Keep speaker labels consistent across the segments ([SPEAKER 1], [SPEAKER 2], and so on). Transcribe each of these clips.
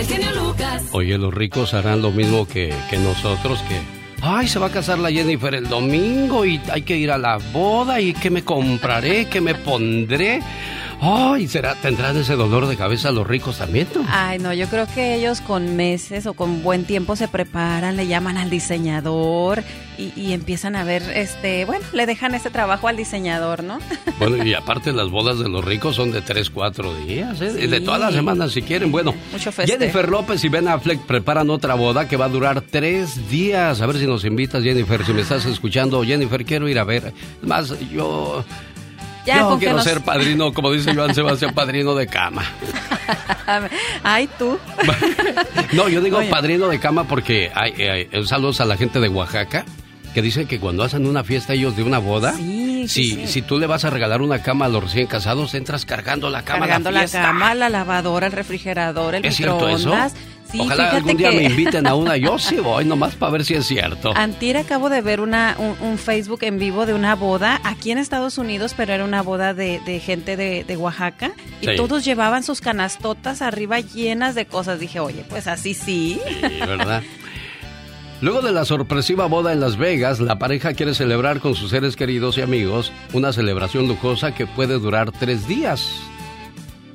[SPEAKER 1] el genio Lucas.
[SPEAKER 2] Oye, los ricos harán lo mismo que, que nosotros, que Ay, se va a casar la Jennifer el domingo y hay que ir a la boda y qué me compraré, qué me pondré. Ay, ¿será, ¿tendrán ese dolor de cabeza los ricos también?
[SPEAKER 3] Ay, no, yo creo que ellos con meses o con buen tiempo se preparan, le llaman al diseñador y, empiezan a ver, este, bueno, le dejan ese trabajo al diseñador, ¿no?
[SPEAKER 2] Bueno, y aparte las bodas de los ricos son de tres, cuatro días, ¿eh? De todas las semanas si quieren. Bueno,
[SPEAKER 3] Mucho
[SPEAKER 2] Jennifer López y Ben Affleck preparan otra boda que va a durar tres días. A ver si nos invitas, Jennifer, si me estás escuchando. Jennifer, quiero ir a ver. Más, yo ya, no quiero ser padrino, como dice Joan Sebastián, padrino de cama.
[SPEAKER 3] Ay, tú.
[SPEAKER 2] no, yo digo padrino de cama porque hay, hay, saludos a la gente de Oaxaca que dicen que cuando hacen una fiesta ellos de una boda, si, si tú le vas a regalar una cama a los recién casados, entras cargando la cama.
[SPEAKER 3] Cargando la, cama, la lavadora, el refrigerador, el ¿Es microondas.
[SPEAKER 2] Ojalá algún día me inviten a una. Yo sí voy nomás para ver si es cierto.
[SPEAKER 3] Antier acabo de ver una, un, Facebook en vivo de una boda aquí en Estados Unidos, pero era una boda de, gente de, Oaxaca. Y todos llevaban sus canastotas arriba llenas de cosas. Dije, oye, pues así sí.
[SPEAKER 2] Sí, ¿verdad? Luego de la sorpresiva boda en Las Vegas, la pareja quiere celebrar con sus seres queridos y amigos una celebración lujosa que puede durar tres días.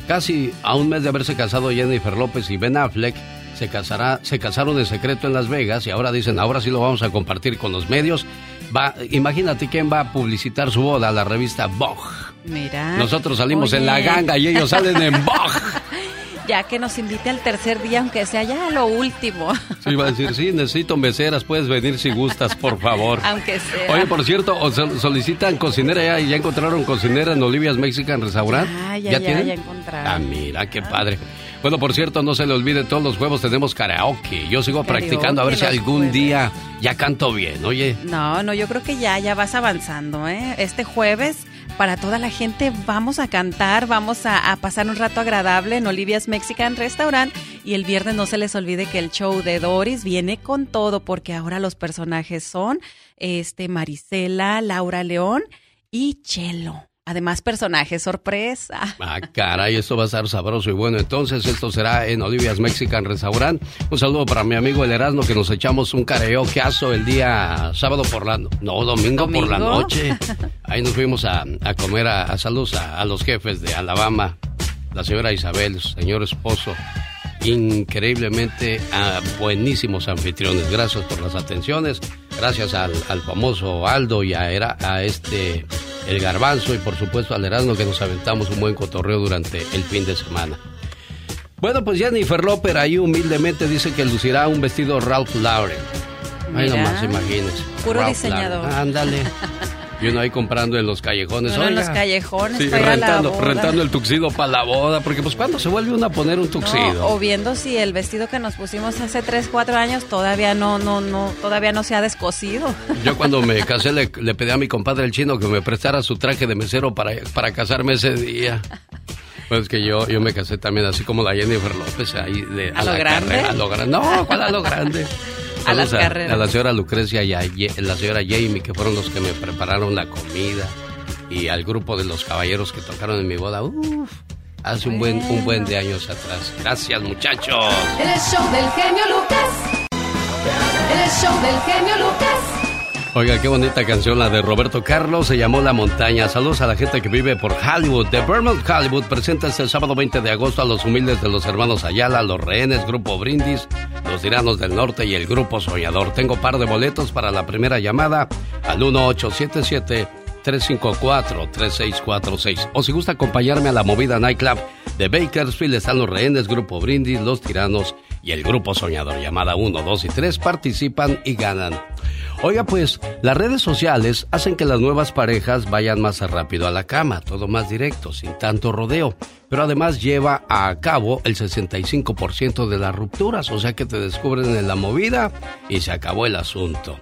[SPEAKER 2] Casi a un mes de haberse casado Jennifer López y Ben Affleck, se, casará, se casaron de secreto en Las Vegas y ahora dicen, ahora sí lo vamos a compartir con los medios. Va, imagínate quién va a publicitar su boda, la revista Vogue.
[SPEAKER 3] Mira.
[SPEAKER 2] Nosotros salimos en la ganga y ellos salen en Vogue.
[SPEAKER 3] ya que nos invite al tercer día, aunque sea ya lo último.
[SPEAKER 2] Sí, va a decir, sí, necesito meseras, puedes venir si gustas, por favor.
[SPEAKER 3] Aunque sea.
[SPEAKER 2] Oye, por cierto, solicitan cocinera ya, y ya encontraron cocinera en Olivia's Mexican Restaurant.
[SPEAKER 3] Ah, ya, ya, ya, ya encontraron.
[SPEAKER 2] Ah, mira, qué padre. Bueno, por cierto, no se le olvide, todos los juegos tenemos karaoke. Yo sigo practicando a ver si algún día ya canto bien, oye.
[SPEAKER 3] No, no, yo creo que ya, ya vas avanzando, ¿eh? Este jueves, para toda la gente, vamos a cantar, vamos a, pasar un rato agradable en Olivia's Mexican Restaurant. Y el viernes no se les olvide que el show de Doris viene con todo, porque ahora los personajes son este Marisela, Laura León y Chelo. Además, personaje sorpresa.
[SPEAKER 2] Ah, caray, esto va a estar sabroso y bueno. Entonces, esto será en Olivia's Mexican Restaurant. Un saludo para mi amigo El Erasmo, que nos echamos un karaokeazo el día sábado por la... No, domingo, por la noche. Ahí nos fuimos a, comer a, a saludos a, los jefes de Alabama. La señora Isabel, señor esposo. Increíblemente buenísimos anfitriones. Gracias por las atenciones. Gracias al, famoso Aldo y a, a este el garbanzo y por supuesto al Erasmo que nos aventamos un buen cotorreo durante el fin de semana. Bueno, pues Jennifer López ahí humildemente dice que lucirá un vestido Ralph Lauren. Ahí nomás, imagínese.
[SPEAKER 3] Puro diseñador.
[SPEAKER 2] Ándale. Y uno ahí comprando en los callejones.
[SPEAKER 3] en los callejones.
[SPEAKER 2] Sí, rentando, rentando, el tuxido para la boda. Porque pues cuando se vuelve uno a poner un tuxido.
[SPEAKER 3] o viendo si el vestido que nos pusimos hace 3, 4 años todavía no, no, no, todavía no se ha descosido.
[SPEAKER 2] Yo cuando me casé le, pedí a mi compadre el chino que me prestara su traje de mesero para, para casarme ese día. Pues que yo, yo me casé también así como la Jennifer López ahí de
[SPEAKER 3] a, lo grande.
[SPEAKER 2] a lo grande. No, ¿cuál a lo grande?
[SPEAKER 3] a las carreras.
[SPEAKER 2] A la señora Lucrecia y a la señora Jamie, que fueron los que me prepararon la comida. Y al grupo de los caballeros que tocaron en mi boda. Uf, hace un buen, un buen de años atrás. Gracias, muchachos.
[SPEAKER 1] El show del genio Lucas. El show del genio Lucas.
[SPEAKER 2] Oiga, qué bonita canción la de Roberto Carlos, se llamó La Montaña. Saludos a la gente que vive por Hollywood. The Vermont Hollywood presenta este sábado 20 de agosto a los humildes de los hermanos Ayala, los rehenes, Grupo Brindis, los tiranos del norte y el Grupo Soñador. Tengo par de boletos para la primera llamada al 1877 354-3646. O si gusta acompañarme a la movida nightclub de Bakersfield, están los rehenes, Grupo Brindis, los tiranos y el Grupo Soñador. Llamada 1, 2 y 3 participan y ganan. Oiga, pues las redes sociales hacen que las nuevas parejas vayan más rápido a la cama, todo más directo, sin tanto rodeo. Pero además lleva a cabo el 65% de las rupturas, o sea que te descubren en la movida y se acabó el asunto.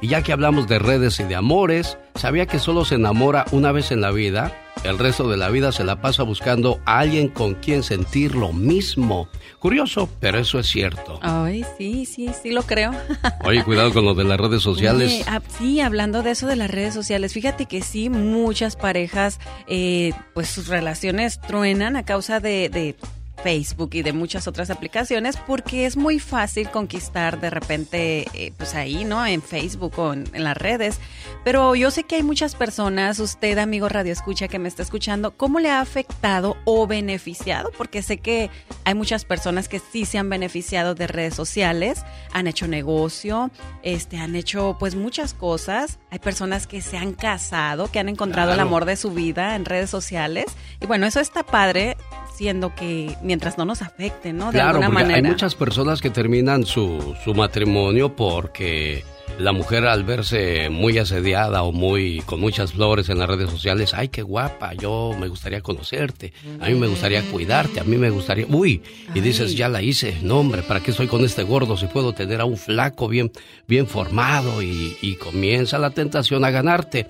[SPEAKER 2] Y ya que hablamos de redes y de amores, ¿sabía que solo se enamora una vez en la vida? El resto de la vida se la pasa buscando a alguien con quien sentir lo mismo. Curioso, pero eso es cierto.
[SPEAKER 3] Ay, sí, sí, sí lo creo.
[SPEAKER 2] Oye, cuidado con lo de las redes sociales.
[SPEAKER 3] Sí, hablando de eso de las redes sociales, fíjate que sí, muchas parejas, eh, pues sus relaciones truenan a causa de Facebook y de muchas otras aplicaciones porque es muy fácil conquistar de repente, eh, pues ahí, ¿no? En Facebook o en, las redes. Pero yo sé que hay muchas personas, usted, amigo Radio Escucha, que me está escuchando, ¿cómo le ha afectado o beneficiado? Porque sé que hay muchas personas que sí se han beneficiado de redes sociales, han hecho negocio, este, han hecho pues muchas cosas. Hay personas que se han casado, que han encontrado el amor de su vida en redes sociales. Y bueno, eso está padre siendo que mientras no nos afecte, ¿no?
[SPEAKER 2] De alguna manera. Hay muchas personas que terminan su, su matrimonio porque la mujer al verse muy asediada o muy con muchas flores en las redes sociales, ay, qué guapa, yo me gustaría conocerte, a mí me gustaría cuidarte, a mí me gustaría, uy, y dices, ya la hice, no hombre, ¿para qué estoy con este gordo si puedo tener a un flaco bien, bien formado y, y comienza la tentación a ganarte?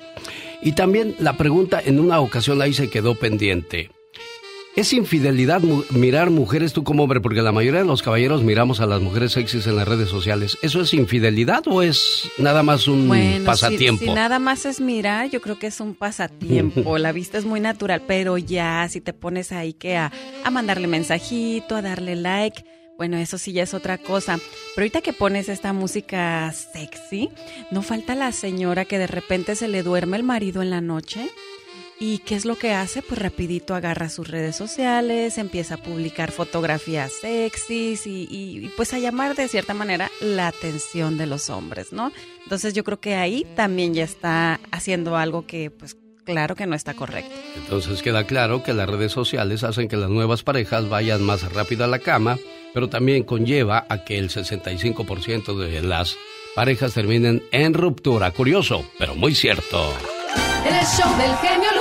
[SPEAKER 2] Y también la pregunta en una ocasión ahí se quedó pendiente. ¿Es infidelidad mirar mujeres tú como hombre? Porque la mayoría de los caballeros miramos a las mujeres sexys en las redes sociales. ¿Eso es infidelidad o es nada más un pasatiempo?
[SPEAKER 3] Si, si, nada más es mirar, yo creo que es un pasatiempo. la vista es muy natural, pero ya si te pones ahí que a, a mandarle mensajito, a darle like, bueno, eso sí ya es otra cosa. Pero ahorita que pones esta música sexy, no falta la señora que de repente se le duerme el marido en la noche ¿Y qué es lo que hace? Pues rapidito agarra sus redes sociales, empieza a publicar fotografías sexys y, pues a llamar de cierta manera la atención de los hombres, ¿no? Entonces yo creo que ahí también ya está haciendo algo que pues claro que no está correcto.
[SPEAKER 2] Entonces queda claro que las redes sociales hacen que las nuevas parejas vayan más rápido a la cama, pero también conlleva a que el 65% de las parejas terminen en ruptura. Curioso, pero muy cierto.
[SPEAKER 1] El show del genio.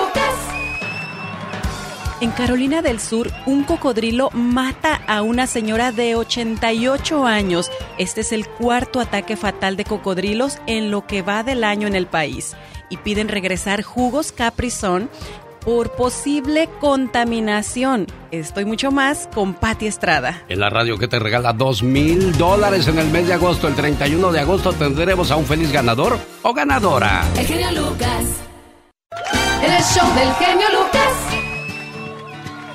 [SPEAKER 3] En Carolina del Sur, un cocodrilo mata a una señora de 88 años. Este es el cuarto ataque fatal de cocodrilos en lo que va del año en el país. Y piden regresar jugos Capri por posible contaminación. Estoy mucho más con Patti Estrada.
[SPEAKER 2] En la radio que te regala dos mil dólares en el mes de agosto. El 31 de agosto tendremos a un feliz ganador o ganadora.
[SPEAKER 1] El genio Lucas. El show del genio Lucas.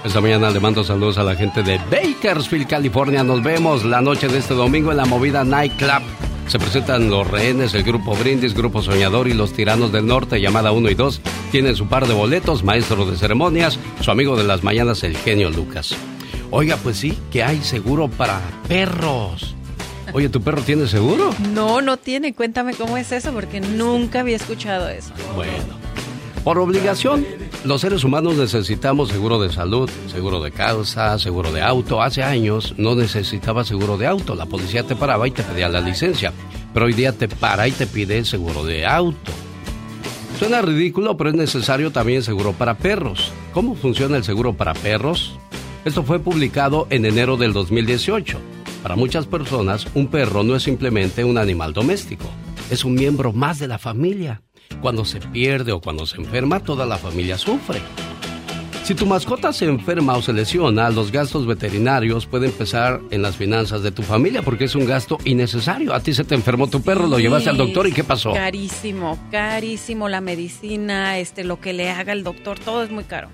[SPEAKER 2] Esta mañana le mando saludos a la gente de Bakersfield, California. Nos vemos la noche de este domingo en la movida Nightclub. Se presentan los rehenes, el grupo Brindis, Grupo Soñador y los Tiranos del Norte, llamada 1 y 2. Tienen su par de boletos, maestro de ceremonias, su amigo de las mañanas, el genio Lucas. Oiga, pues sí, que hay seguro para perros. Oye, ¿tu perro tiene seguro?
[SPEAKER 3] No, no tiene. Cuéntame cómo es eso, porque nunca había escuchado eso.
[SPEAKER 2] Bueno, por obligación, los seres humanos necesitamos seguro de salud, seguro de casa, seguro de auto. Hace años no necesitaba seguro de auto. La policía te paraba y te pedía la licencia. Pero hoy día te para y te pide seguro de auto. Suena ridículo, pero es necesario también seguro para perros. ¿Cómo funciona el seguro para perros? Esto fue publicado en enero del 2018. Para muchas personas, un perro no es simplemente un animal doméstico, es un miembro más de la familia. Cuando se pierde o cuando se enferma, toda la familia sufre. Si tu mascota se enferma o se lesiona, los gastos veterinarios pueden empezar en las finanzas de tu familia porque es un gasto innecesario. A ti se te enfermó tu perro, lo llevaste al doctor y ¿qué pasó?
[SPEAKER 3] Carísimo, carísimo la medicina, este, lo que le haga el doctor, todo es muy caro.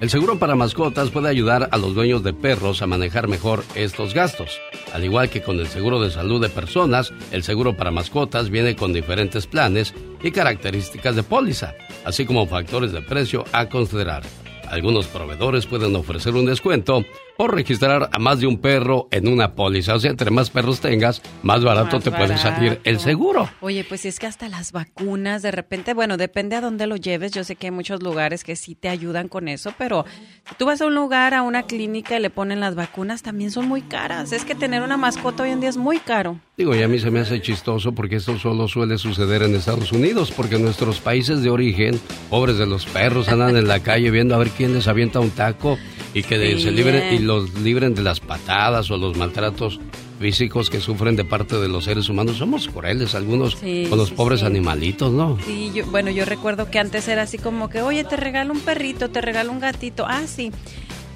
[SPEAKER 2] El seguro para mascotas puede ayudar a los dueños de perros a manejar mejor estos gastos. Al igual que con el seguro de salud de personas, el seguro para mascotas viene con diferentes planes y características de póliza, así como factores de precio a considerar. Algunos proveedores pueden ofrecer un descuento por registrar a más de un perro en una póliza. O sea, entre más perros tengas, más barato te puede salir el seguro.
[SPEAKER 3] Oye, pues es que hasta las vacunas, de repente, bueno, depende a dónde lo lleves. Yo sé que hay muchos lugares que sí te ayudan con eso, pero si tú vas a un lugar, a una clínica y le ponen las vacunas, también son muy caras. Es que tener una mascota hoy en día es muy caro.
[SPEAKER 2] Digo, y a mí se me hace chistoso porque esto solo suele suceder en Estados Unidos, porque nuestros países de origen, pobres de los perros, andan en la calle viendo a ver quién les avienta un taco y que se libren y los libren de las patadas o los maltratos físicos que sufren de parte de los seres humanos. Somos crueles algunos con los pobres animalitos, ¿no?
[SPEAKER 3] Sí, yo, bueno, yo recuerdo que antes era así como que, oye, te regalo un perrito, te regalo un gatito. Ah, sí.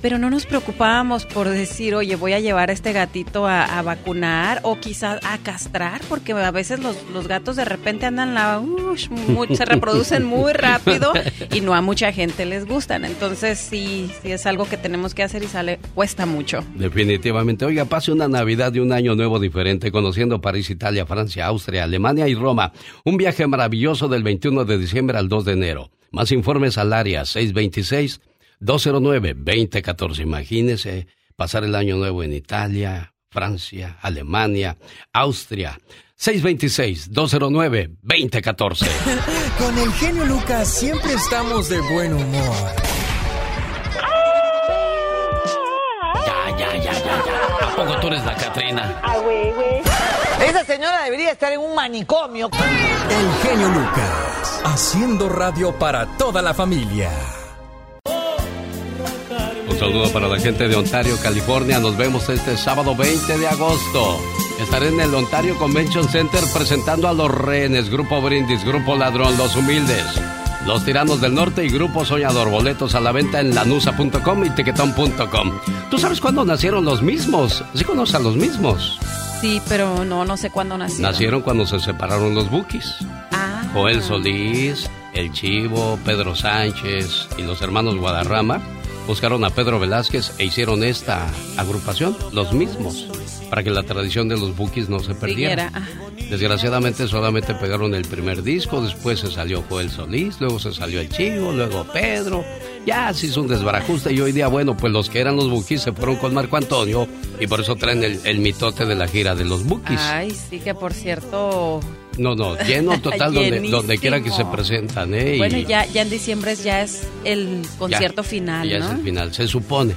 [SPEAKER 3] Pero no nos preocupábamos por decir, oye, voy a llevar a este gatito a, vacunar o quizás a castrar, porque a veces los, los gatos de repente andan la, se reproducen muy rápido y no a mucha gente les gustan. Entonces sí, sí es algo que tenemos que hacer y sale, cuesta mucho.
[SPEAKER 2] Definitivamente. Oiga, pase una Navidad y un año nuevo diferente, conociendo París, Italia, Francia, Austria, Alemania y Roma. Un viaje maravilloso del 21 de diciembre al 2 de enero. Más informes al área 626 209-2014. Imagínese pasar el año nuevo en Italia, Francia, Alemania, Austria. 626-209-2014.
[SPEAKER 4] Con el genio Lucas siempre estamos de buen humor.
[SPEAKER 2] Ya, ya, ya, ya, ya. ¿A poco tú eres la Catrina?
[SPEAKER 5] Ah, güey, güey. Esa señora debería estar en un manicomio.
[SPEAKER 4] El genio Lucas, haciendo radio para toda la familia.
[SPEAKER 2] Un saludo para la gente de Ontario, California. Nos vemos este sábado 20 de agosto. Estaré en el Ontario Convention Center presentando a los rehenes, Grupo Brindis, Grupo Ladrón, Los Humildes, Los Tiranos del Norte y Grupo Soñador. Boletos a la venta en lanusa.com y tiquetón.com. ¿Tú sabes cuándo nacieron los mismos? ¿Sí conoces a los mismos?
[SPEAKER 3] Sí, pero no, no sé cuándo nacieron.
[SPEAKER 2] Nacieron cuando se separaron los Bukis.
[SPEAKER 3] Ah.
[SPEAKER 2] Joel Solís, El Chivo, Pedro Sánchez y los hermanos Guadarrama buscaron a Pedro Velázquez e hicieron esta agrupación, los mismos, para que la tradición de los Bukis no se perdiera. Desgraciadamente solamente pegaron el primer disco, después se salió Joel Solís, luego se salió el Chivo, luego Pedro. Ya se hizo un desbarajuste y hoy día, bueno, pues los que eran los Bukis se fueron con Marco Antonio y por eso traen el, mitote de la gira de los Bukis.
[SPEAKER 3] Ay, sí que por cierto...
[SPEAKER 2] No, no, lleno total donde, donde quiera que se presentan, ¿eh?
[SPEAKER 3] Bueno, ya, ya en diciembre ya es el concierto final,
[SPEAKER 2] Ya es el final, se supone.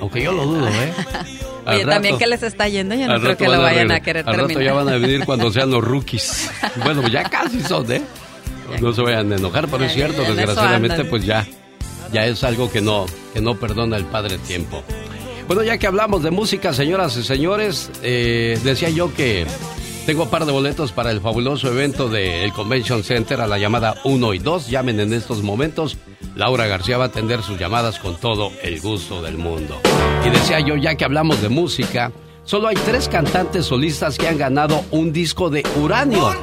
[SPEAKER 2] Aunque yo lo dudo, ¿eh?
[SPEAKER 3] Oye, también que les está yendo, yo no creo que lo vayan a, querer
[SPEAKER 2] al
[SPEAKER 3] terminar.
[SPEAKER 2] Rato ya van a venir cuando sean los rookies. bueno, ya casi son, ¿eh? No se vayan a enojar, pero es cierto, desgraciadamente, pues ya, ya es algo que no, que no perdona el padre tiempo. Bueno, ya que hablamos de música, señoras y señores, eh, decía yo que tengo un par de boletos para el fabuloso evento del Convention Center a la llamada 1 y 2. Llamen en estos momentos. Laura García va a atender sus llamadas con todo el gusto del mundo. Y decía yo, ya que hablamos de música, solo hay tres cantantes solistas que han ganado un disco de uranio.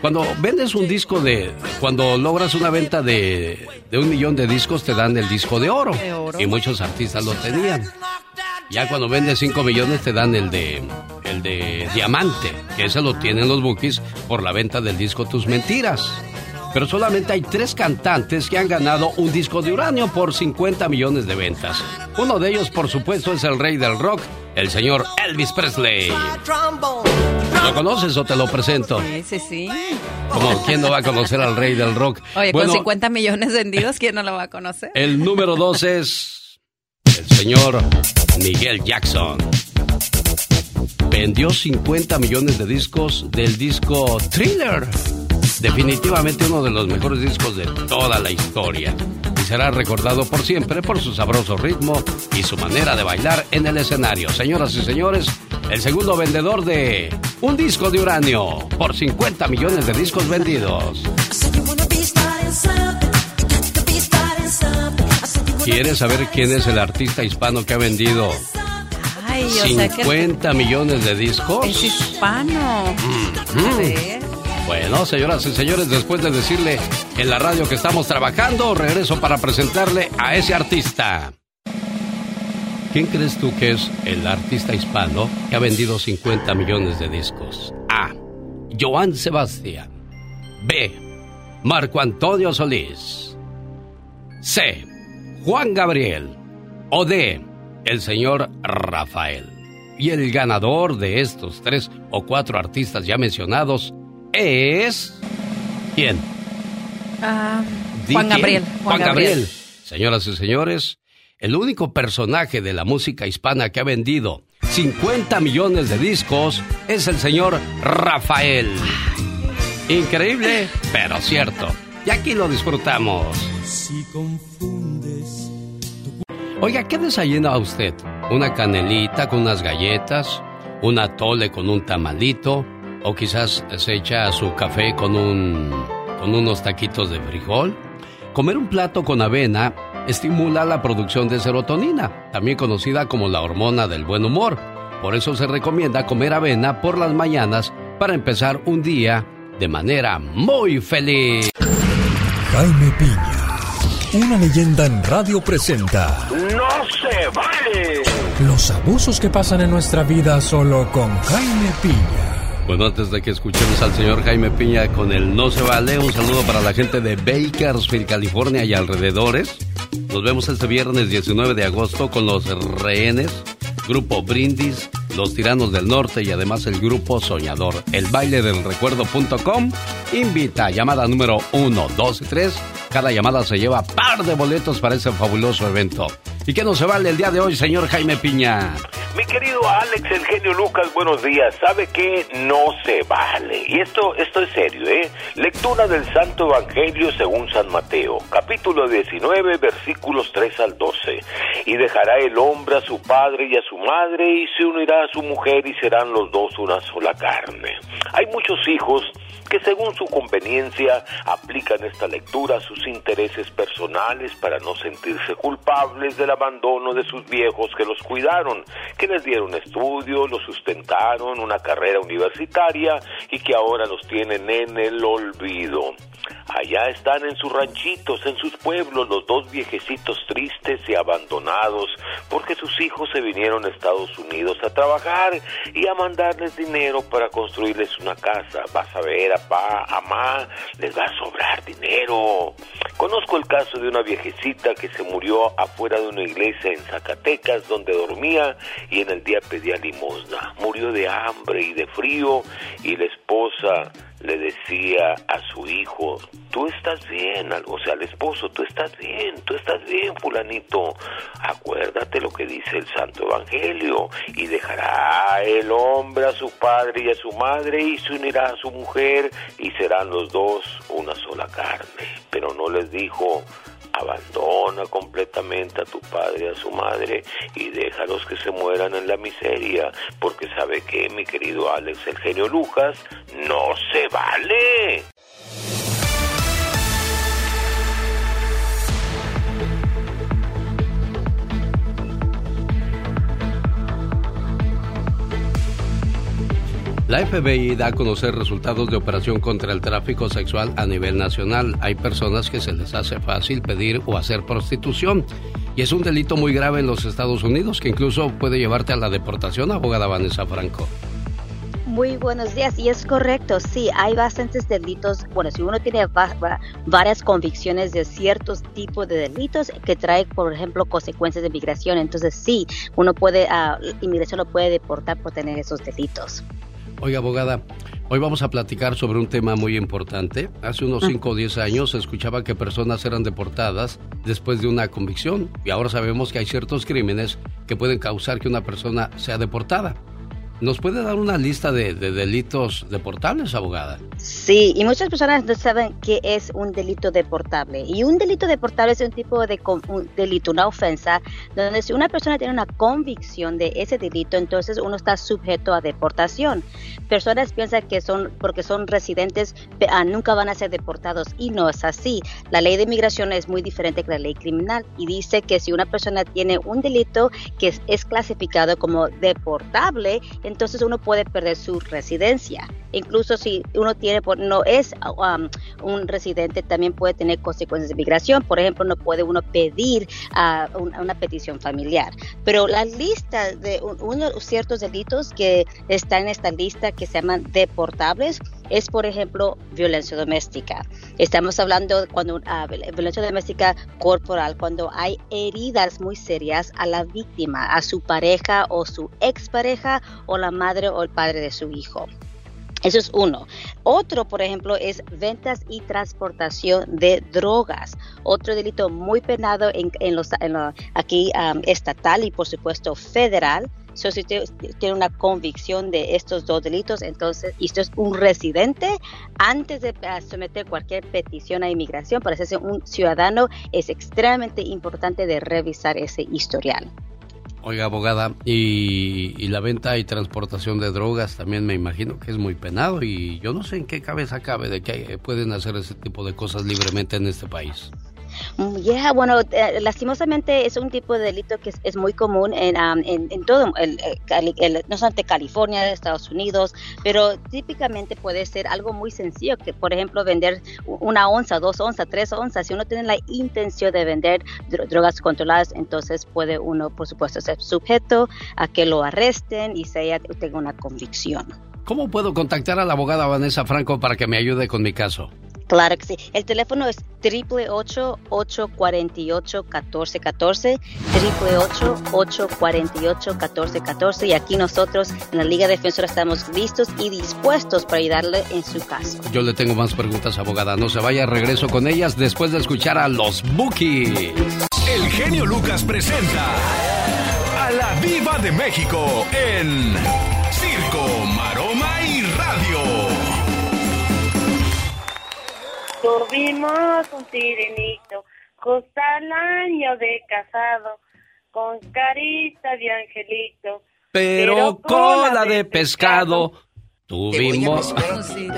[SPEAKER 2] Cuando vendes un disco de. Cuando logras una venta de, de un millón de discos, te dan el disco de oro. Y muchos artistas lo tenían. Ya cuando vendes 5 millones te dan el de el de diamante, que ese lo tienen los bookies por la venta del disco Tus Mentiras. Pero solamente hay tres cantantes que han ganado un disco de uranio por 50 millones de ventas. Uno de ellos, por supuesto, es el rey del rock, el señor Elvis Presley. ¿Lo conoces o te lo presento?
[SPEAKER 3] Sí, sí, sí.
[SPEAKER 2] Como, ¿quién no va a conocer al rey del rock?
[SPEAKER 3] Oye, con 50 millones vendidos, ¿quién no lo va a conocer?
[SPEAKER 2] El número dos es el señor Miguel Jackson. Vendió 50 millones de discos del disco Thriller. Definitivamente uno de los mejores discos de toda la historia. Y será recordado por siempre por su sabroso ritmo y su manera de bailar en el escenario. Señoras y señores, el segundo vendedor de un disco de uranio por 50 millones de discos vendidos. ¿Quieres saber quién es el artista hispano que ha vendido 50 millones de discos?
[SPEAKER 3] Es hispano.
[SPEAKER 2] Bueno, señoras y señores, después de decirle en la radio que estamos trabajando, regreso para presentarle a ese artista. ¿Quién crees tú que es el artista hispano que ha vendido 50 millones de discos? A. Joan Sebastián. B. Marco Antonio Solís. C. Juan Gabriel. O D. El señor Rafael. Y el ganador de estos tres o cuatro artistas ya mencionados es... ¿Quién?
[SPEAKER 3] Ah, Juan Gabriel.
[SPEAKER 2] Juan, Gabriel. Señoras y señores, el único personaje de la música hispana que ha vendido 50 millones de discos es el señor Rafael. Increíble, pero cierto. Y aquí lo disfrutamos. Si confundes. Oiga, ¿qué desayuna a usted? ¿Una canelita con unas galletas? ¿Un atole con un tamalito? ¿O quizás se echa su café con, un, con unos taquitos de frijol? Comer un plato con avena estimula la producción de serotonina, también conocida como la hormona del buen humor. Por eso se recomienda comer avena por las mañanas para empezar un día de manera muy feliz.
[SPEAKER 4] Jaime Piña, una leyenda en radio presenta.
[SPEAKER 6] ¡No se vale!
[SPEAKER 4] Los abusos que pasan en nuestra vida solo con Jaime Piña.
[SPEAKER 2] Bueno, antes de que escuchemos al señor Jaime Piña con el No se vale, un saludo para la gente de Bakersfield, California y alrededores. Nos vemos este viernes 19 de agosto con los rehenes, Grupo Brindis, los Tiranos del Norte y además el Grupo Soñador. El baile del recuerdo.com invita llamada número 1, 2 y 3. Cada llamada se lleva par de boletos para ese fabuloso evento. ¿Y qué no se vale el día de hoy, señor Jaime Piña?
[SPEAKER 6] Mi querido Alex, el genio Lucas, buenos días. ¿Sabe qué? No se vale. Y esto, esto es serio, ¿eh? Lectura del Santo Evangelio según San Mateo, capítulo 19, versículos 3 al 12. Y dejará el hombre a su padre y a su madre y se unirá a su mujer y serán los dos una sola carne. Hay muchos hijos que según su conveniencia aplican esta lectura a sus intereses personales para no sentirse culpables del abandono de sus viejos que los cuidaron, que les dieron estudio, los sustentaron, una carrera universitaria y que ahora los tienen en el olvido. Allá están en sus ranchitos, en sus pueblos, los dos viejecitos tristes y abandonados, porque sus hijos se vinieron a Estados Unidos a trabajar y a mandarles dinero para construirles una casa. Vas a ver, apá, amá, les va a sobrar dinero. Conozco el caso de una viejecita que se murió afuera de una iglesia en Zacatecas donde dormía y en el día pedía limosna. Murió de hambre y de frío y la esposa le decía a su hijo, tú estás bien, o sea, al esposo, tú estás bien, tú estás bien, fulanito, acuérdate lo que dice el Santo Evangelio, y dejará el hombre a su padre y a su madre y se unirá a su mujer y serán los dos una sola carne, pero no les dijo, abandona completamente a tu padre y a su madre y déjalos que se mueran en la miseria, porque sabe que mi querido Alex, el genio Lucas, no se vale.
[SPEAKER 2] La FBI da a conocer resultados de operación contra el tráfico sexual a nivel nacional. Hay personas que se les hace fácil pedir o hacer prostitución y es un delito muy grave en los Estados Unidos que incluso puede llevarte a la deportación, abogada Vanessa Franco.
[SPEAKER 7] Muy buenos días, y es correcto, sí, hay bastantes delitos. Bueno, si uno tiene varias convicciones de ciertos tipos de delitos que trae, por ejemplo, consecuencias de migración, entonces sí, uno puede, uh, inmigración lo puede deportar por tener esos delitos.
[SPEAKER 2] Oiga, abogada, hoy vamos a platicar sobre un tema muy importante. Hace unos 5 o 10 años se escuchaba que personas eran deportadas después de una convicción y ahora sabemos que hay ciertos crímenes que pueden causar que una persona sea deportada. ¿Nos puede dar una lista de, delitos deportables, abogada?
[SPEAKER 7] Sí, y muchas personas no saben qué es un delito deportable. Y un delito deportable es un tipo de delito, una ofensa, donde si una persona tiene una convicción de ese delito, entonces uno está sujeto a deportación. Personas piensan que son, porque son residentes, ah, nunca van a ser deportados, y no es así. La ley de inmigración es muy diferente que la ley criminal, y dice que si una persona tiene un delito que es clasificado como deportable, entonces uno puede perder su residencia. Incluso si uno tiene, no es um, un residente, también puede tener consecuencias de migración. Por ejemplo, no puede uno pedir uh, una petición familiar. Pero la lista de unos ciertos delitos que están en esta lista que se llaman deportables es, por ejemplo, violencia doméstica. Estamos hablando cuando uh, violencia doméstica corporal, cuando hay heridas muy serias a la víctima, a su pareja o su expareja o la madre o el padre de su hijo. Eso es uno. Otro, por ejemplo, es ventas y transportación de drogas. Otro delito muy penado en, los, aquí estatal y por supuesto federal. Si usted tiene una convicción de estos dos delitos, entonces, y usted es un residente, antes de ah, someter cualquier petición a inmigración para ser un ciudadano, es extremadamente importante de revisar ese historial.
[SPEAKER 2] Oiga, abogada, y, la venta y transportación de drogas también me imagino que es muy penado y yo no sé en qué cabeza cabe de que pueden hacer ese tipo de cosas libremente en este país.
[SPEAKER 7] Mm, Yeah, bueno, eh, lastimosamente es un tipo de delito que es, muy común en, um, en, en todo, el, el Cali- el- no solamente California, Estados Unidos, pero típicamente puede ser algo muy sencillo, que por ejemplo vender una onza, dos onzas, tres onzas, si uno tiene la intención de vender dro- drogas controladas, entonces puede uno, por supuesto, ser sujeto a que lo arresten y se tenga una convicción.
[SPEAKER 2] ¿Cómo puedo contactar a la abogada Vanessa Franco para que me ayude con mi caso?
[SPEAKER 7] Claro que sí. El teléfono es 888-848-1414, 888-848-1414 y aquí nosotros en la Liga Defensora estamos listos y dispuestos para ayudarle en su caso.
[SPEAKER 2] Yo le tengo más preguntas, abogada. No se vaya, regreso con ellas después de escuchar a los Bookies.
[SPEAKER 4] El genio Lucas presenta a la Viva de México en Circo,
[SPEAKER 8] Tuvimos un sirenito, justo al año de casado, con carita de angelito.
[SPEAKER 2] Pero cola de pescado tuvimos.
[SPEAKER 3] Sí.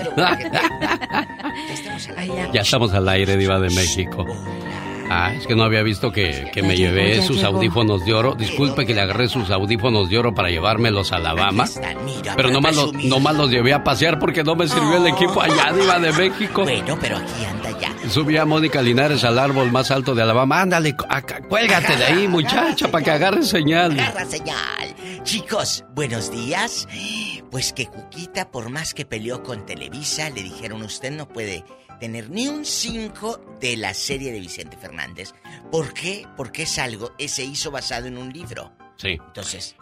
[SPEAKER 3] Ay, ya.
[SPEAKER 2] Ya estamos al aire, Diva de México. Ah, es que no había visto que, que me
[SPEAKER 3] llegó,
[SPEAKER 2] llevé sus
[SPEAKER 3] llegó.
[SPEAKER 2] audífonos de oro. Disculpe que le agarré sus audífonos de oro para llevármelos a Alabama. Pero nomás los, nomás los llevé a pasear porque no me sirvió el equipo allá, Diva de México.
[SPEAKER 9] Bueno, pero aquí anda ya.
[SPEAKER 2] Subí a Mónica Linares al árbol más alto de Alabama. Ándale, acá, cuélgate de ahí, muchacha, para que agarre señal.
[SPEAKER 9] Agarra señal. Chicos, buenos días. Pues que Cuquita, por más que peleó con Televisa, le dijeron usted no puede tener ni un 5 de la serie de Vicente Fernández. ¿Por qué? Porque es algo, eh, se hizo basado en un libro.
[SPEAKER 2] Sí.
[SPEAKER 9] Entonces,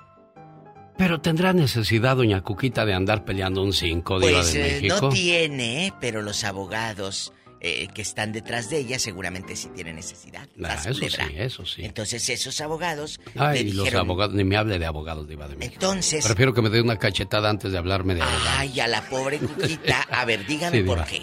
[SPEAKER 2] Pero tendrá necesidad, doña Cuquita, de andar peleando un 5, Diva
[SPEAKER 9] pues
[SPEAKER 2] de
[SPEAKER 9] eh,
[SPEAKER 2] México.
[SPEAKER 9] no tiene, pero los abogados eh, que están detrás de ella seguramente sí tienen necesidad.
[SPEAKER 2] Ah, eso sí, eso sí.
[SPEAKER 9] Entonces esos abogados le
[SPEAKER 2] Ay, los
[SPEAKER 9] dijeron...
[SPEAKER 2] abogados, ni me hable de abogados, Diva de México.
[SPEAKER 9] Entonces...
[SPEAKER 2] Prefiero que me dé una cachetada antes de hablarme de abogados.
[SPEAKER 9] Ay, a la pobre Cuquita. A ver, dígame
[SPEAKER 2] Sí,
[SPEAKER 9] por qué.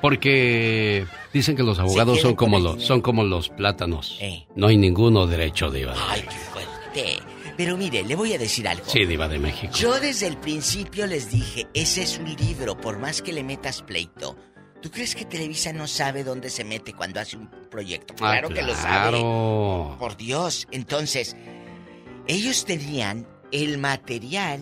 [SPEAKER 2] Porque dicen que los abogados son como los, son como los plátanos.
[SPEAKER 9] Eh.
[SPEAKER 2] No hay ninguno derecho, Diva. de
[SPEAKER 9] Ay, qué fuerte. Pero mire, le voy a decir algo.
[SPEAKER 2] Sí, Diva de México.
[SPEAKER 9] Yo desde el principio les dije, ese es un libro, por más que le metas pleito. ¿Tú crees que Televisa no sabe dónde se mete cuando hace un proyecto?
[SPEAKER 2] Ah,
[SPEAKER 9] Claro que lo sabe. Por Dios. Entonces, ellos tenían el material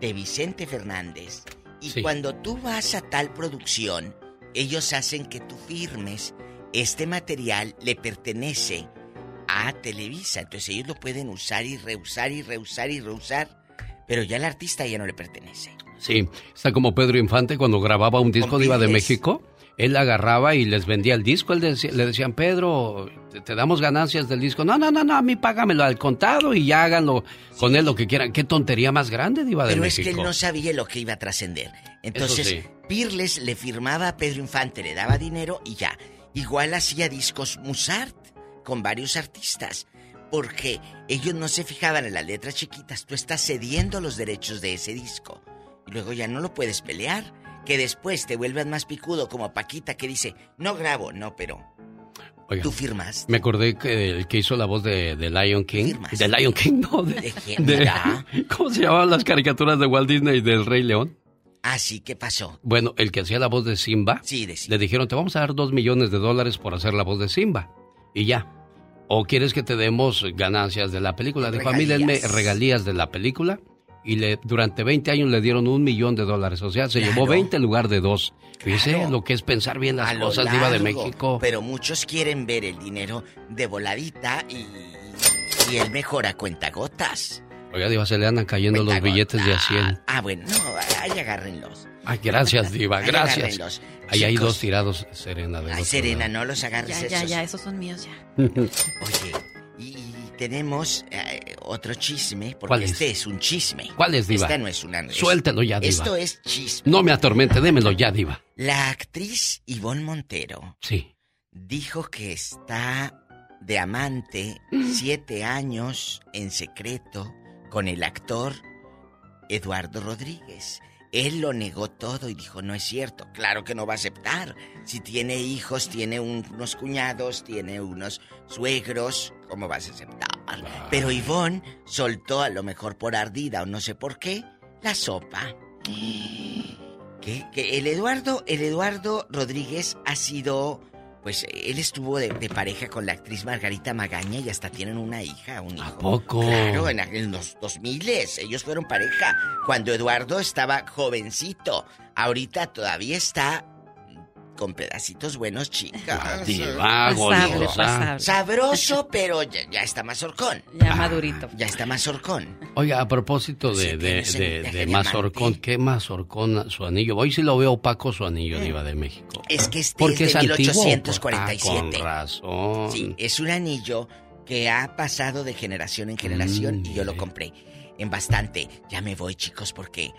[SPEAKER 9] de Vicente Fernández. Y
[SPEAKER 2] Sí.
[SPEAKER 9] cuando tú vas a tal producción, ellos hacen que tú firmes. Este material le pertenece a Televisa. Entonces ellos lo pueden usar y reusar y reusar y reusar. Pero ya el artista ya no le pertenece.
[SPEAKER 2] Sí, está como Pedro Infante cuando grababa un disco de Iba de. México. Él agarraba y les vendía el disco. Él decía- le decían, Pedro, te, te damos ganancias del disco. No, no, no, no, a mí págamelo al contado y ya háganlo con él lo que quieran. Qué tontería más grande, Diva de
[SPEAKER 9] Pero es
[SPEAKER 2] México.
[SPEAKER 9] que él no sabía lo que iba a trascender. Entonces,
[SPEAKER 2] sí.
[SPEAKER 9] Pirles le firmaba a Pedro Infante, le daba dinero y ya. Igual hacía discos Musart con varios artistas. Porque ellos no se fijaban en las letras chiquitas. Tú estás cediendo los derechos de ese disco. Y luego ya no lo puedes pelear. Que después te vuelvas más picudo como Paquita que dice, no grabo, no, pero
[SPEAKER 2] Oiga,
[SPEAKER 9] tú firmas.
[SPEAKER 2] me acordé que el que hizo la voz de, de Lion King.
[SPEAKER 9] Firmas.
[SPEAKER 2] De Lion King, no, de,
[SPEAKER 9] ¿De quién
[SPEAKER 2] de-? ¿Cómo se llamaban las caricaturas de Walt Disney y del Rey León?
[SPEAKER 9] Así que pasó.
[SPEAKER 2] Bueno, el que hacía la voz de Simba.
[SPEAKER 9] Sí, de sí.
[SPEAKER 2] Le dijeron, te vamos a dar dos millones de dólares por hacer la voz de Simba. Y ya. ¿O quieres que te demos ganancias de la película? Dijo, a mí denme
[SPEAKER 9] regalías
[SPEAKER 2] de la película. Y le, durante 20 años le dieron un millón de dólares. O sea, se
[SPEAKER 9] Claro.
[SPEAKER 2] llevó 20 en lugar de dos. Fíjese
[SPEAKER 9] Claro.
[SPEAKER 2] lo que es pensar bien las
[SPEAKER 9] A
[SPEAKER 2] cosas, Diva de. México.
[SPEAKER 9] Pero muchos quieren ver el dinero de voladita y, y él mejora cuentagotas.
[SPEAKER 2] Oiga, Diva, se le andan cayendo los billetes de a 100.
[SPEAKER 9] Ah, bueno, no, ahí agárrenlos.
[SPEAKER 2] Ay, gracias, Diva,
[SPEAKER 9] Ahí
[SPEAKER 2] gracias.
[SPEAKER 9] agárrenlos.
[SPEAKER 2] Ahí hay dos tirados, Serena. del
[SPEAKER 9] Ay, Serena,
[SPEAKER 2] lado.
[SPEAKER 9] no los agarres
[SPEAKER 3] Ya, ya,
[SPEAKER 9] esos.
[SPEAKER 3] ya, esos son míos ya.
[SPEAKER 9] Oye, tenemos eh, otro chisme, porque este es un chisme.
[SPEAKER 2] ¿Cuál es, Diva?
[SPEAKER 9] Esta no es una...
[SPEAKER 2] Suéltelo ya, Diva.
[SPEAKER 9] Esto es chisme.
[SPEAKER 2] No me atormente, démelo ya, Diva.
[SPEAKER 9] La actriz Ivonne Montero
[SPEAKER 2] Sí.
[SPEAKER 9] dijo que está de amante siete años en secreto con el actor Eduardo Rodríguez. Él lo negó todo y dijo, no es cierto, claro que no va a aceptar. Si tiene hijos, tiene un- unos cuñados, tiene unos suegros, ¿cómo vas a aceptar? Pero Ivonne soltó, a lo mejor por ardida o no sé por qué, la sopa. Que, que el Eduardo, el Eduardo Rodríguez ha sido Pues él estuvo de, de pareja con la actriz Margarita Magaña y hasta tienen una hija, un hijo.
[SPEAKER 2] ¿A poco?
[SPEAKER 9] Claro, en, en los 2000 ellos fueron pareja cuando Eduardo estaba jovencito. Ahorita todavía está con pedacitos buenos, chicas.
[SPEAKER 2] Diva,
[SPEAKER 3] Pasable,
[SPEAKER 2] golosa.
[SPEAKER 3] pasable.
[SPEAKER 9] Sabroso, pero ya, ya está más horcón.
[SPEAKER 3] Ya madurito.
[SPEAKER 9] Ya está más horcón.
[SPEAKER 2] Oiga, a propósito de,
[SPEAKER 9] Sí,
[SPEAKER 2] de, Mazorcón,
[SPEAKER 9] diamante.
[SPEAKER 2] ¿qué Mazorcón su anillo? Hoy sí lo veo opaco su anillo, Diva de México.
[SPEAKER 9] Es que este
[SPEAKER 2] Porque
[SPEAKER 9] es
[SPEAKER 2] es
[SPEAKER 9] de
[SPEAKER 2] antiguo.
[SPEAKER 9] 1847.
[SPEAKER 2] Ah, con razón.
[SPEAKER 9] Sí, es un anillo que ha pasado de generación en generación
[SPEAKER 2] Mm,
[SPEAKER 9] y yo lo
[SPEAKER 2] mire.
[SPEAKER 9] compré en bastante. Ya me voy, chicos, porque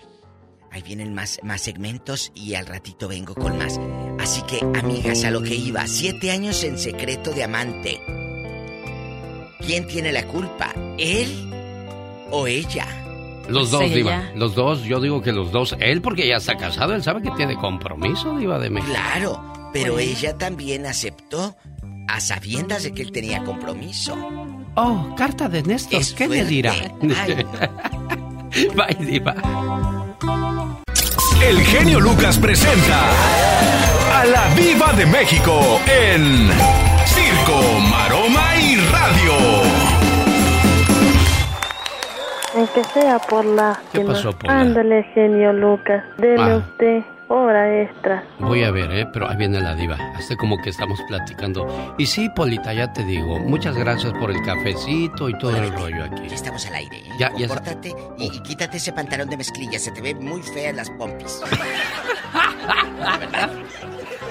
[SPEAKER 9] ahí vienen más, más segmentos y al ratito vengo con más. Así que, amigas, a lo que iba, siete años en secreto de amante. ¿Quién tiene la culpa? ¿Él o ella?
[SPEAKER 2] Los
[SPEAKER 3] Pues
[SPEAKER 2] dos,
[SPEAKER 3] ella.
[SPEAKER 2] Diva. Los dos, yo digo que los dos. Él porque ya está casado, él sabe que tiene compromiso, Diva de México.
[SPEAKER 9] Claro, pero
[SPEAKER 3] Bueno.
[SPEAKER 9] ella también aceptó a sabiendas de que él tenía compromiso.
[SPEAKER 2] Oh, carta de Néstor,
[SPEAKER 9] Es
[SPEAKER 2] ¿qué le
[SPEAKER 9] fuerte.
[SPEAKER 2] dirá?
[SPEAKER 9] Ay.
[SPEAKER 2] Bye, Diva.
[SPEAKER 4] El genio Lucas presenta a la Viva de México en Circo, Maroma y Radio.
[SPEAKER 8] Aunque sea por lástima.
[SPEAKER 2] ¿Qué pasó?
[SPEAKER 8] Ándale, genio Lucas. Dele
[SPEAKER 2] Ah.
[SPEAKER 8] usted hora extra.
[SPEAKER 2] Voy a ver, ¿eh? Pero ahí viene la diva. Hace como que estamos platicando. Y sí, Polita, ya te digo. Muchas gracias por el cafecito y todo el
[SPEAKER 9] Órale,
[SPEAKER 2] rollo aquí.
[SPEAKER 9] Ya estamos al aire. ¿eh?
[SPEAKER 2] Ya, ya-
[SPEAKER 9] Compórtate y, y quítate ese pantalón de mezclilla. Se te ve muy fea las pompis.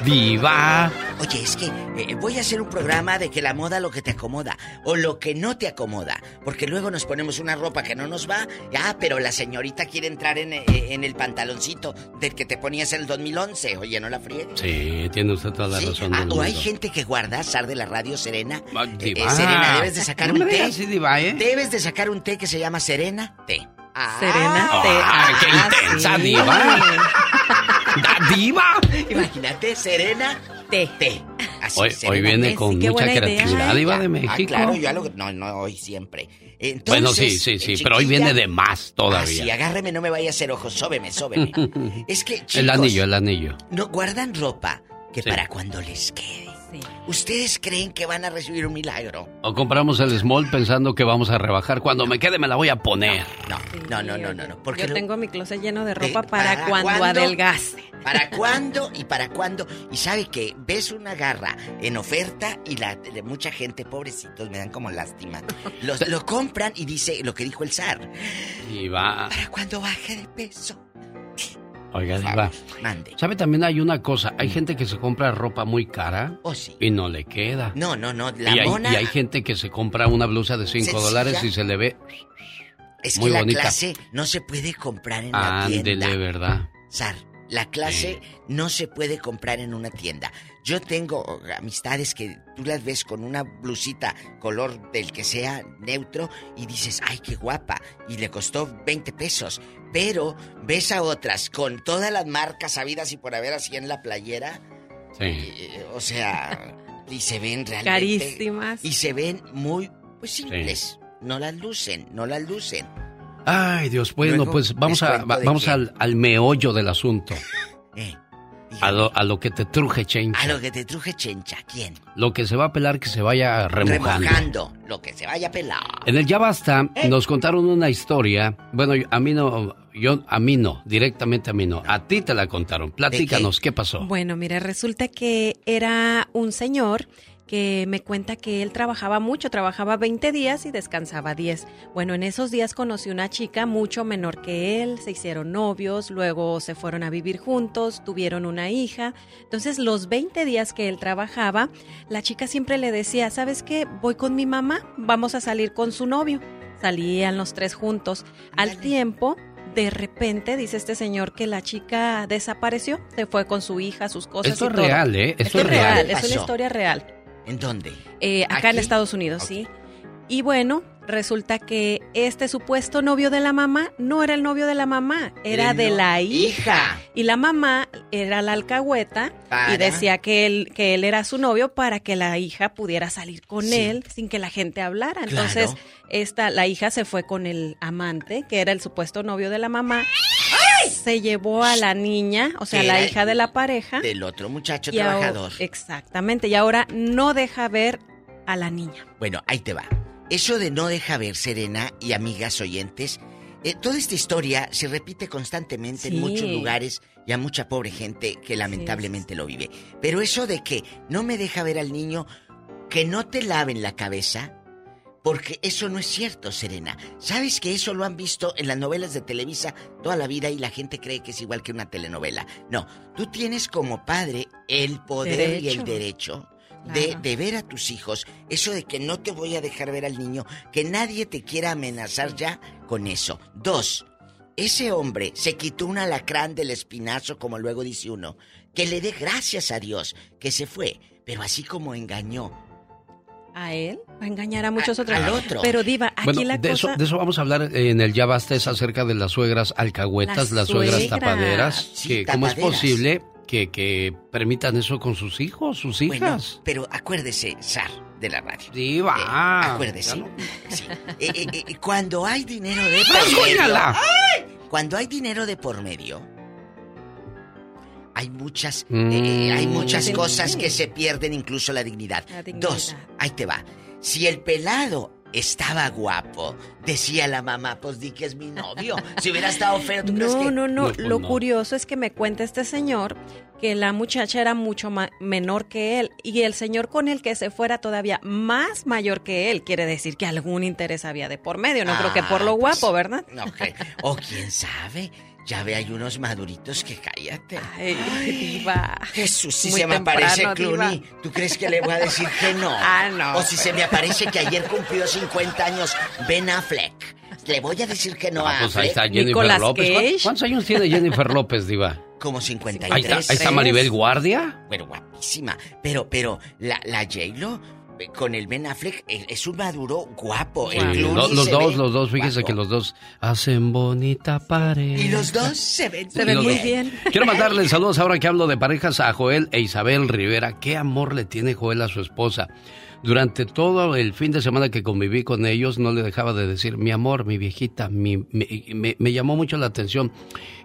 [SPEAKER 2] Diva.
[SPEAKER 9] Oye, es que eh, voy a hacer un programa de que la moda lo que te acomoda o lo que no te acomoda. Porque luego nos ponemos una ropa que no nos va. Ah, pero la señorita quiere entrar en, eh, en el pantaloncito del que te ponías en el 2011. Oye, no la friegues.
[SPEAKER 2] Sí, tiene usted toda la
[SPEAKER 9] Sí,
[SPEAKER 2] razón.
[SPEAKER 9] ah, o hay gente que guarda, Sar de la radio Serena.
[SPEAKER 2] Ah,
[SPEAKER 9] Eh,
[SPEAKER 2] diva.
[SPEAKER 9] eh, Serena, debes de sacar
[SPEAKER 2] No
[SPEAKER 9] un té.
[SPEAKER 2] así, diva, ¿eh?
[SPEAKER 9] Debes de sacar un té que se llama Serena Té. Ah,
[SPEAKER 3] Serena, te.
[SPEAKER 2] ¡Ay, qué
[SPEAKER 3] Ah,
[SPEAKER 2] intensa,
[SPEAKER 3] sí.
[SPEAKER 2] diva! ¡Da diva!
[SPEAKER 9] Imagínate, Serena
[SPEAKER 3] Té.
[SPEAKER 9] Té. Así,
[SPEAKER 2] Hoy,
[SPEAKER 9] Serena
[SPEAKER 2] hoy viene
[SPEAKER 3] Té,
[SPEAKER 2] con mucha creatividad, diva de
[SPEAKER 9] Ah,
[SPEAKER 2] México.
[SPEAKER 9] claro, yo algo... No, no, hoy siempre. Entonces,
[SPEAKER 2] bueno, sí, sí, sí, pero hoy viene de más
[SPEAKER 9] Ah, sí,
[SPEAKER 2] todavía.
[SPEAKER 9] agárreme, no me vaya a hacer ojos, sóbeme, sóbeme. es que, chicos,
[SPEAKER 2] el anillo, el anillo.
[SPEAKER 9] no guardan ropa que
[SPEAKER 2] Sí.
[SPEAKER 9] para cuando les quede.
[SPEAKER 3] Sí.
[SPEAKER 9] ¿Ustedes creen que van a recibir un milagro?
[SPEAKER 2] O compramos el small pensando que vamos a rebajar. Cuando me quede me la voy a poner.
[SPEAKER 9] No, no, no, no, no, no. Porque
[SPEAKER 3] Yo
[SPEAKER 9] lo-
[SPEAKER 3] tengo mi closet lleno de
[SPEAKER 9] ¿Eh?
[SPEAKER 3] ropa para,
[SPEAKER 9] ¿Para
[SPEAKER 3] cuando
[SPEAKER 9] cuándo?
[SPEAKER 3] adelgace.
[SPEAKER 9] ¿Para cuándo y para cuándo? Y sabe que ves una garra en oferta y la de mucha gente, pobrecitos, me dan como lástima. Los, lo compran y dice lo que dijo el zar.
[SPEAKER 2] Diva.
[SPEAKER 9] ¿Para cuándo baje de peso?
[SPEAKER 2] Oiga, diva.
[SPEAKER 9] Mande.
[SPEAKER 2] ¿Sabe también hay una cosa? Hay gente que se compra ropa muy cara
[SPEAKER 9] Oh, sí.
[SPEAKER 2] y no le queda.
[SPEAKER 9] No, no, no. La
[SPEAKER 2] y, hay,
[SPEAKER 9] mona
[SPEAKER 2] y hay gente que se compra una blusa de 5
[SPEAKER 9] Sencilla.
[SPEAKER 2] dólares y se le ve
[SPEAKER 9] es que
[SPEAKER 2] muy
[SPEAKER 9] la
[SPEAKER 2] bonita.
[SPEAKER 9] clase no se puede comprar en la
[SPEAKER 2] ándele,
[SPEAKER 9] tienda.
[SPEAKER 2] ¿verdad?
[SPEAKER 9] Sar, la clase no se puede comprar en una tienda. Yo tengo amistades que tú las ves con una blusita color del que sea neutro y dices, ay, qué guapa, y le costó 20 pesos. Pero ves a otras con todas las marcas sabidas y por haber así en la playera,
[SPEAKER 2] Sí.
[SPEAKER 9] eh, o sea, y se ven realmente...
[SPEAKER 3] Carísimas.
[SPEAKER 9] Y se ven muy, pues simples. No las lucen, no las lucen.
[SPEAKER 2] Ay, Dios, bueno,
[SPEAKER 9] Luego,
[SPEAKER 2] pues vamos,
[SPEAKER 9] ¿les
[SPEAKER 2] a, vamos al, al meollo del asunto.
[SPEAKER 9] Eh,
[SPEAKER 2] A lo, a lo que te truje, chencha.
[SPEAKER 9] a lo que te truje chencha, ¿quién?
[SPEAKER 2] Lo que se va a pelar, que se vaya remojando.
[SPEAKER 9] Remojando, lo que se vaya a pelar.
[SPEAKER 2] En el Ya Basta nos contaron una historia. Bueno, yo- a mí no, yo, a mí no, directamente a mí no. A ti te la contaron. Platícanos, ¿qué pasó?
[SPEAKER 3] Bueno, mire, resulta que era un señor que me cuenta que él trabajaba mucho, trabajaba 20 días y descansaba 10. Bueno, en esos días conocí una chica mucho menor que él, se hicieron novios, luego se fueron a vivir juntos, tuvieron una hija. Entonces, los 20 días que él trabajaba, la chica siempre le decía, ¿sabes qué? Voy con mi mamá, vamos a salir con su novio. Salían los tres juntos. Al tiempo, de repente, dice este señor que la chica desapareció, se fue con su hija, sus cosas.
[SPEAKER 2] Esto
[SPEAKER 3] y
[SPEAKER 2] es
[SPEAKER 3] todo.
[SPEAKER 2] real, ¿eh? Esto,
[SPEAKER 3] Esto
[SPEAKER 2] es real.
[SPEAKER 3] es una historia real.
[SPEAKER 9] ¿En dónde?
[SPEAKER 3] Eh, acá en
[SPEAKER 9] ¿Aquí?
[SPEAKER 3] Estados Unidos, sí. Y bueno, resulta que este supuesto novio de la mamá no era el novio de la mamá, era de
[SPEAKER 9] no-
[SPEAKER 3] la hija.
[SPEAKER 9] hija.
[SPEAKER 3] Y la mamá era la alcahueta
[SPEAKER 9] Para.
[SPEAKER 3] y decía que él, que él era su novio para que la hija pudiera salir con
[SPEAKER 9] Sí.
[SPEAKER 3] él sin que la gente hablara.
[SPEAKER 9] Claro.
[SPEAKER 3] Entonces, esta, la hija se fue con el amante, que era el supuesto novio de la mamá. Se llevó a la niña, o sea, la hija de la pareja.
[SPEAKER 9] Del otro muchacho
[SPEAKER 3] ahora-
[SPEAKER 9] trabajador.
[SPEAKER 3] exactamente, y ahora no deja ver a la niña.
[SPEAKER 9] Bueno, ahí te va. Eso de no deja ver, Serena y amigas oyentes, eh, toda esta historia se repite constantemente en muchos lugares y a mucha pobre gente que lamentablemente lo vive. Pero eso de que no me deja ver al niño, que no te laven la cabeza, porque eso no es cierto, Serena. ¿Sabes que eso lo han visto en las novelas de Televisa toda la vida y la gente cree que es igual que una telenovela? No, tú tienes como padre el poder y el
[SPEAKER 3] Derecho.
[SPEAKER 9] derecho de,
[SPEAKER 3] Claro.
[SPEAKER 9] de ver a tus hijos. Eso de que no te voy a dejar ver al niño, que nadie te quiera amenazar ya con eso. Dos, ese hombre se quitó un alacrán del espinazo, como luego dice uno. Que le dé gracias a Dios que se fue, pero así como engañó
[SPEAKER 3] A él va a engañar a muchos
[SPEAKER 9] A-
[SPEAKER 3] otros.
[SPEAKER 9] al otro.
[SPEAKER 3] Pero Diva, aquí
[SPEAKER 2] Bueno,
[SPEAKER 3] la
[SPEAKER 2] de,
[SPEAKER 3] cosa...
[SPEAKER 2] eso, de eso vamos a hablar en el Ya Basta, es acerca de las suegras alcahuetas,
[SPEAKER 3] Las
[SPEAKER 2] las, suegras
[SPEAKER 3] suegras.
[SPEAKER 2] tapaderas.
[SPEAKER 9] Sí,
[SPEAKER 2] que, ¿Cómo es posible que, que permitan eso con sus hijos, sus
[SPEAKER 9] Bueno,
[SPEAKER 2] hijas?
[SPEAKER 9] pero acuérdese, Sar, de la radio.
[SPEAKER 2] Diva.
[SPEAKER 9] Eh, acuérdese.
[SPEAKER 2] No-
[SPEAKER 9] Sí. Eh, eh, eh, cuando hay dinero de por medio.
[SPEAKER 2] ¡Rasguñala!
[SPEAKER 9] Cuando hay dinero de por medio. Hay muchas,
[SPEAKER 2] Mm.
[SPEAKER 9] eh, hay muchas
[SPEAKER 3] Sí.
[SPEAKER 9] cosas que se pierden, incluso la dignidad.
[SPEAKER 3] La dignidad.
[SPEAKER 9] Dos, ahí te va. Si el pelado estaba guapo, decía la mamá, pues di que es mi novio. Si hubiera estado feo, ¿tú crees
[SPEAKER 3] No,
[SPEAKER 9] que...?
[SPEAKER 3] no, no.
[SPEAKER 2] No, pues
[SPEAKER 3] Lo
[SPEAKER 2] no.
[SPEAKER 3] curioso es que me cuenta este señor que la muchacha era mucho menor que él y el señor con el que se fuera todavía más mayor que él. Quiere decir que algún interés había de por medio. No creo que por lo
[SPEAKER 9] Ah, pues,
[SPEAKER 3] guapo, ¿verdad?
[SPEAKER 9] No, que- o quién sabe. Ya ve, hay unos maduritos que cállate.
[SPEAKER 3] Ay, diva.
[SPEAKER 9] Jesús, si
[SPEAKER 3] Muy
[SPEAKER 9] se me
[SPEAKER 3] temprano,
[SPEAKER 9] aparece
[SPEAKER 3] diva.
[SPEAKER 9] Clooney, ¿tú crees que le voy a decir que no?
[SPEAKER 3] Ah, no.
[SPEAKER 9] O si se me aparece que ayer cumplió 50 años Ben Affleck, ¿le voy a decir que no
[SPEAKER 2] Ah,
[SPEAKER 9] a
[SPEAKER 2] pues ahí está Jennifer
[SPEAKER 3] Nicolas
[SPEAKER 2] López. ¿Cuán-
[SPEAKER 3] Cage.
[SPEAKER 2] ¿Cuántos años tiene Jennifer López, Diva?
[SPEAKER 9] Como 53.
[SPEAKER 2] Ahí está, ahí está Maribel Guardia.
[SPEAKER 9] Bueno, guapísima. Pero, pero, la, la J-Lo con el Ben Affleck eh, es un maduro guapo. El
[SPEAKER 2] Sí, lo- los
[SPEAKER 9] se
[SPEAKER 2] dos, los dos, fíjese
[SPEAKER 9] guapo.
[SPEAKER 2] que los dos hacen bonita pared.
[SPEAKER 9] Y los dos se ven
[SPEAKER 3] Se ven
[SPEAKER 2] los
[SPEAKER 3] muy bien.
[SPEAKER 2] Quiero mandarle saludos ahora que hablo de parejas a Joel e Isabel Rivera. Qué amor le tiene Joel a su esposa. Durante todo el fin de semana que conviví con ellos, no le dejaba de decir, mi amor, mi viejita, mi- mi- me, me llamó mucho la atención.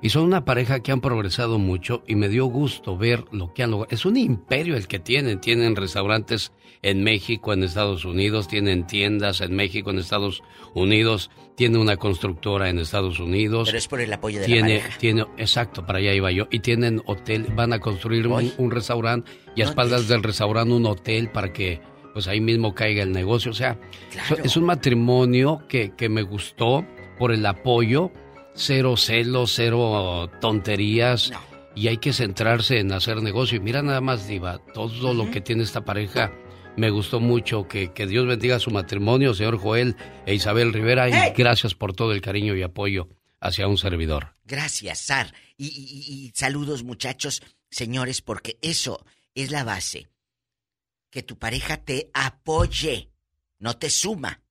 [SPEAKER 2] Y son una pareja que han progresado mucho y me dio gusto ver lo que han logrado. Es un imperio el que tienen. Tienen restaurantes en México, en Estados Unidos, tienen tiendas en México, en Estados Unidos, tiene una constructora en Estados Unidos.
[SPEAKER 9] Pero es por el apoyo de la
[SPEAKER 2] Tiene,
[SPEAKER 9] pareja.
[SPEAKER 2] tiene, exacto, para allá iba yo. Y tienen hotel, van a construir un, un restaurante y a espaldas
[SPEAKER 9] te-
[SPEAKER 2] del restaurante un hotel para que pues ahí mismo caiga el negocio. O sea,
[SPEAKER 9] Claro.
[SPEAKER 2] es un matrimonio que, que me gustó por el apoyo, cero celos, cero tonterías.
[SPEAKER 9] No.
[SPEAKER 2] Y hay que centrarse en hacer negocio. Y mira nada más, Diva, todo lo que tiene esta pareja. Me gustó mucho que, que Dios bendiga su matrimonio, señor Joel e Isabel Rivera, y gracias por todo el cariño y apoyo hacia un servidor.
[SPEAKER 9] Gracias, Sar. Y- y- y saludos, muchachos, señores, porque eso es la base. Que tu pareja te apoye, no te suma,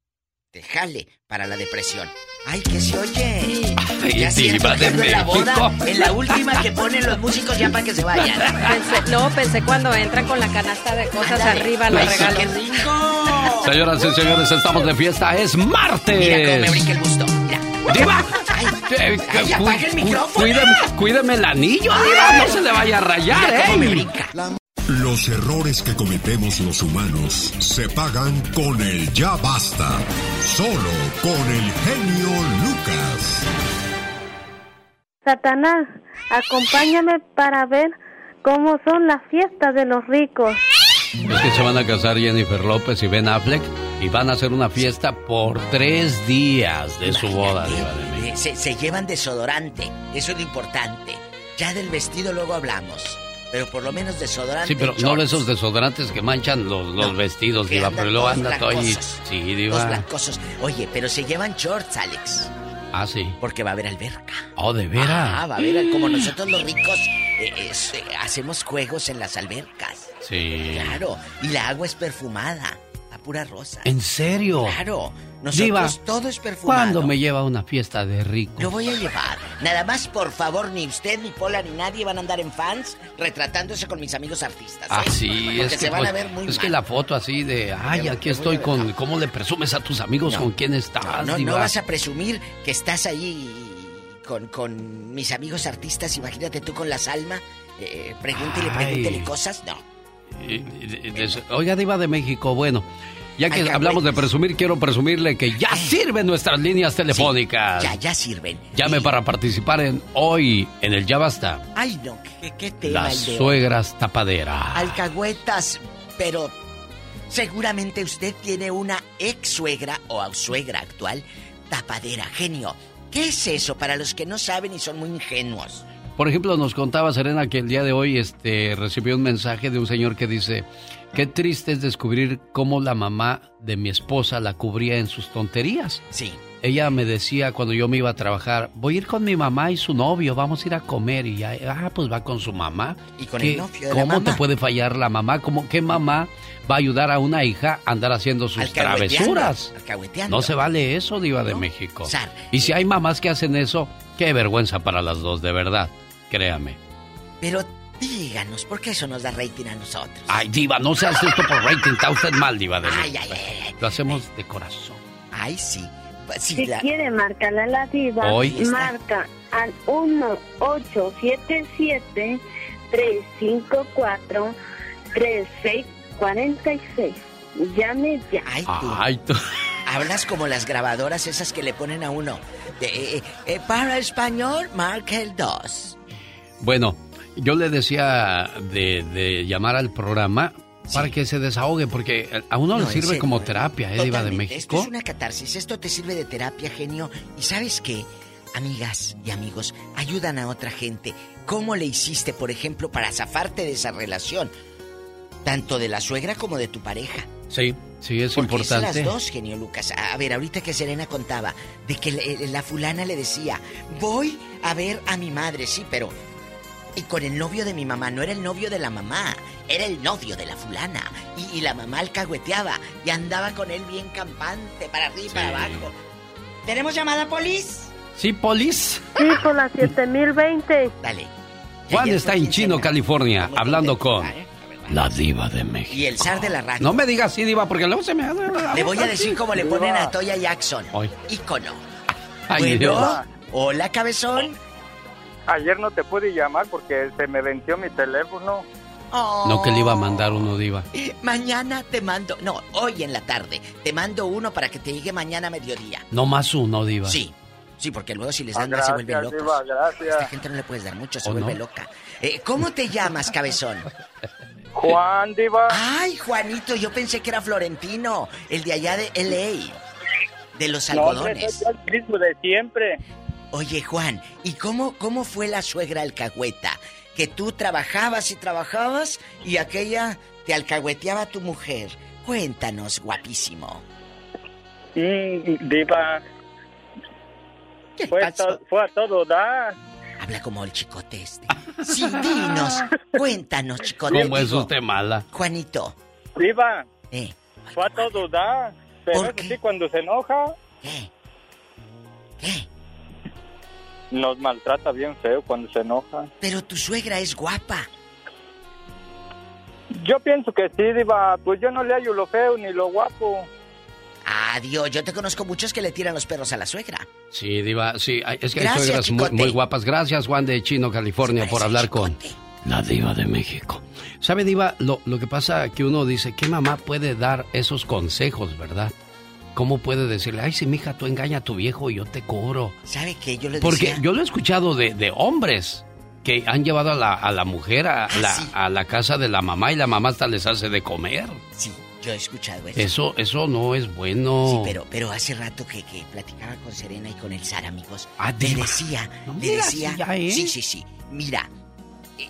[SPEAKER 9] te jale para la depresión. ¡Ay, que se oye!
[SPEAKER 2] Ay,
[SPEAKER 9] Ya siento que en la boda, en la última que ponen los músicos ya para que se vayan.
[SPEAKER 3] Pensé- no, pensé cuando entran con la canasta de cosas
[SPEAKER 9] Ándale.
[SPEAKER 3] arriba, los regalos.
[SPEAKER 9] qué rico!
[SPEAKER 2] Señoras y señores, estamos de fiesta. Es martes.
[SPEAKER 9] Mira cómo me brinca el gusto. Mira.
[SPEAKER 2] ¡Diva!
[SPEAKER 9] Ay,
[SPEAKER 2] Eh,
[SPEAKER 9] ay,
[SPEAKER 2] cu-
[SPEAKER 9] apaga el
[SPEAKER 2] cu-
[SPEAKER 9] micrófono.
[SPEAKER 2] Cuídeme, cuídeme el anillo, Diva. No se le vaya a rayar,
[SPEAKER 9] Mira cómo me
[SPEAKER 2] ¿eh?
[SPEAKER 9] brinca.
[SPEAKER 10] Los errores que cometemos los humanos se pagan con el ya basta. Solo con el genio Lucas.
[SPEAKER 8] Satanás, acompáñame para ver cómo son las fiestas de los ricos.
[SPEAKER 2] Es que se van a casar Jennifer López y Ben Affleck y van a hacer una fiesta por tres días de su boda, Diva de México.
[SPEAKER 9] Se, se llevan desodorante, eso es lo importante. Ya del vestido luego hablamos. Pero por lo menos desodorante.
[SPEAKER 2] Sí, pero no de esos desodorantes que manchan los, los
[SPEAKER 9] No,
[SPEAKER 2] vestidos, Diva, pero luego anda todo ahí. Sí,
[SPEAKER 9] Los
[SPEAKER 2] Diva.
[SPEAKER 9] blancosos. Oye, pero se llevan shorts, Alex.
[SPEAKER 2] Ah, sí.
[SPEAKER 9] Porque va a haber alberca.
[SPEAKER 2] Oh, de veras.
[SPEAKER 9] Ah, va a haber, como nosotros los ricos eh, eh, hacemos juegos en las albercas.
[SPEAKER 2] Sí.
[SPEAKER 9] Claro. Y la agua es perfumada. A pura rosa.
[SPEAKER 2] ¿En serio?
[SPEAKER 9] Claro. Nosotros
[SPEAKER 2] Diva,
[SPEAKER 9] todo es perfumado.
[SPEAKER 2] ¿Cuándo me lleva a una fiesta de rico?
[SPEAKER 9] Lo voy a llevar. Nada más, por favor, ni usted, ni Pola, ni nadie van a andar en fans retratándose con mis amigos artistas. ¿eh?
[SPEAKER 2] Ah, sí,
[SPEAKER 9] Porque
[SPEAKER 2] es que,
[SPEAKER 9] se van
[SPEAKER 2] pues,
[SPEAKER 9] a ver muy
[SPEAKER 2] es
[SPEAKER 9] mal.
[SPEAKER 2] que la foto así de, ay, aquí estoy con. ¿cómo le presumes a tus amigos
[SPEAKER 9] No.
[SPEAKER 2] con quién estás,
[SPEAKER 9] No,
[SPEAKER 2] diva?
[SPEAKER 9] no vas a presumir que estás ahí con, con mis amigos artistas, imagínate tú con la Salma, eh, pregúntele, pregúntele cosas, no.
[SPEAKER 2] Y- y- y- des- Oiga, Diva de México, bueno, ya que hablamos de presumir, quiero presumirle que ya sirven nuestras líneas telefónicas.
[SPEAKER 9] Ya, ya sirven.
[SPEAKER 2] Llame para participar en hoy en el Ya Basta.
[SPEAKER 9] Ay, no, qué, qué tema
[SPEAKER 2] Las
[SPEAKER 9] el de hoy.
[SPEAKER 2] suegras tapadera.
[SPEAKER 9] Alcahuetas, pero seguramente usted tiene una ex suegra o suegra actual tapadera, genio. ¿Qué es eso para los que no saben y son muy ingenuos?
[SPEAKER 2] Por ejemplo, nos contaba Serena que el día de hoy este, recibió un mensaje de un señor que dice, qué triste es descubrir cómo la mamá de mi esposa la cubría en sus tonterías.
[SPEAKER 9] Sí.
[SPEAKER 2] Ella me decía cuando yo me iba a trabajar, voy a ir con mi mamá y su novio, vamos a ir a comer y ya, ah, pues va con su mamá.
[SPEAKER 9] Y con
[SPEAKER 2] ¿Qué-
[SPEAKER 9] el novio de la
[SPEAKER 2] ¿Cómo
[SPEAKER 9] mamá?
[SPEAKER 2] te puede fallar la mamá? ¿Cómo, ¿Qué mamá va a ayudar a una hija a andar haciendo sus
[SPEAKER 9] Alcahueteando,
[SPEAKER 2] travesuras?
[SPEAKER 9] alcahueteando.
[SPEAKER 2] No se vale eso, Diva de México.
[SPEAKER 9] Sar,
[SPEAKER 2] Y si hay mamás que hacen eso, qué vergüenza para las dos, de verdad. Créame.
[SPEAKER 9] Pero díganos, ¿por qué eso nos da rating a nosotros?
[SPEAKER 2] Ay, Diva, no se hace esto por rating. Está usted mal, Diva de
[SPEAKER 9] Ay, ay, ay, ay.
[SPEAKER 2] Lo hacemos de corazón.
[SPEAKER 9] Ay, sí. Sí,
[SPEAKER 8] Si
[SPEAKER 9] la-
[SPEAKER 8] quiere marcarle a la diva,
[SPEAKER 2] Hoy está.
[SPEAKER 8] marca al 1877-354-3646. Llame ya.
[SPEAKER 9] Ay, tú.
[SPEAKER 2] Ay, tú.
[SPEAKER 9] Hablas como las grabadoras esas que le ponen a uno. De, eh, eh, para español, marca el 2.
[SPEAKER 2] Bueno, yo le decía de, de llamar al programa para que se desahogue, porque a uno
[SPEAKER 9] No,
[SPEAKER 2] le sirve como
[SPEAKER 9] ¿eh?
[SPEAKER 2] terapia, ¿eh, Diva de
[SPEAKER 9] Totalmente. Esto
[SPEAKER 2] México?
[SPEAKER 9] es una catarsis. Esto te sirve de terapia, genio. Y sabes qué, amigas y amigos, ayudan a otra gente. ¿Cómo le hiciste, por ejemplo, para zafarte de esa relación? Tanto de la suegra como de tu pareja.
[SPEAKER 2] Sí, sí, es
[SPEAKER 9] Porque es
[SPEAKER 2] importante.
[SPEAKER 9] las dos, genio Lucas. A ver, ahorita que Serena contaba de que la fulana le decía, voy a ver a mi madre, sí, pero... Y con el novio de mi mamá, no era el novio de la mamá, era el novio de la fulana. Y, y la mamá alcahueteaba y andaba con él bien campante, para arriba y para abajo. ¿Tenemos llamada, polis?
[SPEAKER 2] Sí, Polis.
[SPEAKER 8] Sí, por la 7020.
[SPEAKER 9] Dale.
[SPEAKER 2] Juan está en. Chino, California,
[SPEAKER 9] ¿Cómo te
[SPEAKER 2] hablando con la Diva de México.
[SPEAKER 9] Y el zar de la radio.
[SPEAKER 2] No me digas así, Diva, porque luego se me hace.
[SPEAKER 9] Le voy a decir cómo le ponen a Toya Jackson.
[SPEAKER 2] Ay.
[SPEAKER 9] Ícono.
[SPEAKER 2] Ay,
[SPEAKER 9] bueno,
[SPEAKER 2] Dios.
[SPEAKER 9] hola, cabezón.
[SPEAKER 11] Ayer no te pude llamar porque se me venció mi teléfono.
[SPEAKER 9] Oh.
[SPEAKER 2] No que le iba a mandar uno, Diva.
[SPEAKER 9] Mañana te mando, no, hoy en la tarde, te mando uno para que te llegue mañana a mediodía.
[SPEAKER 2] No más uno, Diva.
[SPEAKER 9] Sí, sí, porque luego si les
[SPEAKER 11] Ah,
[SPEAKER 9] dan más se vuelven locos.
[SPEAKER 11] Diva, gracias.
[SPEAKER 9] A esta gente no le puedes dar mucho, se
[SPEAKER 2] ¿O
[SPEAKER 9] vuelve
[SPEAKER 2] no?
[SPEAKER 9] loca. Eh, ¿Cómo te llamas, cabezón?
[SPEAKER 11] Juan Diva.
[SPEAKER 9] Ay, Juanito, yo pensé que era Florentino, el de allá de LA, de los
[SPEAKER 11] no,
[SPEAKER 9] algodones.
[SPEAKER 11] soy el mismo de siempre.
[SPEAKER 9] Oye, Juan, ¿y cómo, cómo fue la suegra alcahueta? Que tú trabajabas y trabajabas y aquella te alcahueteaba a tu mujer. Cuéntanos, guapísimo.
[SPEAKER 11] Mm, diva,
[SPEAKER 9] ¿Qué
[SPEAKER 11] fue,
[SPEAKER 9] pasó?
[SPEAKER 11] to- fue a todo dar.
[SPEAKER 9] Habla como el chicote este. Sí, dinos. Cuéntanos, chicote.
[SPEAKER 2] ¿Cómo es usted mala?
[SPEAKER 9] Juanito,
[SPEAKER 11] Diva,
[SPEAKER 9] eh,
[SPEAKER 11] fue a todo dar. Pero
[SPEAKER 9] ¿Por qué?
[SPEAKER 11] sí, cuando se enoja,
[SPEAKER 9] ¿qué? ¿Qué?
[SPEAKER 11] Nos maltrata bien feo cuando se enoja.
[SPEAKER 9] Pero tu suegra es guapa.
[SPEAKER 11] Yo pienso que sí, Diva. Pues yo no le hallo lo feo ni lo guapo.
[SPEAKER 9] Adiós, yo te conozco muchos que le tiran los perros a la suegra.
[SPEAKER 2] Sí, Diva, sí, hay- es que hay suegras muy, muy guapas. Gracias, Juan de Chino, California, por hablar con la Diva de México. ¿Sabe, Diva? Lo, lo que pasa que uno dice, ¿qué mamá puede dar esos consejos, verdad? ¿Cómo puede decirle, ay, si mija, tú engaña a tu viejo y yo te cobro?
[SPEAKER 9] ¿Sabe qué? Yo le
[SPEAKER 2] Porque
[SPEAKER 9] decía...
[SPEAKER 2] yo lo he escuchado de, de hombres que han llevado a la, a la mujer a,
[SPEAKER 9] Ah,
[SPEAKER 2] la,
[SPEAKER 9] sí.
[SPEAKER 2] a la casa de la mamá y la mamá hasta les hace de comer.
[SPEAKER 9] Sí, yo he escuchado eso.
[SPEAKER 2] Eso, eso no es bueno.
[SPEAKER 9] Sí, pero, pero hace rato que, que platicaba con Serena y con el Sar, amigos.
[SPEAKER 2] Ah,
[SPEAKER 9] le decía,
[SPEAKER 2] No me
[SPEAKER 9] le decía.
[SPEAKER 2] ya, ¿eh?
[SPEAKER 9] Sí, sí, sí. Mira, eh,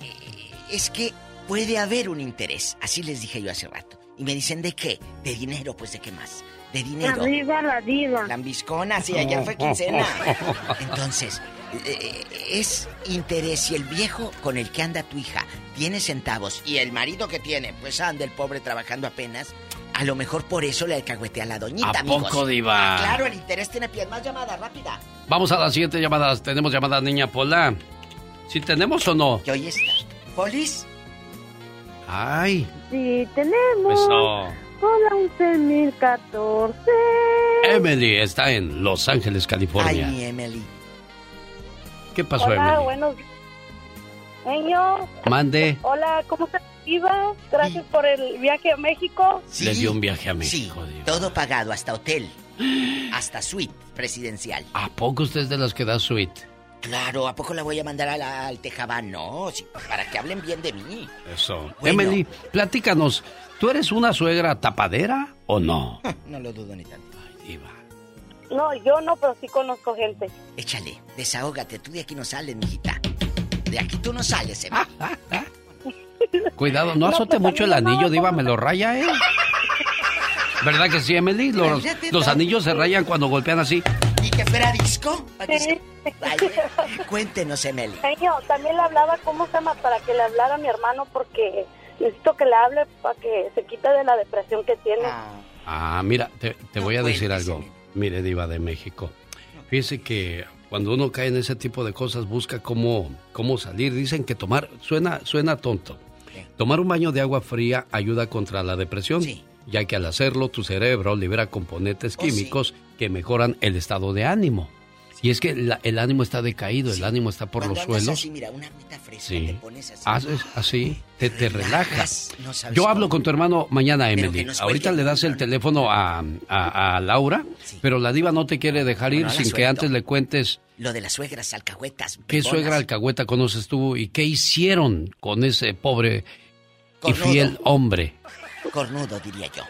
[SPEAKER 9] es que puede haber un interés. Así les dije yo hace rato. Y me dicen, ¿de qué? De dinero, pues de qué más. De dinero.
[SPEAKER 8] Arriba la diva.
[SPEAKER 9] Lambiscona, sí, ayer fue quincena. Entonces, eh, es interés y el viejo con el que anda tu hija tiene centavos y el marido que tiene, pues anda el pobre trabajando apenas. A lo mejor por eso le alcahuetea a la doñita,
[SPEAKER 2] ¿A
[SPEAKER 9] amigos.
[SPEAKER 2] poco, diva?
[SPEAKER 9] Ah, claro, el interés tiene pies. Más llamada, rápida.
[SPEAKER 2] Vamos a las siguientes llamadas. ¿Tenemos llamada, niña Pola? ¿Sí tenemos o no?
[SPEAKER 9] Y hoy está. ¿Polis?
[SPEAKER 2] Ay,
[SPEAKER 8] Sí, tenemos.
[SPEAKER 2] eso.
[SPEAKER 8] Hola, 11014.
[SPEAKER 2] Emily está en Los Ángeles, California.
[SPEAKER 9] Ay, mi Emily.
[SPEAKER 2] ¿Qué pasó,
[SPEAKER 8] Hola,
[SPEAKER 2] Emily?
[SPEAKER 8] buenos Señor.
[SPEAKER 2] Mande.
[SPEAKER 8] Hola, ¿cómo estás, Diva? Gracias por el viaje a México.
[SPEAKER 2] Le dio un viaje a
[SPEAKER 9] Sí,
[SPEAKER 2] México. Diva.
[SPEAKER 9] todo pagado, hasta hotel, hasta suite presidencial.
[SPEAKER 2] ¿A poco usted es de las que da suite?
[SPEAKER 9] Claro, ¿a poco la voy a mandar a la- al Tejabán? No, sí, para que hablen bien de mí.
[SPEAKER 2] Eso.
[SPEAKER 9] Bueno.
[SPEAKER 2] Emily, platícanos. ¿Tú eres una suegra tapadera o no?
[SPEAKER 9] No lo dudo ni tanto.
[SPEAKER 2] Diva.
[SPEAKER 8] No, yo no, pero sí conozco gente.
[SPEAKER 9] Échale, desahógate, tú de aquí no sales, mijita. De aquí tú no sales, Emily.
[SPEAKER 2] Cuidado, no azote mucho el anillo, Diva, me lo raya, ¿eh? ¿Verdad que sí, Emily? Los, los
[SPEAKER 9] no.
[SPEAKER 2] anillos se rayan cuando golpean así.
[SPEAKER 9] ¿Y que fuera disco? Que se raye. Cuéntenos, Emily.
[SPEAKER 8] Señor, también le hablaba, ¿cómo se llama? Para que le hablara a mi hermano porque necesito que le hable para que se quite de la depresión que tiene.
[SPEAKER 2] Ah, mira, te, te voy a decir algo. Mire, Diva de México. Fíjese que cuando uno cae en ese tipo de cosas, busca cómo, cómo salir. Dicen que tomar, suena, suena tonto. Tomar un baño de agua fría ayuda contra la depresión, ya que al hacerlo tu cerebro libera componentes químicos que mejoran el estado de ánimo. Y es que la- el ánimo está decaído, el ánimo está por
[SPEAKER 9] Cuando
[SPEAKER 2] los suelos.
[SPEAKER 9] así, mira, una agüita fresca,
[SPEAKER 2] Sí.
[SPEAKER 9] te pones así.
[SPEAKER 2] Haces así, te, te relajas.
[SPEAKER 9] no sabes
[SPEAKER 2] Yo hablo con tu hermano mañana, Emily. Ahorita le das el teléfono a, a- a Laura, pero la diva no te quiere dejar ir
[SPEAKER 9] Bueno,
[SPEAKER 2] sin que antes le cuentes
[SPEAKER 9] Lo de las suegras alcahuetas.
[SPEAKER 2] qué suegra alcahueta conoces tú y qué hicieron con ese pobre y fiel hombre.
[SPEAKER 9] Cornudo, diría yo.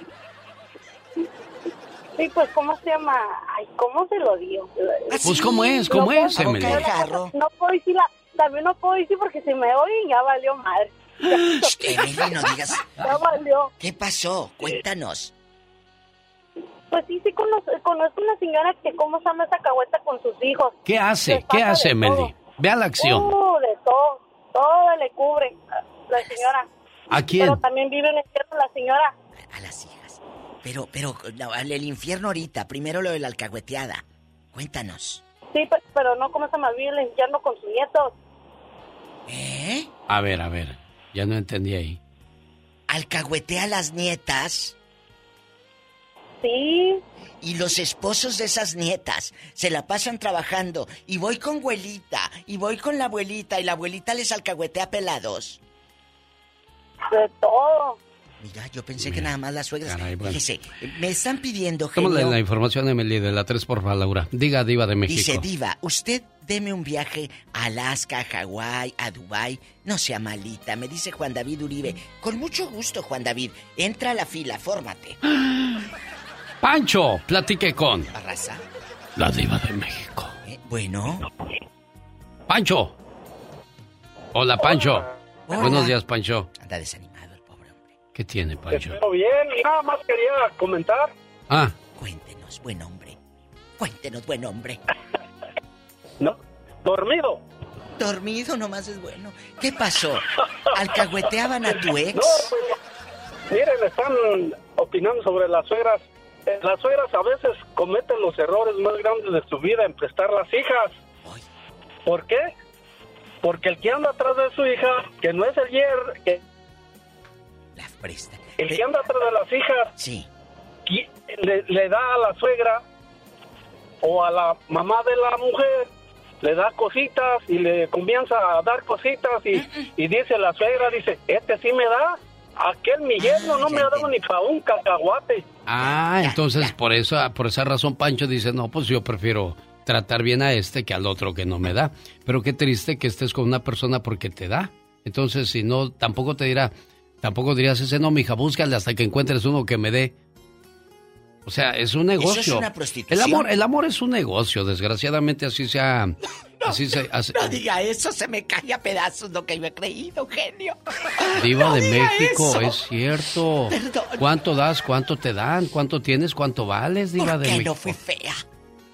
[SPEAKER 8] Sí, pues, ¿cómo se llama? Ay, ¿cómo se lo dio?
[SPEAKER 2] Pues, ¿cómo es? ¿Cómo
[SPEAKER 8] No
[SPEAKER 2] es,
[SPEAKER 8] puedo-
[SPEAKER 2] Emily?
[SPEAKER 8] No, no puedo decir la, también no puedo decir porque si me oyen ya valió madre.
[SPEAKER 9] Emily, no digas.
[SPEAKER 8] Ya valió.
[SPEAKER 9] ¿Qué pasó? Cuéntanos.
[SPEAKER 8] Pues sí, sí conozco, conozco una señora que cómo se llama esa cagüeta con sus hijos.
[SPEAKER 2] ¿Qué hace? ¿Qué hace, Emily?
[SPEAKER 8] todo.
[SPEAKER 2] Ve a la acción.
[SPEAKER 8] Uh, de todo, todo le cubre la señora.
[SPEAKER 2] ¿A quién?
[SPEAKER 8] Pero también vive en el infierno la señora.
[SPEAKER 9] Pero, pero, no, el infierno ahorita. Primero lo de la alcahueteada. Cuéntanos.
[SPEAKER 8] Sí, pe- pero no como se llama, vive en el infierno con sus nietos.
[SPEAKER 9] ¿Eh?
[SPEAKER 2] A ver, a ver. Ya no entendí ahí.
[SPEAKER 9] Alcahuetea a las nietas.
[SPEAKER 8] Sí.
[SPEAKER 9] Y los esposos de esas nietas se la pasan trabajando. Y voy con abuelita. Y voy con la abuelita. Y la abuelita les alcahuetea pelados.
[SPEAKER 8] De todo.
[SPEAKER 9] Mira, yo pensé que nada más las suegras.
[SPEAKER 2] Caray, bueno.
[SPEAKER 9] Fíjese, me están pidiendo,
[SPEAKER 2] Tómale
[SPEAKER 9] genio.
[SPEAKER 2] la información, Emily, de la 3 por favor, Laura. Diga, diva de México.
[SPEAKER 9] Dice Diva, usted deme un viaje a Alaska, a Hawái, a Dubái. No sea malita, me dice Juan David Uribe. Con mucho gusto, Juan David. Entra a la fila, fórmate.
[SPEAKER 2] Pancho, platique con la diva de México.
[SPEAKER 9] Eh, bueno.
[SPEAKER 2] Pancho. Hola, Pancho.
[SPEAKER 9] Hola.
[SPEAKER 2] Buenos días, Pancho.
[SPEAKER 9] Anda desanimado.
[SPEAKER 2] ¿Qué tiene, Pancho?
[SPEAKER 11] Pero bien, nada más quería comentar.
[SPEAKER 2] Ah,
[SPEAKER 9] Cuéntenos, buen hombre. Cuéntenos, buen hombre.
[SPEAKER 11] No, dormido.
[SPEAKER 9] Dormido nomás es bueno. ¿Qué pasó? ¿Alcahueteaban a tu ex?
[SPEAKER 11] No, pues, miren, están opinando sobre las suegras. Eh, Las suegras a veces cometen los errores más grandes de su vida en prestar las hijas. ¿Por qué? Porque el que anda atrás de su hija, que no es el yer, que El que anda atrás de las hijas,
[SPEAKER 9] Sí.
[SPEAKER 11] le, le da a la suegra o a la mamá de la mujer, le da cositas y le comienza a dar cositas y, y dice la suegra, dice, este sí me da, aquel mi yerno no me ha dado ni para un cacahuate.
[SPEAKER 2] ah, entonces por eso, por esa razón Pancho dice, no, pues yo prefiero tratar bien a este que al otro que no me da. Pero qué triste que estés con una persona porque te da. Entonces, si no, tampoco te dirá, tampoco dirías ese no, mija, búscale hasta que encuentres uno que me dé. O sea, es un
[SPEAKER 9] Eso es
[SPEAKER 2] negocio.
[SPEAKER 9] una prostitución.
[SPEAKER 2] El amor, el amor es un negocio, desgraciadamente así se hace.
[SPEAKER 9] No diga eso, se me cae a pedazos lo que yo he creído, genio.
[SPEAKER 2] Diva
[SPEAKER 9] No
[SPEAKER 2] de México,
[SPEAKER 9] eso.
[SPEAKER 2] es cierto.
[SPEAKER 9] Perdón.
[SPEAKER 2] ¿Cuánto das? ¿Cuánto te dan? ¿Cuánto tienes? ¿Cuánto vales, Diva
[SPEAKER 9] ¿Por
[SPEAKER 2] de
[SPEAKER 9] qué
[SPEAKER 2] México?
[SPEAKER 9] no fui fea?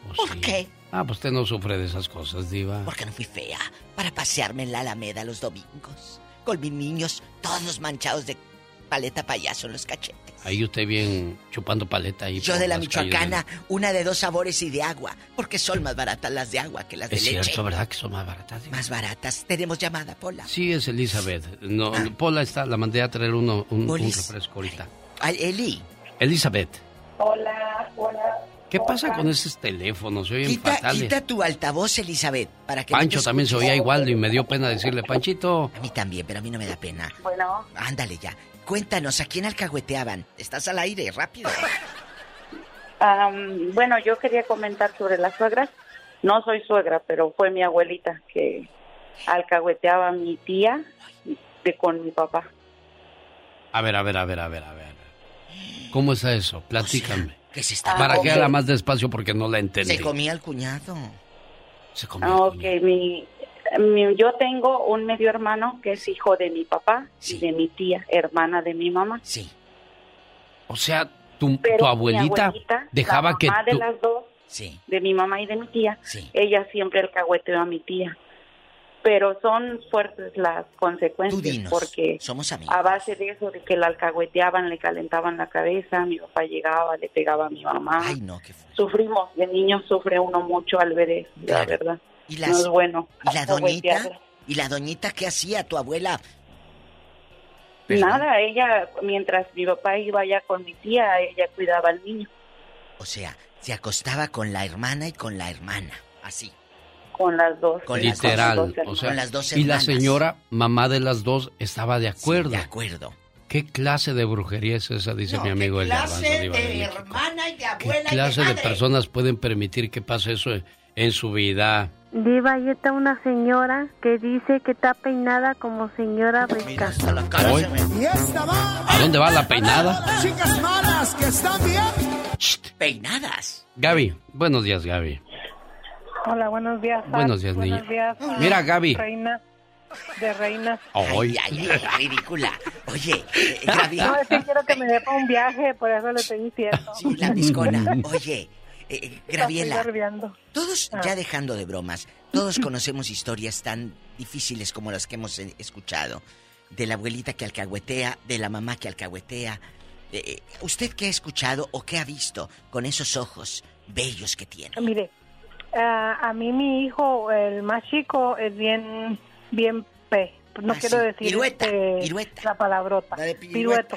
[SPEAKER 2] Pues
[SPEAKER 9] ¿Por
[SPEAKER 2] sí.
[SPEAKER 9] qué?
[SPEAKER 2] Ah, pues usted no sufre de esas cosas, Diva.
[SPEAKER 9] Porque no fui fea para pasearme en la Alameda los domingos. Con mis niños todos manchados de paleta payaso en los cachetes.
[SPEAKER 2] Ahí usted bien chupando paleta ahí.
[SPEAKER 9] Yo de la Michoacana, una de dos sabores y de agua. Porque son más baratas las de agua que las
[SPEAKER 2] de-
[SPEAKER 9] de
[SPEAKER 2] Es
[SPEAKER 9] leche.
[SPEAKER 2] cierto, ¿verdad? Que son más baratas.
[SPEAKER 9] Más baratas. Tenemos llamada, Pola.
[SPEAKER 2] Sí, es Elizabeth. No, Pola está, la mandé a traer uno, un, un refresco ahorita.
[SPEAKER 9] Ay, Eli.
[SPEAKER 2] Elizabeth.
[SPEAKER 8] Hola, hola.
[SPEAKER 2] ¿Qué pasa con esos teléfonos? Se oyen
[SPEAKER 9] Quita,
[SPEAKER 2] fatales.
[SPEAKER 9] quita tu altavoz, Elizabeth, para que
[SPEAKER 2] Pancho también se oía igual y me dio pena decirle, Panchito.
[SPEAKER 9] A mí también, pero a mí no me da pena.
[SPEAKER 8] Bueno,
[SPEAKER 9] Ándale ya. Cuéntanos, ¿a quién alcahueteaban? Estás al aire, rápido.
[SPEAKER 8] bueno, yo quería comentar sobre las suegras. No soy suegra, pero fue mi abuelita que alcahueteaba a mi tía de con mi papá.
[SPEAKER 2] A ver, a ver, a ver, a ver, a ver. ¿Cómo está eso? Platícame.
[SPEAKER 9] Que se
[SPEAKER 2] que
[SPEAKER 8] ok.
[SPEAKER 2] habla más despacio porque no la entendí.
[SPEAKER 9] Se comía al cuñado.
[SPEAKER 2] Se comía.
[SPEAKER 8] Ah, ok, mi, mi- yo tengo un medio hermano que es hijo de mi papá
[SPEAKER 9] Sí.
[SPEAKER 8] y de mi tía, hermana de mi mamá.
[SPEAKER 9] Sí,
[SPEAKER 2] O sea, tu, tu abuelita,
[SPEAKER 8] abuelita,
[SPEAKER 2] dejaba
[SPEAKER 8] la
[SPEAKER 2] que
[SPEAKER 8] mamá de
[SPEAKER 2] tú...
[SPEAKER 8] las dos,
[SPEAKER 9] sí,
[SPEAKER 8] de mi mamá y de mi tía,
[SPEAKER 9] sí.
[SPEAKER 8] ella siempre alcahueteó a mi tía. Pero son fuertes las consecuencias
[SPEAKER 9] dinos.
[SPEAKER 8] porque
[SPEAKER 9] Somos amigos.
[SPEAKER 8] a base de eso, de que la alcahueteaban, le calentaban la cabeza, mi papá llegaba, le pegaba a mi mamá.
[SPEAKER 9] Ay, no, qué.
[SPEAKER 8] Sufrimos, de niños sufre uno mucho al ver eso, la
[SPEAKER 9] Claro.
[SPEAKER 8] verdad.
[SPEAKER 9] ¿Y,
[SPEAKER 8] No
[SPEAKER 9] las,
[SPEAKER 8] es bueno.
[SPEAKER 9] ¿Y la doñita? ¿Y la doñita qué hacía tu abuela? Perdón.
[SPEAKER 8] Nada, ella, mientras mi papá iba allá con mi tía, ella cuidaba al niño,
[SPEAKER 9] O sea, se acostaba con la hermana y con la hermana. Así.
[SPEAKER 8] Con las dos.
[SPEAKER 9] Con las
[SPEAKER 2] Literal,
[SPEAKER 8] dos
[SPEAKER 2] o sea,
[SPEAKER 9] Con las dos
[SPEAKER 2] y la señora, mamá de las dos, estaba de acuerdo.
[SPEAKER 9] Sí, de acuerdo.
[SPEAKER 2] ¿Qué clase de brujería es esa? Dice mi amigo el Garbanzo, de México.
[SPEAKER 9] hermana y de
[SPEAKER 2] ¿Qué clase de personas pueden permitir que pase eso en su vida?
[SPEAKER 12] Diva, ahí está una señora que dice que está peinada como señora rica.
[SPEAKER 13] Y
[SPEAKER 2] ¿A dónde va la peinada?
[SPEAKER 13] chicas malas que están bien.
[SPEAKER 9] Peinadas.
[SPEAKER 2] Gaby, buenos días, Gaby.
[SPEAKER 12] Hola, buenos días.
[SPEAKER 2] Buenos días, niña.
[SPEAKER 12] Buenos días.
[SPEAKER 2] Mira, Gaby.
[SPEAKER 12] Reina de reinas.
[SPEAKER 2] Hoy.
[SPEAKER 9] Ay, ay, ay, ridícula. Oye, eh, Gaby.
[SPEAKER 12] No, es que quiero que me dé para un viaje, por eso le estoy diciendo.
[SPEAKER 9] Sí, la discona. Oye, eh, eh, Graviela, todos,
[SPEAKER 12] Ah.
[SPEAKER 9] ya dejando de bromas, todos conocemos historias tan difíciles como las que hemos eh, escuchado. De la abuelita que alcahuetea, de la mamá que alcahuetea. Eh, eh, ¿Usted qué ha escuchado o qué ha visto con esos ojos bellos que tiene?
[SPEAKER 12] Mire, ah, a mí mi hijo, el más chico, es bien, bien P. No
[SPEAKER 9] Ah,
[SPEAKER 12] quiero
[SPEAKER 9] sí.
[SPEAKER 12] decir
[SPEAKER 9] Pirueta,
[SPEAKER 12] este,
[SPEAKER 9] pirueta.
[SPEAKER 12] la palabrota.
[SPEAKER 9] Pirueta.
[SPEAKER 12] Pirueto.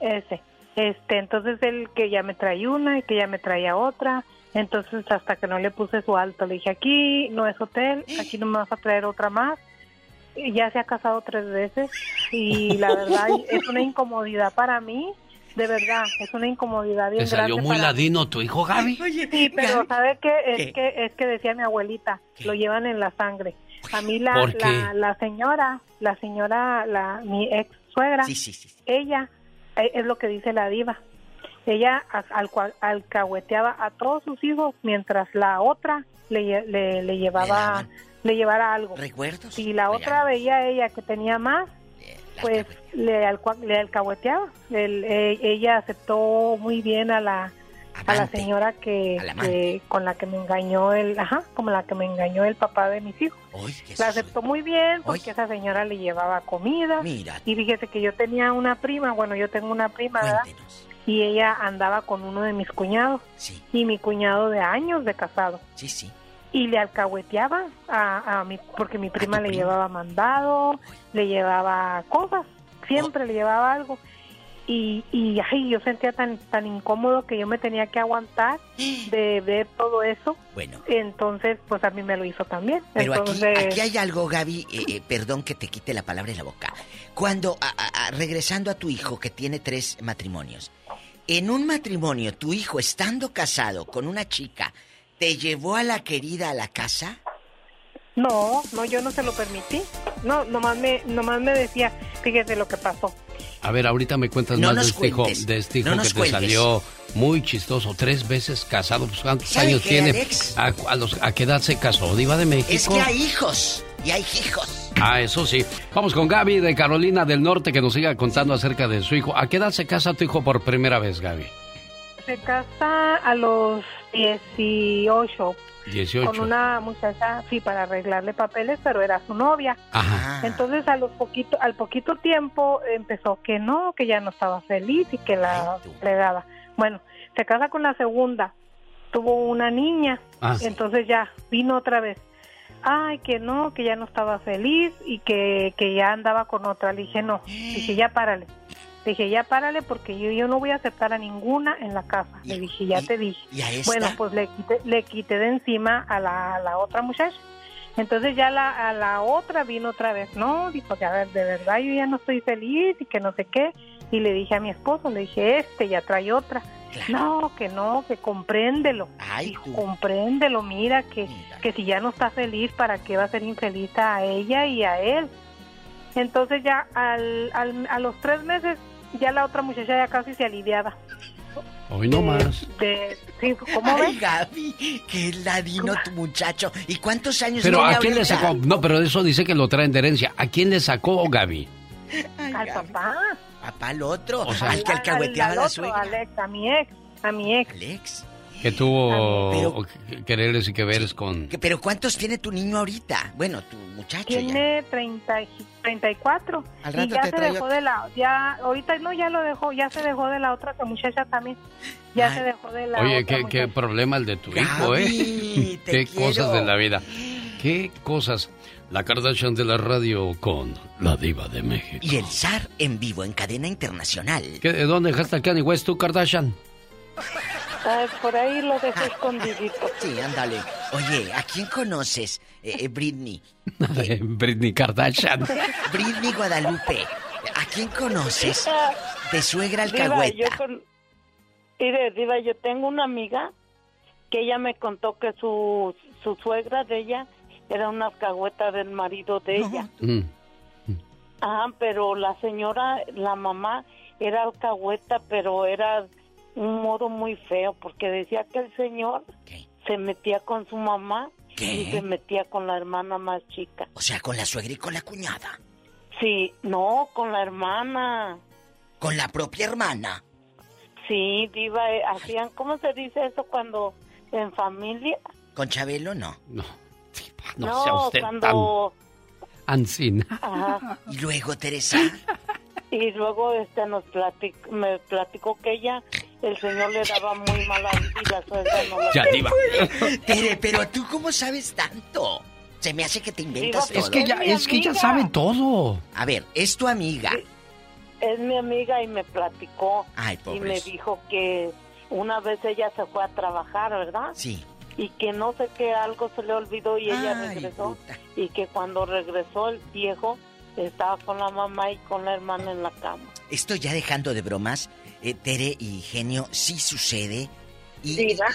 [SPEAKER 12] Ese. Este, entonces él que ya me trae una y que ya me traía otra. Entonces hasta que no le puse su alto, le dije, aquí no es hotel, aquí no me vas a traer otra más. Y ya se ha casado tres veces y la verdad es una incomodidad para mí, de verdad, es una incomodidad bien
[SPEAKER 2] Te salió
[SPEAKER 12] grande
[SPEAKER 2] muy
[SPEAKER 12] para
[SPEAKER 2] ladino tu hijo, Gaby.
[SPEAKER 12] Sí, pero ¿sabe qué? Es
[SPEAKER 2] ¿Qué?
[SPEAKER 12] que es que decía mi abuelita,
[SPEAKER 9] ¿Qué?
[SPEAKER 12] lo llevan en la sangre. A mí la la, la señora, la señora, la mi ex suegra,
[SPEAKER 9] Sí, sí, sí. sí.
[SPEAKER 12] ella eh, es lo que dice la diva. Ella al, cua- alcahueteaba a todos sus hijos mientras la otra le, le, le llevaba le llevara algo.
[SPEAKER 9] ¿Recuerdos?
[SPEAKER 12] Si la otra
[SPEAKER 9] Regalos.
[SPEAKER 12] veía a ella que tenía más, pues le, alcua- le alcahueteaba. El- eh, ella aceptó muy bien a la a la señora que, con la que me engañó el ajá como la que me engañó el papá de mis hijos. La aceptó muy bien porque esa señora le llevaba comida.
[SPEAKER 9] Mira,
[SPEAKER 12] y fíjese que yo tenía una prima bueno yo tengo una prima ¿verdad? y ella andaba con uno de mis cuñados.
[SPEAKER 9] Sí,
[SPEAKER 12] y mi cuñado de años de casado.
[SPEAKER 9] Sí, sí.
[SPEAKER 12] Y le alcahueteaba a, a mi porque mi prima le
[SPEAKER 9] prima?
[SPEAKER 12] llevaba mandado le llevaba cosas siempre
[SPEAKER 9] Oh.
[SPEAKER 12] le llevaba algo y, y ay, yo sentía tan tan incómodo que yo me tenía que aguantar de ver todo eso
[SPEAKER 9] Bueno,
[SPEAKER 12] entonces pues a mí me lo hizo también
[SPEAKER 9] Pero aquí,
[SPEAKER 12] entonces
[SPEAKER 9] aquí hay algo, Gaby, eh, eh, perdón que te quite la palabra de la boca. Cuando, a- regresando a tu hijo que tiene tres matrimonios, en un matrimonio, tu hijo estando casado con una chica, ¿te llevó a la querida a la casa?
[SPEAKER 12] no no yo no se lo permití no nomás me nomás me decía fíjese lo que pasó
[SPEAKER 2] A ver, ahorita me cuentas
[SPEAKER 9] No
[SPEAKER 2] más de este hijo, de este hijo
[SPEAKER 9] no
[SPEAKER 2] que te salió muy chistoso, tres veces casado. Pues, ¿Cuántos
[SPEAKER 9] ¿Sabe
[SPEAKER 2] años
[SPEAKER 9] qué,
[SPEAKER 2] tiene?
[SPEAKER 9] Alex?
[SPEAKER 2] ¿A, a los, ¿A qué edad se casó? ¿Diva de México?
[SPEAKER 9] Es que hay hijos y hay hijos.
[SPEAKER 2] Ah, eso sí. Vamos con Gaby de Carolina del Norte que nos siga contando acerca de su hijo. ¿A qué edad se casa tu hijo por primera vez, Gaby?
[SPEAKER 12] Se casa a los 18
[SPEAKER 2] 18.
[SPEAKER 12] con una muchacha sí para arreglarle papeles pero era su novia
[SPEAKER 2] Ajá.
[SPEAKER 9] Ah,
[SPEAKER 12] Entonces a los poquito, al poquito tiempo empezó que no, que ya no estaba feliz y que la fregaba. Bueno, se casa con la segunda, tuvo una niña,
[SPEAKER 2] Ah.
[SPEAKER 12] entonces ya vino otra vez. Ay, que no, que ya no estaba feliz y que, que ya andaba con otra. Le dije, no, dije, ya párale. Le dije, ya párale porque yo, yo no voy a aceptar a ninguna en la casa. Le dije, ya te dije.
[SPEAKER 9] ¿Y a esta?
[SPEAKER 12] Bueno, pues le quité, le quité de encima a la, a la otra muchacha. Entonces ya la, a la otra vino otra vez, no, dijo que a ver, de verdad yo ya no estoy feliz y que no sé qué. Y le dije a mi esposo, le dije, este ya trae otra. No, que no, que compréndelo. Dijo, compréndelo, mira, que, que si ya no está feliz, ¿para qué va a ser infeliz a ella y a él? Entonces ya al, al- a los tres meses, ya la otra muchacha ya casi se aliviaba.
[SPEAKER 2] Hoy no más.
[SPEAKER 12] De, ¿Cómo
[SPEAKER 9] Ay,
[SPEAKER 12] ves?
[SPEAKER 9] Gaby, qué ladino tu muchacho. ¿Y cuántos años
[SPEAKER 2] Pero
[SPEAKER 9] tiene
[SPEAKER 2] ¿a quién le sacó? No, pero eso dice que lo traen de herencia. ¿A quién le sacó Gaby?
[SPEAKER 12] Al papá.
[SPEAKER 9] Papá, al otro.
[SPEAKER 2] O sea-
[SPEAKER 9] al que
[SPEAKER 12] Al-
[SPEAKER 9] alcahueteaba
[SPEAKER 12] al
[SPEAKER 9] la suegra.
[SPEAKER 12] Alex, a mi ex, a mi ex.
[SPEAKER 9] Alex.
[SPEAKER 2] Que tuvo
[SPEAKER 9] Pero-
[SPEAKER 2] que- quereres y que veres con...
[SPEAKER 9] Que- Pero ¿cuántos tiene tu niño ahorita? Bueno, tu muchacho ya.
[SPEAKER 12] Tiene 30, y- 34
[SPEAKER 9] Al
[SPEAKER 12] y
[SPEAKER 9] rato
[SPEAKER 12] ya
[SPEAKER 9] te
[SPEAKER 12] se dejó de la ya ahorita no ya lo dejó ya se dejó de la otra muchacha también ya se dejó de la
[SPEAKER 2] Oye,
[SPEAKER 12] otra
[SPEAKER 2] qué, qué problema el de tu hijo, ¿eh?
[SPEAKER 9] te
[SPEAKER 2] qué
[SPEAKER 9] quiero.
[SPEAKER 2] cosas de la vida. Qué cosas. La Kardashian de la radio con la diva de México.
[SPEAKER 9] Y el zar en vivo en cadena internacional.
[SPEAKER 2] ¿Qué, ¿De dónde dejaste a Kanye West tú, Kardashian?
[SPEAKER 12] Ay, por ahí lo dejé escondidito
[SPEAKER 9] Sí, ándale. Oye, ¿a quién conoces, eh, eh, Britney?
[SPEAKER 2] De Britney Kardashian.
[SPEAKER 9] Britney Guadalupe. ¿A quién conoces? De suegra
[SPEAKER 8] Diva, yo
[SPEAKER 9] alcahueta.
[SPEAKER 8] con... Mire, Diva, yo tengo una amiga que ella me contó que su, su suegra de ella era una alcahueta del marido de ella.
[SPEAKER 2] Mm.
[SPEAKER 8] Ajá, pero la señora, la mamá, era alcahueta, pero era un modo muy feo, porque decía que el señor se metía con su mamá y se metía con la hermana más chica.
[SPEAKER 9] O sea, con la suegra y con la cuñada.
[SPEAKER 8] Sí, no, con la hermana.
[SPEAKER 9] Con la propia hermana.
[SPEAKER 8] Sí, diva, eh, hacían, ¿cómo se dice eso cuando en familia?
[SPEAKER 9] ¿Con Chabelo no?
[SPEAKER 2] No. No sea usted
[SPEAKER 8] cuando...
[SPEAKER 2] Ancina.
[SPEAKER 8] Ajá.
[SPEAKER 9] Y luego, Teresa.
[SPEAKER 8] Y luego este nos platic- me platicó que ella, el señor le daba muy mala vida no la
[SPEAKER 2] Ya, diva.
[SPEAKER 9] Tere, pero tú cómo sabes tanto? Se me hace que te inventas
[SPEAKER 8] Diva,
[SPEAKER 9] todo.
[SPEAKER 2] Es que ya, es que ya sabe todo.
[SPEAKER 9] A ver, es tu amiga.
[SPEAKER 8] Es mi amiga y me platicó
[SPEAKER 9] Ay,
[SPEAKER 8] y me dijo que una vez ella se fue a trabajar, ¿verdad?
[SPEAKER 9] Sí.
[SPEAKER 8] Y que no sé qué algo se le olvidó y ella
[SPEAKER 9] Ay,
[SPEAKER 8] regresó y que cuando regresó el viejo estaba con la mamá y con la hermana en la cama.
[SPEAKER 9] Esto ya dejando de bromas, eh, Tere y Genio, sí sucede. Y,
[SPEAKER 14] Diva,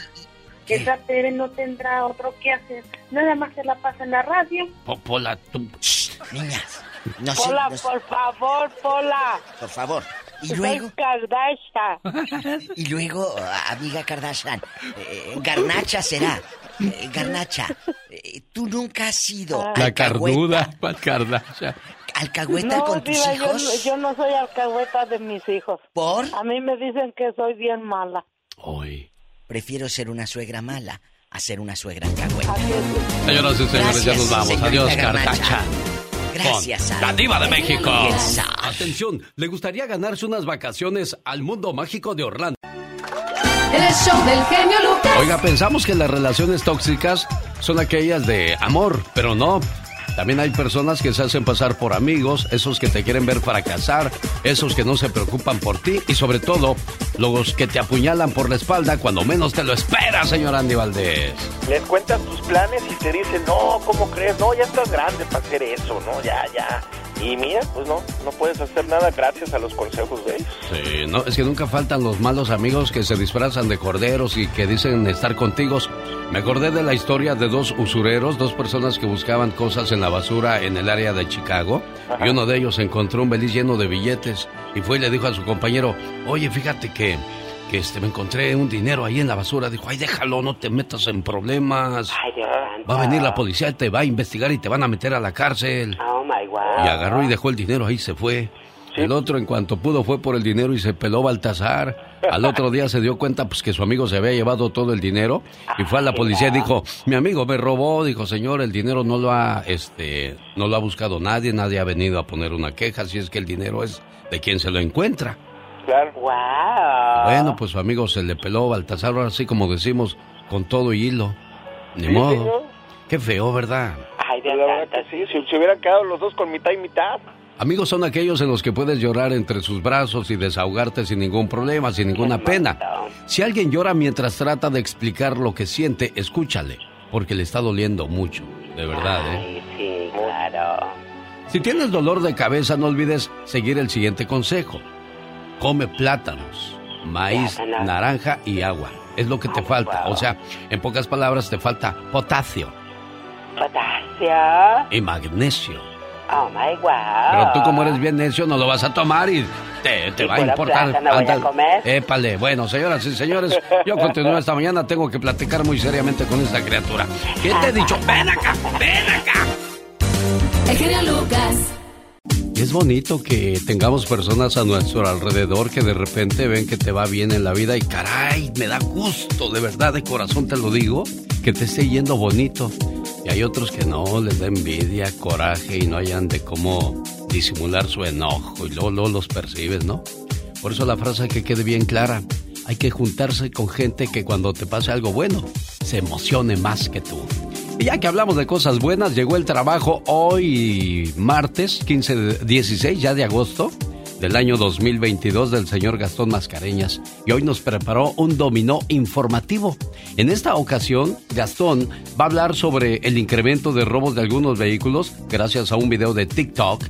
[SPEAKER 9] ¿Qué?
[SPEAKER 14] esa Tere no tendrá otro que hacer. Nada más se la pasa en la radio.
[SPEAKER 2] Po- Pola, tú.
[SPEAKER 9] niñas, no sé,
[SPEAKER 8] Pola,
[SPEAKER 9] no
[SPEAKER 8] por favor, Pola.
[SPEAKER 9] por favor. Y
[SPEAKER 8] Soy
[SPEAKER 9] luego,
[SPEAKER 8] Kardashian.
[SPEAKER 9] y luego, amiga Kardashian, eh, Garnacha será. Eh, Garnacha, eh, tú nunca has sido
[SPEAKER 2] La
[SPEAKER 9] alcahueta,
[SPEAKER 2] carduda, ¿cuál Kardashian?
[SPEAKER 9] Alcahueta
[SPEAKER 8] No,
[SPEAKER 9] con tus
[SPEAKER 8] Diva,
[SPEAKER 9] hijos.
[SPEAKER 8] yo no soy alcahueta de mis hijos.
[SPEAKER 9] ¿Por?
[SPEAKER 8] A mí me dicen que soy bien mala.
[SPEAKER 2] Hoy.
[SPEAKER 9] Prefiero ser una suegra mala a ser una suegra alcahueta.
[SPEAKER 2] Señoras y señores, ya nos vamos. Adiós. Kardashian.
[SPEAKER 9] Gracias, Al.
[SPEAKER 2] La diva de México. Atención, ¿le gustaría ganarse unas vacaciones al mundo mágico de Orlando?
[SPEAKER 1] El show del genio Lucas.
[SPEAKER 2] Oiga, pensamos que las relaciones tóxicas son aquellas de amor, pero no. También hay personas que se hacen pasar por amigos, esos que te quieren ver fracasar, esos que no se preocupan por ti y sobre todo los que te apuñalan por la espalda cuando menos te lo esperas, señor Andy Valdés.
[SPEAKER 6] Les cuentas tus planes y te dicen, no, ¿cómo crees? No, ya estás grande para hacer eso, ¿no? Ya, ya. Y mira, pues no, no puedes hacer nada gracias a los consejos de ellos.
[SPEAKER 2] Sí, no, es que nunca faltan los malos amigos que se disfrazan de corderos y que dicen estar contigo. Me acordé de la historia de dos usureros, dos personas que buscaban cosas en la basura en el área de Chicago. Y uno de ellos encontró un beliz lleno de billetes y fue y le dijo a su compañero, oye, fíjate que, que este, me encontré un dinero ahí en la basura. Dijo, ay, déjalo, no te metas en problemas. Va a venir la policía, te va a investigar y te van a meter a la cárcel.
[SPEAKER 15] Oh my
[SPEAKER 2] Y agarró y dejó el dinero ahí, se fue. El otro, en cuanto pudo, fue por el dinero y se peló Baltasar. Al otro día se dio cuenta pues, que su amigo se había llevado todo el dinero y fue a la policía y dijo, mi amigo me robó. Dijo, señor, el dinero no lo ha, este, no lo ha buscado nadie, nadie ha venido a poner una queja, si es que el dinero es de quien se lo encuentra.
[SPEAKER 6] Claro.
[SPEAKER 15] Wow.
[SPEAKER 2] Bueno, pues su amigo se le peló Baltasar, ahora sí como decimos, con todo y hilo. Ni
[SPEAKER 6] Sí,
[SPEAKER 2] modo.
[SPEAKER 6] señor.
[SPEAKER 2] Qué feo, ¿verdad?
[SPEAKER 15] Ay,
[SPEAKER 6] la verdad que sí, si se hubieran quedado los dos con mitad y mitad.
[SPEAKER 2] Amigos son aquellos en los que puedes llorar entre sus brazos y desahogarte sin ningún problema, sin ninguna pena. Si alguien llora mientras trata de explicar lo que siente, escúchale, porque le está doliendo mucho, de verdad, ¿eh?
[SPEAKER 15] Sí, claro.
[SPEAKER 2] Si tienes dolor de cabeza, no olvides seguir el siguiente consejo. Come plátanos, maíz, naranja y agua. Es lo que te falta. O sea, en pocas palabras, te falta potasio.
[SPEAKER 15] Potasio.
[SPEAKER 2] Y magnesio.
[SPEAKER 15] Oh my God.
[SPEAKER 2] Pero tú, como eres bien necio, no lo vas a tomar y te, te va a importar.
[SPEAKER 15] plátano voy a comer?
[SPEAKER 2] Épale. Bueno, señoras y señores, yo continúo esta mañana. Tengo que platicar muy seriamente con esta criatura. ¿Qué te he dicho? ¡Ven acá! ¡Ven acá!
[SPEAKER 1] El genio Lucas.
[SPEAKER 2] Es bonito que tengamos personas a nuestro alrededor que de repente ven que te va bien en la vida y caray, me da gusto, de verdad, de corazón te lo digo, que te esté yendo bonito. Y hay otros que no, les da envidia, coraje y no hayan de cómo disimular su enojo y luego, luego los percibes, ¿no? Por eso la frase que quede bien clara, hay que juntarse con gente que cuando te pase algo bueno, se emocione más que tú. Y ya que hablamos de cosas buenas, llegó el trabajo hoy martes 15 de- 16 ya de agosto del año 2022 del señor Gastón Mascareñas. Y hoy nos preparó un dominó informativo. En esta ocasión, Gastón va a hablar sobre el incremento de robos de algunos vehículos gracias a un video de TikTok,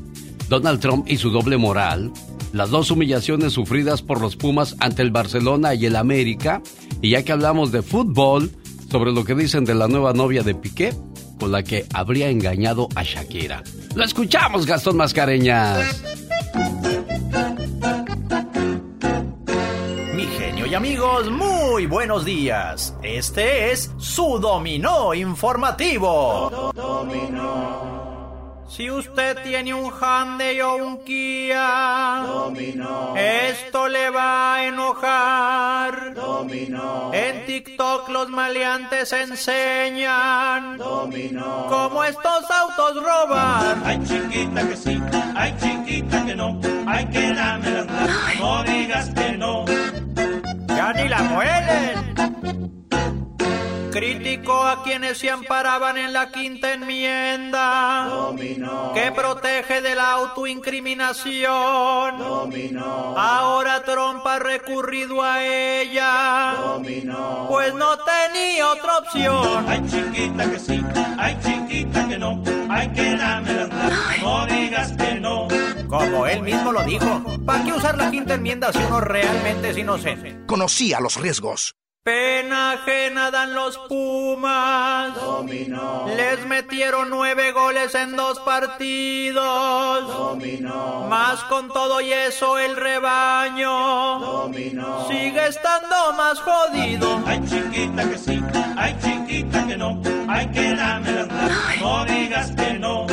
[SPEAKER 2] Donald Trump y su doble moral, las dos humillaciones sufridas por los Pumas ante el Barcelona y el América, y ya que hablamos de fútbol, sobre lo que dicen de la nueva novia de Piqué, con la que habría engañado a Shakira. Lo escuchamos, Gastón Mascareñas.
[SPEAKER 16] Mi genio y amigos, muy buenos días. Este es su dominó informativo. Si usted tiene un Hyundai o un Kia, esto le va a enojar. En TikTok los maleantes enseñan cómo estos autos roban.
[SPEAKER 17] Ay, chiquita que sí, ay, chiquita que no, ay, que dame las no digas que no.
[SPEAKER 16] Ya ni la muelen. Criticó a quienes se amparaban en la quinta enmienda que protege de la autoincriminación. Ahora Trump ha recurrido a ella, pues no tenía otra opción.
[SPEAKER 17] Ay, chiquita que sí, ay, chiquita que no, ay, que dame las no digas que no.
[SPEAKER 16] Como él mismo lo dijo, ¿para qué usar la quinta enmienda si uno realmente es inocente?
[SPEAKER 18] Conocía los riesgos.
[SPEAKER 16] Pena ajena dan los Pumas. Les metieron nueve goles en dos partidos. Más con todo y eso el rebaño sigue estando más jodido.
[SPEAKER 17] Ay, chiquita que sí, ay, chiquita que no, ay, que dame las no digas que no.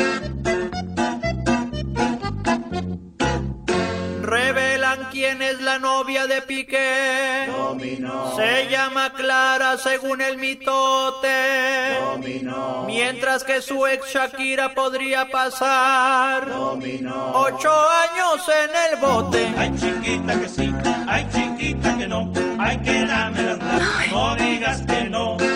[SPEAKER 16] Revelan quién es la novia de Piqué. Se llama Clara según el mitote. Mientras que su ex Shakira podría pasar ocho años en el bote.
[SPEAKER 17] Ay, chiquita que sí, ay, chiquita que no, ay, que dame gracias, no digas que no.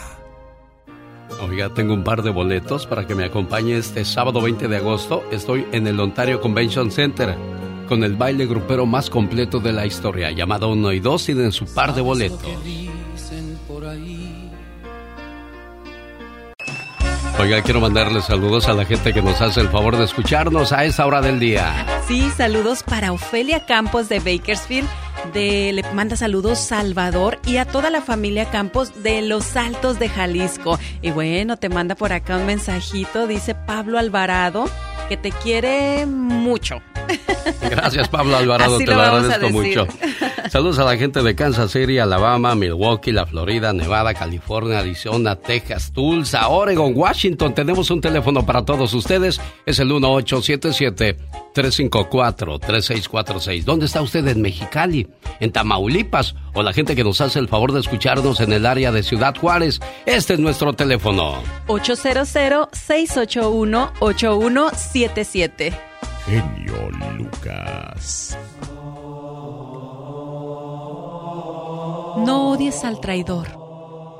[SPEAKER 2] Oiga, tengo un par de boletos para que me acompañe este sábado 20 de agosto. Estoy en el Ontario Convention Center con el baile grupero más completo de la historia, llamado 1 y 2, tienen su par de boletos. Oiga, quiero mandarle saludos a la gente que nos hace el favor de escucharnos a esta hora del día.
[SPEAKER 3] Sí, saludos para Ofelia Campos de Bakersfield. De, le manda saludos Salvador y a toda la familia Campos de Los Altos de Jalisco. Y bueno, te manda por acá un mensajito, dice Pablo Alvarado, que te quiere mucho.
[SPEAKER 2] Gracias, Pablo Alvarado,
[SPEAKER 3] Así
[SPEAKER 2] te
[SPEAKER 3] lo
[SPEAKER 2] lo agradezco mucho. Saludos a la gente de Kansas City, Alabama, Milwaukee, la Florida, Nevada, California, Arizona, Texas, Tulsa, Oregon, Washington. Tenemos un teléfono para todos ustedes. Es el 1877-354-3646. ¿Dónde está usted en Mexicali? ¿En Tamaulipas? ¿O la gente que nos hace el favor de escucharnos en el área de Ciudad Juárez? Este es nuestro teléfono.
[SPEAKER 3] 800-681-8177.
[SPEAKER 19] Genio Lucas.
[SPEAKER 3] No odies al traidor.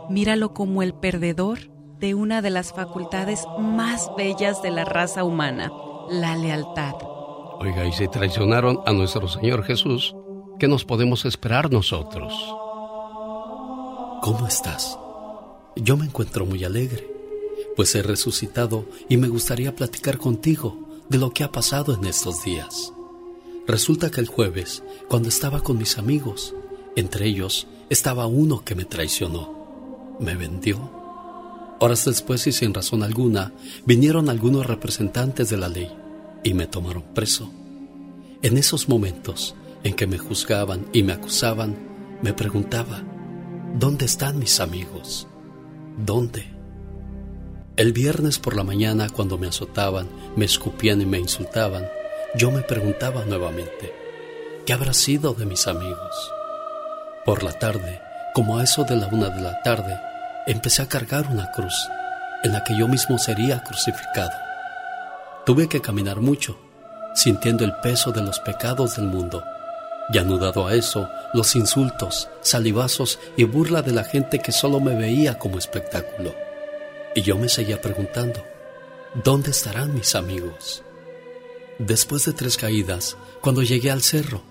[SPEAKER 3] Míralo como el perdedor de una de las facultades más bellas de la raza humana, la lealtad.
[SPEAKER 2] Oiga, y si traicionaron a nuestro Señor Jesús, ¿qué nos podemos esperar nosotros?
[SPEAKER 18] ¿Cómo estás? Yo me encuentro muy alegre, pues he resucitado y me gustaría platicar contigo de lo que ha pasado en estos días. Resulta que el jueves, cuando estaba con mis amigos, entre ellos estaba uno que me traicionó, me vendió. Horas después y sin razón alguna, vinieron algunos representantes de la ley y me tomaron preso. En esos momentos en que me juzgaban y me acusaban, me preguntaba, ¿dónde están mis amigos? ¿Dónde? El viernes por la mañana, cuando me azotaban, me escupían y me insultaban, yo me preguntaba nuevamente, ¿qué habrá sido de mis amigos? Por la tarde, como a eso de la una de la tarde, empecé a cargar una cruz en la que yo mismo sería crucificado. Tuve que caminar mucho, sintiendo el peso de los pecados del mundo, y anudado a eso, los insultos, salivazos y burla de la gente que solo me veía como espectáculo. Y yo me seguía preguntando, ¿dónde estarán mis amigos? Después de tres caídas, cuando llegué al cerro,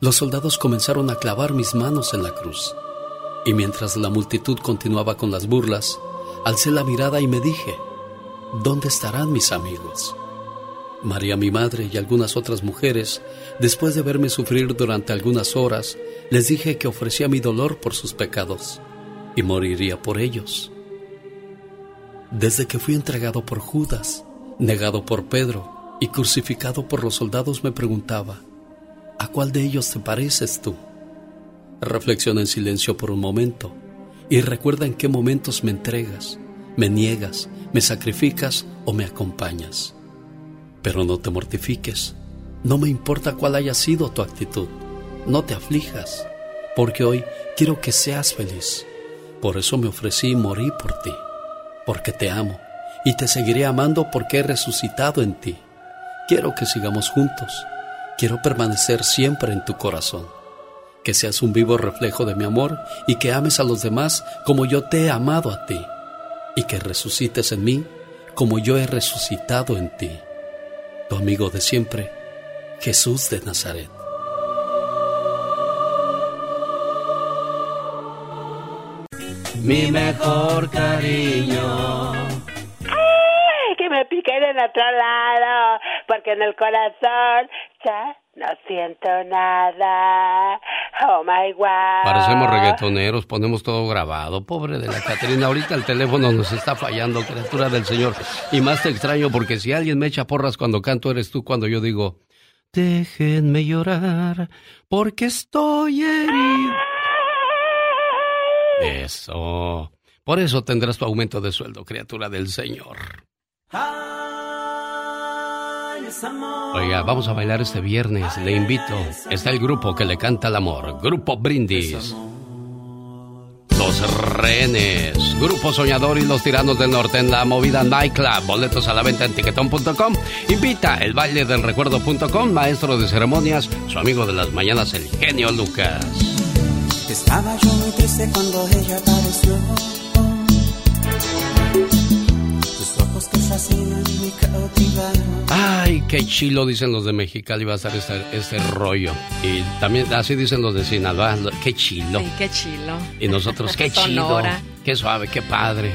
[SPEAKER 18] los soldados comenzaron a clavar mis manos en la cruz. Y mientras la multitud continuaba con las burlas, alcé la mirada y me dije, ¿dónde estarán mis amigos? María mi madre y algunas otras mujeres, después de verme sufrir durante algunas horas, les dije que ofrecía mi dolor por sus pecados y moriría por ellos. Desde que fui entregado por Judas, negado por Pedro y crucificado por los soldados me preguntaba, ¿A cuál de ellos te pareces tú? Reflexiona en silencio por un momento y recuerda en qué momentos me entregas, me niegas, me sacrificas o me acompañas. Pero no te mortifiques, no me importa cuál haya sido tu actitud, no te aflijas, porque hoy quiero que seas feliz. Por eso me ofrecí y morí por ti, porque te amo y te seguiré amando porque he resucitado en ti. Quiero que sigamos juntos Quiero permanecer siempre en tu corazón, que seas un vivo reflejo de mi amor y que ames a los demás como yo te he amado a ti, y que resucites en mí como yo he resucitado en ti. Tu amigo de siempre, Jesús de Nazaret.
[SPEAKER 2] Mi mejor cariño.
[SPEAKER 15] ¡Ay! Que me piquen en otro lado, porque en el corazón ya no siento nada. Oh my God.
[SPEAKER 2] Parecemos reggaetoneros, ponemos todo grabado. Pobre de la Caterina, ahorita el teléfono nos está fallando, criatura del Señor. Y más te extraño porque si alguien me echa porras cuando canto, eres tú cuando yo digo, déjenme llorar porque estoy herido. Eso. Por eso tendrás tu aumento de sueldo, criatura del Señor. Oiga, vamos a bailar este viernes, le invito. Está el grupo que le canta el amor, Grupo Brindis. Los Rehenes, Grupo Soñador y Los Tiranos del Norte en la movida Nightclub. Boletos a la venta en tiquetón.com. Invita el baile del recuerdo.com, maestro de ceremonias, su amigo de las mañanas, el genio Lucas.
[SPEAKER 20] Estaba yo muy triste cuando ella apareció. Tus ojos que fascinan me cautivaron.
[SPEAKER 2] Ay, qué chilo, dicen los de Mexicali, va a estar este, este rollo. Y también así dicen los de Sinaloa, lo- qué chilo.
[SPEAKER 3] Ay, qué chilo.
[SPEAKER 2] Y nosotros, qué chido. Qué suave, qué padre.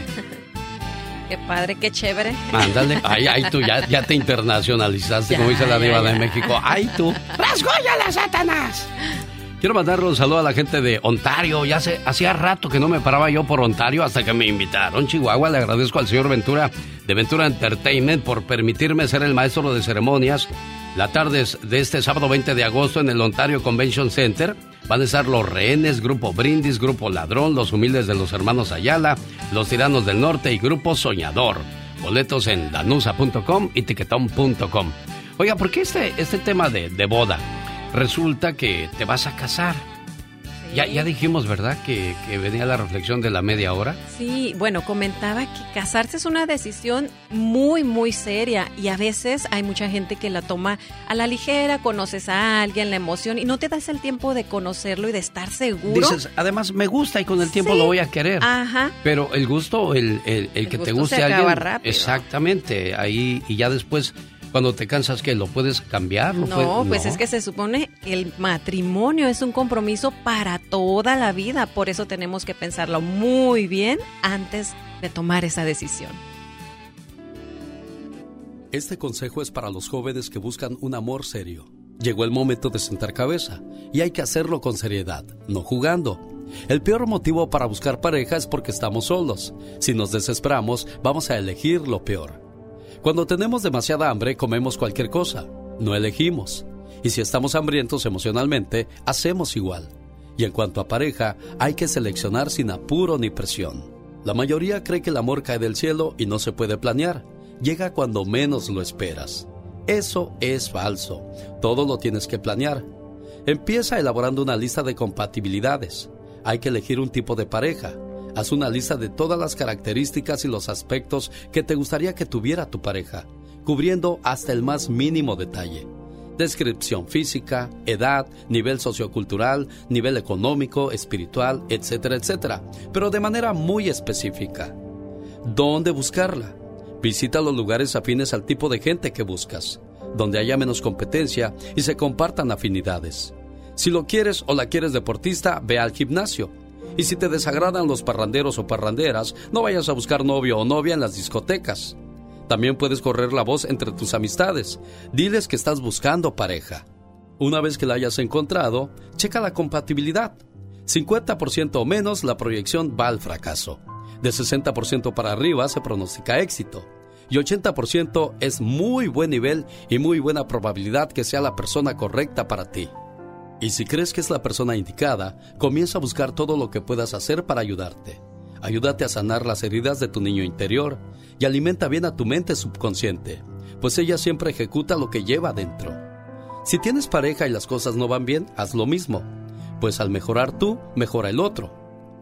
[SPEAKER 3] Qué padre, qué chévere.
[SPEAKER 2] Ándale. Ay, ay, tú ya, ya te internacionalizaste, como dice la diva de México. Ay, tú.
[SPEAKER 3] ¡Rasgóyala, Satanás!
[SPEAKER 2] Quiero mandarle un saludo a la gente de Ontario. Ya hace, hacía rato que no me paraba yo por Ontario hasta que me invitaron. Chihuahua, le agradezco al señor Ventura de Ventura Entertainment por permitirme ser el maestro de ceremonias la tarde de este sábado 20 de agosto en el Ontario Convention Center.
[SPEAKER 21] Van a estar los rehenes, Grupo Brindis, Grupo Ladrón, los humildes de los hermanos Ayala, los tiranos del norte y Grupo Soñador. Boletos en danusa.com y tiquetón.com. Oiga, ¿por qué este, este tema de, de boda? Resulta que te vas a casar ya, ya dijimos, ¿verdad? Que, que, venía la reflexión de la media hora.
[SPEAKER 3] Sí, bueno, comentaba que casarse es una decisión muy, muy seria y a veces hay mucha gente que la toma a la ligera, conoces a alguien, la emoción y no te das el tiempo de conocerlo y de estar seguro.
[SPEAKER 21] Dices, además me gusta y con el tiempo lo voy a querer.
[SPEAKER 3] Ajá.
[SPEAKER 21] Pero el gusto, el, el, el que te guste
[SPEAKER 3] se
[SPEAKER 21] alguien.
[SPEAKER 3] rápido.
[SPEAKER 21] Exactamente, ahí y ya después cuando te cansas que lo puedes cambiar. ¿Lo
[SPEAKER 3] no,
[SPEAKER 21] puedes?
[SPEAKER 3] pues es que se supone que el matrimonio es un compromiso para toda la vida, por eso tenemos que pensarlo muy bien antes de tomar esa decisión.
[SPEAKER 2] Este consejo es para los jóvenes que buscan un amor serio. Llegó el momento de sentar cabeza y hay que hacerlo con seriedad, no jugando. El peor motivo para buscar pareja es porque estamos solos. Si nos desesperamos, vamos a elegir lo peor. Cuando tenemos demasiada hambre, comemos cualquier cosa. No elegimos. Y si estamos hambrientos emocionalmente, hacemos igual. Y en cuanto a pareja, hay que seleccionar sin apuro ni presión. La mayoría cree que el amor cae del cielo y no se puede planear. Llega cuando menos lo esperas. Eso es falso. Todo lo tienes que planear. Empieza elaborando una lista de compatibilidades. Hay que elegir un tipo de pareja. Haz una lista de todas las características y los aspectos que te gustaría que tuviera tu pareja, cubriendo hasta el más mínimo detalle. Descripción física, edad, nivel sociocultural, nivel económico, espiritual, etcétera, etcétera, pero de manera muy específica. ¿Dónde buscarla? Visita los lugares afines al tipo de gente que buscas, donde haya menos competencia y se compartan afinidades. Si lo quieres o la quieres deportista, ve al gimnasio y si te desagradan los parranderos o parranderas, no vayas a buscar novio o novia en las discotecas. También puedes correr la voz entre tus amistades. Diles que estás buscando pareja. Una vez que la hayas encontrado, checa la compatibilidad. 50% o menos la proyección va al fracaso. De 60% para arriba se pronostica éxito. Y 80% es muy buen nivel y muy buena probabilidad que sea la persona correcta para ti. Y si crees que es la persona indicada, comienza a buscar todo lo que puedas hacer para ayudarte. Ayúdate a sanar las heridas de tu niño interior y alimenta bien a tu mente subconsciente, pues ella siempre ejecuta lo que lleva adentro. Si tienes pareja y las cosas no van bien, haz lo mismo, pues al mejorar tú, mejora el otro.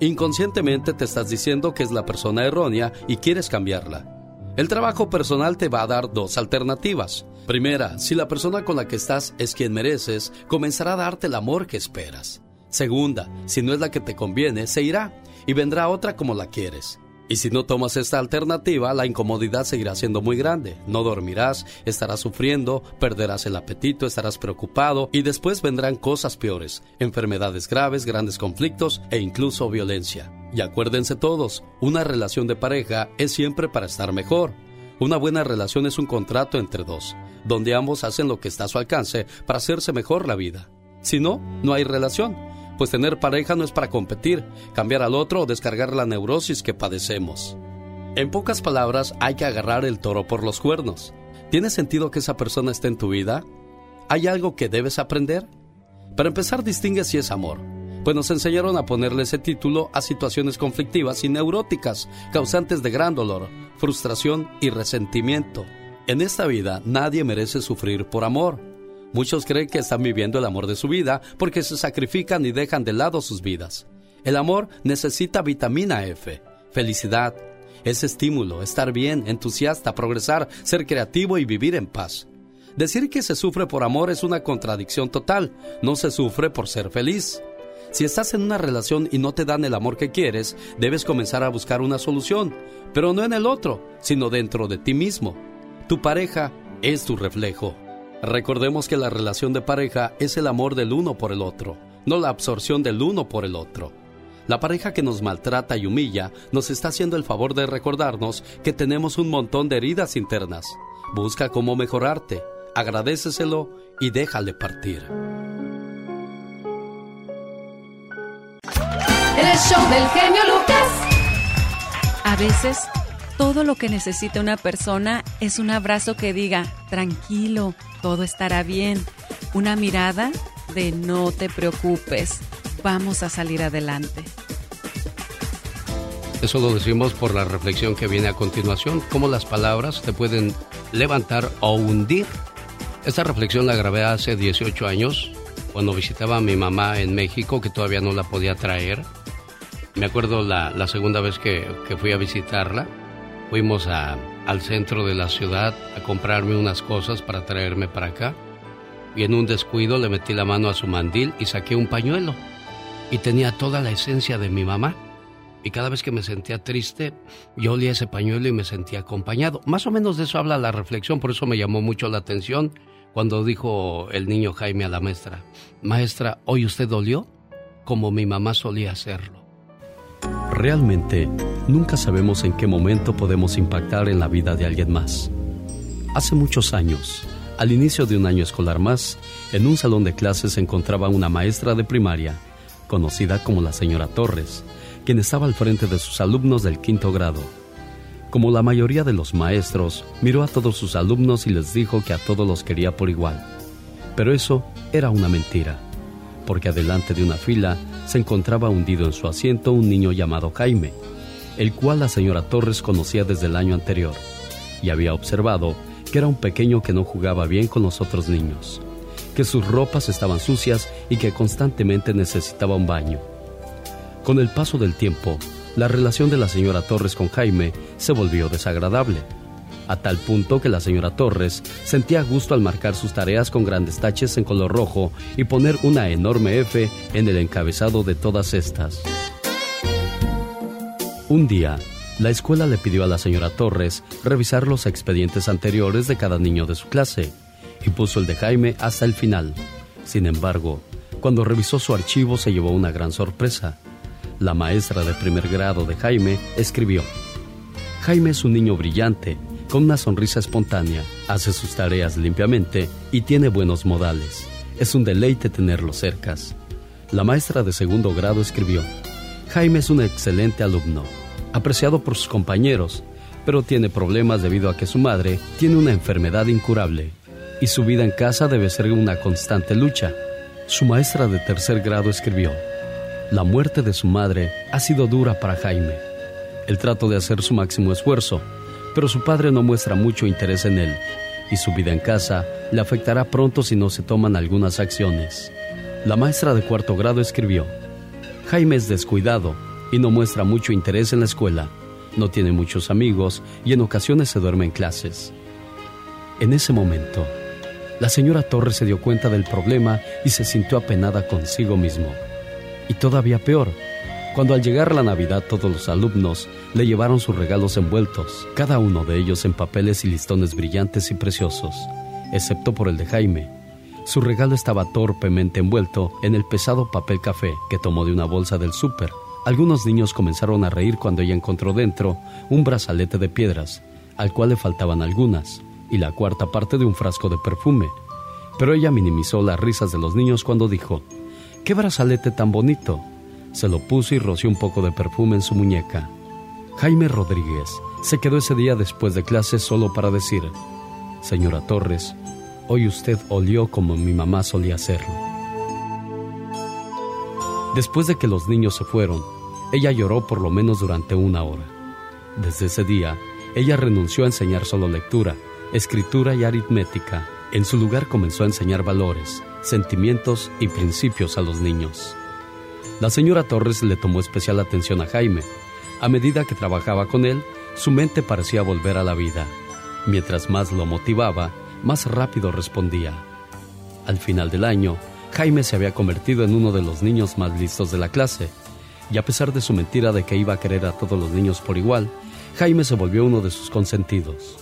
[SPEAKER 2] Inconscientemente te estás diciendo que es la persona errónea y quieres cambiarla. El trabajo personal te va a dar dos alternativas. Primera, si la persona con la que estás es quien mereces, comenzará a darte el amor que esperas. Segunda, si no es la que te conviene, se irá y vendrá otra como la quieres. Y si no tomas esta alternativa, la incomodidad seguirá siendo muy grande. No dormirás, estarás sufriendo, perderás el apetito, estarás preocupado y después vendrán cosas peores, enfermedades graves, grandes conflictos e incluso violencia. Y acuérdense todos, una relación de pareja es siempre para estar mejor. Una buena relación es un contrato entre dos, donde ambos hacen lo que está a su alcance para hacerse mejor la vida. Si no, no hay relación pues tener pareja no es para competir, cambiar al otro o descargar la neurosis que padecemos. En pocas palabras, hay que agarrar el toro por los cuernos. ¿Tiene sentido que esa persona esté en tu vida? ¿Hay algo que debes aprender? Para empezar, distingue si es amor, pues nos enseñaron a ponerle ese título a situaciones conflictivas y neuróticas, causantes de gran dolor, frustración y resentimiento. En esta vida nadie merece sufrir por amor. Muchos creen que están viviendo el amor de su vida porque se sacrifican y dejan de lado sus vidas. El amor necesita vitamina F, felicidad, es estímulo, estar bien, entusiasta, progresar, ser creativo y vivir en paz. Decir que se sufre por amor es una contradicción total, no se sufre por ser feliz. Si estás en una relación y no te dan el amor que quieres, debes comenzar a buscar una solución, pero no en el otro, sino dentro de ti mismo. Tu pareja es tu reflejo. Recordemos que la relación de pareja es el amor del uno por el otro, no la absorción del uno por el otro. La pareja que nos maltrata y humilla nos está haciendo el favor de recordarnos que tenemos un montón de heridas internas. Busca cómo mejorarte, agradeceselo y déjale partir.
[SPEAKER 1] El show del genio Lucas.
[SPEAKER 3] A veces, todo lo que necesita una persona es un abrazo que diga, tranquilo, todo estará bien. Una mirada de no te preocupes, vamos a salir adelante.
[SPEAKER 22] Eso lo decimos por la reflexión que viene a continuación, cómo las palabras te pueden levantar o hundir. Esta reflexión la grabé hace 18 años, cuando visitaba a mi mamá en México, que todavía no la podía traer. Me acuerdo la, segunda vez que, que, fui a visitarla, fuimos a, al centro de la ciudad a comprarme unas cosas para traerme para acá. Y en un descuido le metí la mano a su mandil y saqué un pañuelo. Y tenía toda la esencia de mi mamá y cada vez que me sentía triste, yo olía ese pañuelo y me sentía acompañado. Más o menos de eso habla la reflexión, por eso me llamó mucho la atención cuando dijo el niño Jaime a la maestra, Maestra, ¿hoy usted dolió? Como mi mamá solía hacerlo.
[SPEAKER 2] Realmente, nunca sabemos en qué momento podemos impactar en la vida de alguien más. Hace muchos años, al inicio de un año escolar más, en un salón de clases se encontraba una maestra de primaria, conocida como la señora Torres, quien estaba al frente de sus alumnos del quinto grado. Como la mayoría de los maestros, miró a todos sus alumnos y les dijo que a todos los quería por igual. Pero eso era una mentira, porque adelante de una fila se encontraba hundido en su asiento un niño llamado Jaime, el cual la señora Torres conocía desde el año anterior, y había observado que era un pequeño que no jugaba bien con los otros niños, que sus ropas estaban sucias y que constantemente necesitaba un baño. Con el paso del tiempo, la relación de la señora Torres con Jaime se volvió desagradable, a tal punto que la señora Torres sentía gusto al marcar sus tareas con grandes taches en color rojo y poner una enorme F en el encabezado de todas estas. Un día, la escuela le pidió a la señora Torres revisar los expedientes anteriores de cada niño de su clase y puso el de Jaime hasta el final. Sin embargo, cuando revisó su archivo se llevó una gran sorpresa la maestra de primer grado de Jaime, escribió, Jaime es un niño brillante, con una sonrisa espontánea, hace sus tareas limpiamente y tiene buenos modales. Es un deleite tenerlo cercas. La maestra de segundo grado escribió, Jaime es un excelente alumno, apreciado por sus compañeros, pero tiene problemas debido a que su madre tiene una enfermedad incurable y su vida en casa debe ser una constante lucha. Su maestra de tercer grado escribió, la muerte de su madre ha sido dura para Jaime. Él trató de hacer su máximo esfuerzo, pero su padre no muestra mucho interés en él y su vida en casa le afectará pronto si no se toman algunas acciones. La maestra de cuarto grado escribió, Jaime es descuidado y no muestra mucho interés en la escuela, no tiene muchos amigos y en ocasiones se duerme en clases. En ese momento, la señora Torres se dio cuenta del problema y se sintió apenada consigo mismo. Y todavía peor, cuando al llegar la Navidad todos los alumnos le llevaron sus regalos envueltos, cada uno de ellos en papeles y listones brillantes y preciosos, excepto por el de Jaime. Su regalo estaba torpemente envuelto en el pesado papel café que tomó de una bolsa del súper. Algunos niños comenzaron a reír cuando ella encontró dentro un brazalete de piedras, al cual le faltaban algunas, y la cuarta parte de un frasco de perfume. Pero ella minimizó las risas de los niños cuando dijo, ¡Qué brazalete tan bonito! Se lo puso y roció un poco de perfume en su muñeca. Jaime Rodríguez se quedó ese día después de clase solo para decir, Señora Torres, hoy usted olió como mi mamá solía hacerlo. Después de que los niños se fueron, ella lloró por lo menos durante una hora. Desde ese día, ella renunció a enseñar solo lectura, escritura y aritmética. En su lugar comenzó a enseñar valores, sentimientos y principios a los niños. La señora Torres le tomó especial atención a Jaime. A medida que trabajaba con él, su mente parecía volver a la vida. Mientras más lo motivaba, más rápido respondía. Al final del año, Jaime se había convertido en uno de los niños más listos de la clase, y a pesar de su mentira de que iba a querer a todos los niños por igual, Jaime se volvió uno de sus consentidos.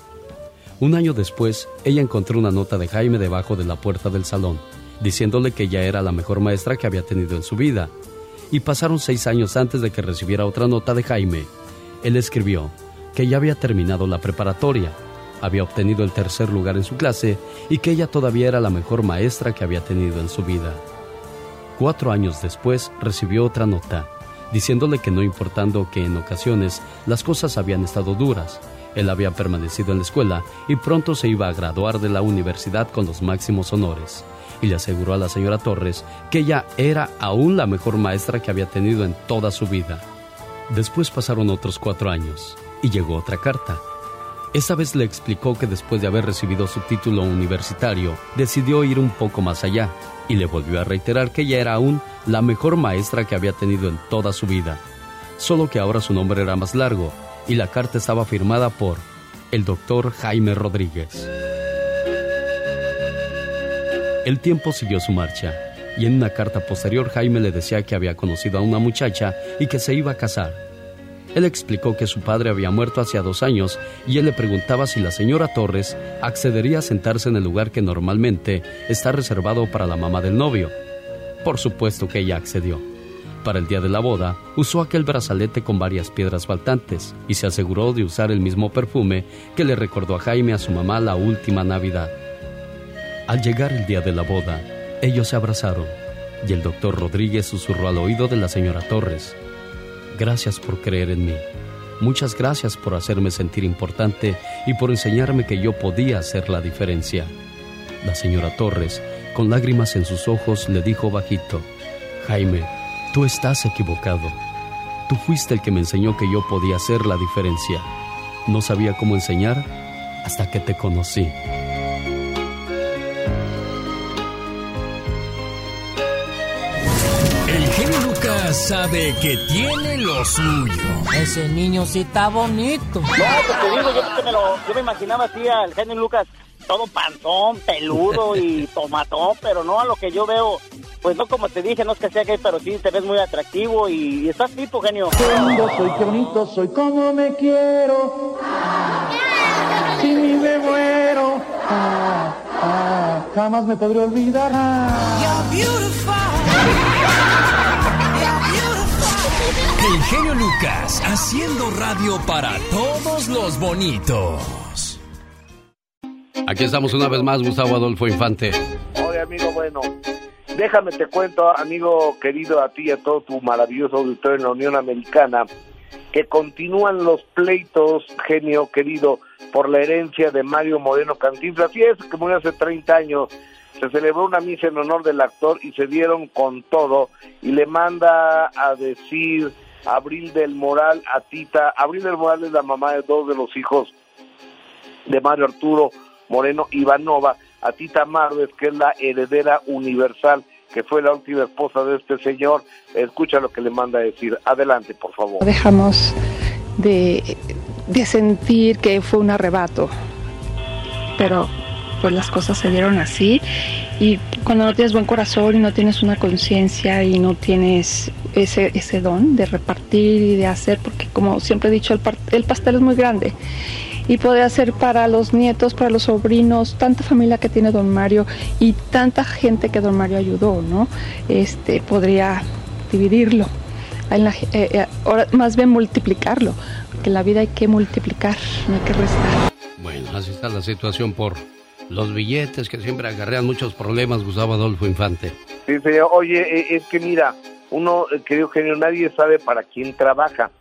[SPEAKER 2] Un año después, ella encontró una nota de Jaime debajo de la puerta del salón diciéndole que ella era la mejor maestra que había tenido en su vida. Y pasaron seis años antes de que recibiera otra nota de Jaime. Él escribió que ya había terminado la preparatoria, había obtenido el tercer lugar en su clase y que ella todavía era la mejor maestra que había tenido en su vida. Cuatro años después recibió otra nota, diciéndole que no importando que en ocasiones las cosas habían estado duras, él había permanecido en la escuela y pronto se iba a graduar de la universidad con los máximos honores y le aseguró a la señora Torres que ella era aún la mejor maestra que había tenido en toda su vida. Después pasaron otros cuatro años y llegó otra carta. Esta vez le explicó que después de haber recibido su título universitario, decidió ir un poco más allá y le volvió a reiterar que ella era aún la mejor maestra que había tenido en toda su vida, solo que ahora su nombre era más largo y la carta estaba firmada por el doctor Jaime Rodríguez. El tiempo siguió su marcha y en una carta posterior Jaime le decía que había conocido a una muchacha y que se iba a casar. Él explicó que su padre había muerto hacía dos años y él le preguntaba si la señora Torres accedería a sentarse en el lugar que normalmente está reservado para la mamá del novio. Por supuesto que ella accedió. Para el día de la boda, usó aquel brazalete con varias piedras faltantes y se aseguró de usar el mismo perfume que le recordó a Jaime a su mamá la última Navidad. Al llegar el día de la boda, ellos se abrazaron y el doctor Rodríguez susurró al oído de la señora Torres. Gracias por creer en mí. Muchas gracias por hacerme sentir importante y por enseñarme que yo podía hacer la diferencia. La señora Torres, con lágrimas en sus ojos, le dijo bajito, Jaime, tú estás equivocado. Tú fuiste el que me enseñó que yo podía hacer la diferencia. No sabía cómo enseñar hasta que te conocí.
[SPEAKER 19] Sabe que tiene lo suyo.
[SPEAKER 23] Ese niño sí está bonito. No,
[SPEAKER 24] pues te digo, yo, me, lo, yo me imaginaba así al genio Lucas, todo panzón, peludo y tomatón, pero no a lo que yo veo. Pues no como te dije, no es que sea gay, pero sí te ves muy atractivo y, estás tipo, genio.
[SPEAKER 25] Qué lindo soy, qué bonito soy, como me quiero. Si me muero, ah, ah, jamás me podré olvidar.
[SPEAKER 19] El genio Lucas haciendo radio para todos los bonitos.
[SPEAKER 26] Aquí estamos una vez más, Gustavo Adolfo Infante.
[SPEAKER 27] Oye, amigo, bueno, déjame te cuento, amigo querido, a ti y a todo tu maravilloso auditorio en la Unión Americana, que continúan los pleitos, genio querido, por la herencia de Mario Moreno Cantinflas. Y es que murió hace 30 años se celebró una misa en honor del actor y se dieron con todo y le manda a decir Abril del Moral a Tita. Abril del Moral es la mamá de dos de los hijos de Mario Arturo Moreno Ivanova, a Tita Marves, que es la heredera universal, que fue la última esposa de este señor. Escucha lo que le manda a decir. Adelante, por favor.
[SPEAKER 28] Dejamos de, de sentir que fue un arrebato, pero pues las cosas se dieron así y cuando no tienes buen corazón y no tienes una conciencia y no tienes ese, ese don de repartir y de hacer, porque como siempre he dicho, el, el pastel es muy grande y poder hacer para los nietos, para los sobrinos, tanta familia que tiene don Mario y tanta gente que don Mario ayudó, ¿no? Este, podría dividirlo, eh, eh, más bien multiplicarlo, porque la vida hay que multiplicar, no hay que restar.
[SPEAKER 26] Bueno, así está la situación por los billetes que siempre agarrean muchos problemas, Gustavo Adolfo Infante.
[SPEAKER 27] Sí, señor. Oye, eh, es que mira, uno, eh, querido genio, nadie sabe para quién trabaja,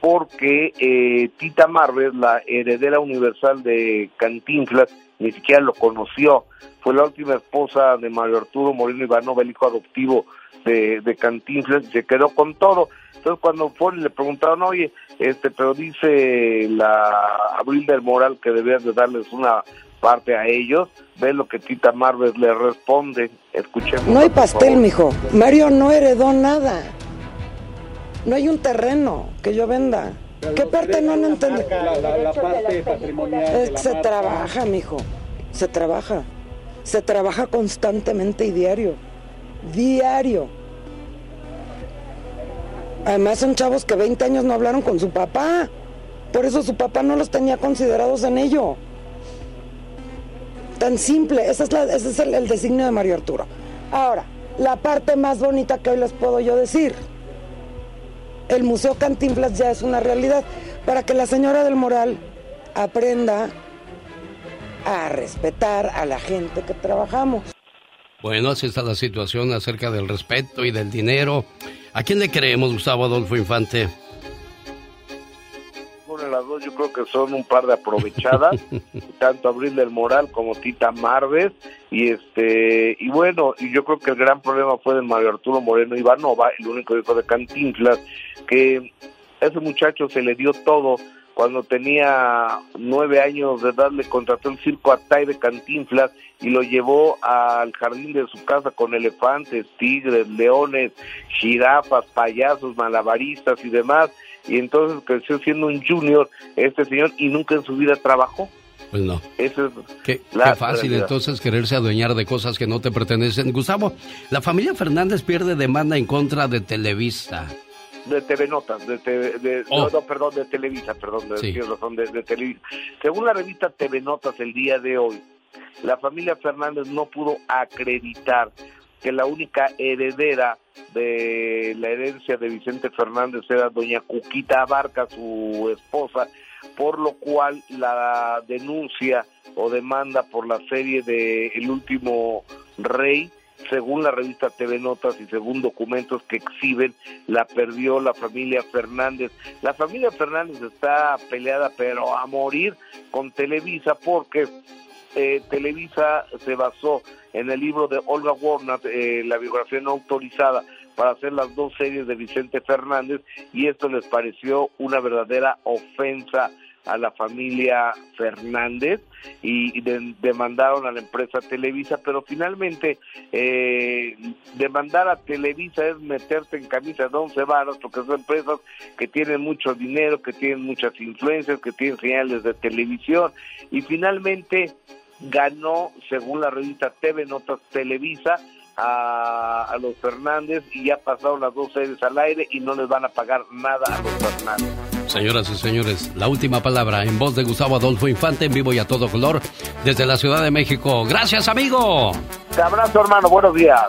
[SPEAKER 27] porque eh, Tita Marvel, la heredera universal de Cantinflas, ni siquiera lo conoció. Fue la última esposa de Mario Arturo Moreno Ivanova, el hijo adoptivo de, de Cantinflas, se quedó con todo. Entonces cuando fue le preguntaron, oye, este, pero dice la Abril del Moral que debían de darles una parte a ellos. Ve lo que Tita Marvel le responde. Escuchemos.
[SPEAKER 29] No hay pastel, mijo. Mario no heredó nada. No hay un terreno que yo venda. ¿Qué parte no han entendido?
[SPEAKER 25] La, parte patrimonial.
[SPEAKER 29] se trabaja, mijo. Se trabaja. Se trabaja constantemente y diario. Diario. Además son chavos que 20 años no hablaron con su papá. Por eso su papá no los tenía considerados en ello. Tan simple, ese es, es el, designio de Mario Arturo. Ahora, la parte más bonita que hoy les puedo yo decir. El Museo Cantinflas ya es una realidad para que la señora del Moral aprenda a respetar a la gente que trabajamos.
[SPEAKER 26] Bueno, así está la situación acerca del respeto y del dinero. ¿A quién le creemos, Gustavo Adolfo Infante?
[SPEAKER 27] Las dos yo creo que son un par de aprovechadas, tanto Abril del Moral como Tita Marves, y este, y bueno, y yo creo que el gran problema fue de Mario Arturo Moreno Ivanova, el único hijo de Cantinflas, que a ese muchacho se le dio todo, cuando tenía nueve años de edad le contrató el circo Atay de Cantinflas y lo llevó al jardín de su casa con elefantes, tigres, leones, jirafas, payasos, malabaristas y demás. Y entonces creció siendo un junior este señor y nunca en su vida trabajó.
[SPEAKER 2] Pues no.
[SPEAKER 27] Eso es
[SPEAKER 2] Qué, fácil
[SPEAKER 27] realidad.
[SPEAKER 2] entonces quererse adueñar de cosas que no te pertenecen. Gustavo, la familia Fernández pierde demanda en contra de Televisa.
[SPEAKER 27] de TV Notas, de, TV de-
[SPEAKER 2] Oh.
[SPEAKER 27] no, no, perdón, de Televisa, perdón, de,
[SPEAKER 2] Sí.
[SPEAKER 27] razón, de, de Televisa. Según la revista TV Notas el día de hoy, la familia Fernández no pudo acreditar que la única heredera de la herencia de Vicente Fernández era doña Cuquita Abarca, su esposa, por lo cual la denuncia o demanda por la serie de El último rey según la revista TV Notas y según documentos que exhiben, la perdió la familia Fernández. La familia Fernández está peleada, pero a morir con Televisa, porque eh, Televisa se basó en el libro de Olga Warner, eh, la biografía no autorizada, para hacer las dos series de Vicente Fernández, y esto les pareció una verdadera ofensa a la familia Fernández y de- demandaron a la empresa Televisa, pero finalmente eh, demandar a Televisa es meterte en camisa de once varas porque son empresas que tienen mucho dinero, que tienen muchas influencias, que tienen señales de televisión y finalmente ganó, según la revista TV Notas Televisa, a, a los Fernández y ya pasaron las dos series al aire y no les van a pagar nada a los Fernández.
[SPEAKER 2] Señoras y señores, la última palabra en voz de Gustavo Adolfo Infante en vivo y a todo color desde la Ciudad de México. Gracias, amigo.
[SPEAKER 27] Te abrazo, hermano. Buenos días.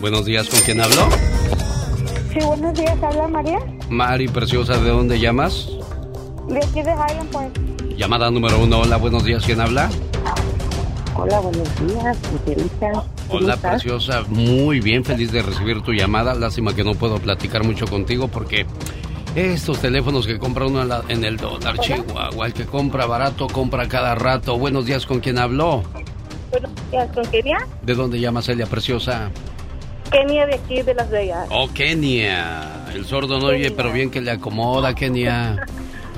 [SPEAKER 2] Buenos días, ¿con quién habló?
[SPEAKER 14] Sí, buenos días, habla María.
[SPEAKER 2] Mari Preciosa, ¿de dónde llamas?
[SPEAKER 14] De aquí de Highland Point.
[SPEAKER 2] Llamada número uno, hola, buenos días, ¿quién habla?
[SPEAKER 14] Hola, buenos días. ¿Cómo
[SPEAKER 2] Hola? Preciosa, muy bien, feliz de recibir tu llamada. Lástima que no puedo platicar mucho contigo porque estos teléfonos que compra uno en, el dólar, Chihuahua, el que compra barato, compra cada rato. Buenos días, ¿con quién habló?
[SPEAKER 14] Buenos días, ¿con?
[SPEAKER 2] ¿De dónde llamas, Celia Preciosa?
[SPEAKER 14] Kenia de aquí, de Las Vegas.
[SPEAKER 2] Oh, Kenia. El sordo no oye, pero bien que le acomoda, Kenia.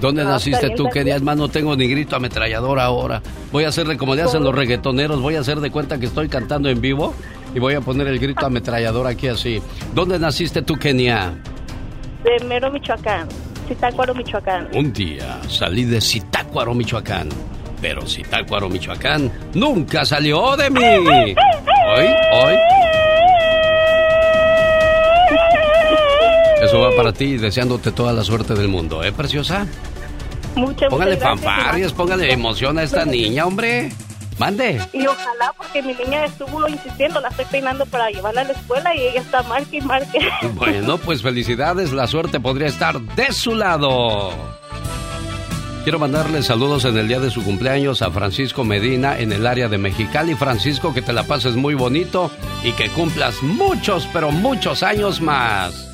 [SPEAKER 2] ¿Dónde
[SPEAKER 14] No,
[SPEAKER 2] naciste tú, Kenia? Es más, no tengo ni grito ametrallador ahora. Voy a hacerle como le hacen los reggaetoneros. Voy a hacer de cuenta que estoy cantando en vivo y voy a poner el grito ametrallador aquí así. ¿Dónde naciste tú, Kenia?
[SPEAKER 14] De Mero, Michoacán. Zitácuaro, Michoacán.
[SPEAKER 2] Un día salí de Zitácuaro, Michoacán. Pero Zitácuaro, Michoacán nunca salió de mí. Hoy, hoy. Eso va para ti, deseándote toda la suerte del mundo, ¿eh, preciosa?
[SPEAKER 14] Muchas,
[SPEAKER 2] Póngale
[SPEAKER 14] muchas
[SPEAKER 2] póngale emoción a esta niña, hombre. Mande.
[SPEAKER 14] Y ojalá, porque mi niña estuvo insistiendo, la estoy peinando para llevarla a la escuela y ella está marque y marque.
[SPEAKER 2] Bueno, pues felicidades, la suerte podría estar de su lado. Quiero mandarle saludos en el día de su cumpleaños a Francisco Medina en el área de Mexicali. Francisco, que te la pases muy bonito y que cumplas muchos, pero muchos años más.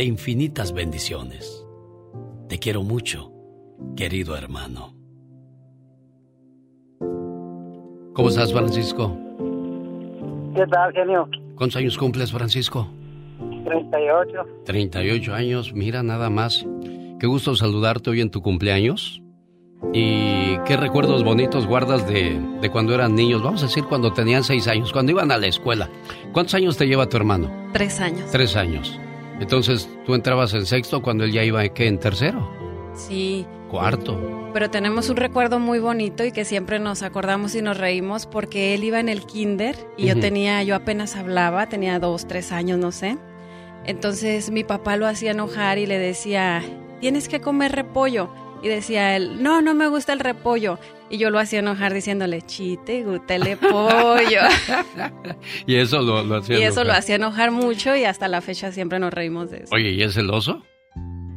[SPEAKER 2] de infinitas bendiciones. Te quiero mucho, querido hermano. ¿Cómo estás, Francisco?
[SPEAKER 30] ¿Qué tal, genio?
[SPEAKER 2] ¿Cuántos años cumples, Francisco?
[SPEAKER 30] 38.
[SPEAKER 2] 38 años, mira nada más. Qué gusto saludarte hoy en tu cumpleaños. ¿Y qué recuerdos bonitos guardas de, de cuando eran niños? Vamos a decir cuando tenían seis años, cuando iban a la escuela. ¿Cuántos años te lleva tu hermano?
[SPEAKER 3] Tres años.
[SPEAKER 2] Tres años. Entonces, ¿tú entrabas en sexto cuando él ya iba ¿qué, en tercero?
[SPEAKER 3] Sí,
[SPEAKER 2] cuarto.
[SPEAKER 3] Pero tenemos un recuerdo muy bonito y que siempre nos acordamos y nos reímos porque él iba en el kinder y yo tenía, yo apenas hablaba, tenía dos, tres años, no sé. Entonces mi papá lo hacía enojar y le decía, tienes que comer repollo. Y decía él, no, no me gusta el repollo. Y yo lo hacía enojar diciéndole, chite, gútele pollo.
[SPEAKER 2] Y eso lo, lo hacía.
[SPEAKER 3] y eso lo hacía enojar mucho y hasta la fecha siempre nos reímos de eso.
[SPEAKER 2] Oye, ¿y es celoso?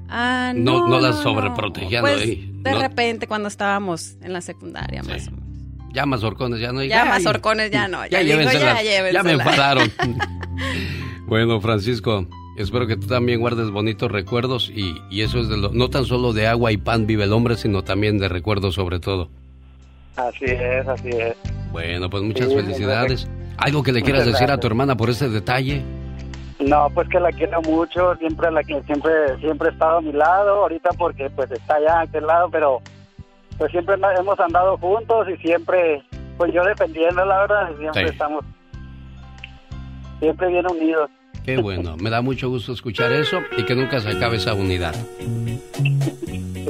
[SPEAKER 3] Ah,
[SPEAKER 2] No,
[SPEAKER 3] no,
[SPEAKER 2] no la sobreprotegía,
[SPEAKER 3] Pues, de
[SPEAKER 2] no-
[SPEAKER 3] repente cuando estábamos en la secundaria más o menos.
[SPEAKER 2] Ya más horcones, ya no.
[SPEAKER 3] Ya más horcones, ya no. Ya,
[SPEAKER 2] Ya,
[SPEAKER 3] digo, ya,
[SPEAKER 2] Ya me enfadaron. bueno, Francisco, espero que tú también guardes bonitos recuerdos y, y eso es de lo, no tan solo de agua y pan vive el hombre, sino también de recuerdos sobre todo.
[SPEAKER 30] Así es, así es.
[SPEAKER 2] Bueno, pues muchas
[SPEAKER 30] Sí,
[SPEAKER 2] felicidades. ¿Algo que le quieras decir a tu hermana por este detalle?
[SPEAKER 30] No, pues que la quiero mucho, siempre la que siempre siempre ha estado a mi lado, ahorita porque pues está allá a aquel lado, pero pues siempre hemos andado juntos y siempre pues yo defendiendo la verdad, siempre
[SPEAKER 2] Sí.
[SPEAKER 30] estamos siempre bien unidos.
[SPEAKER 2] Qué bueno, me da mucho gusto escuchar eso y que nunca se acabe esa unidad.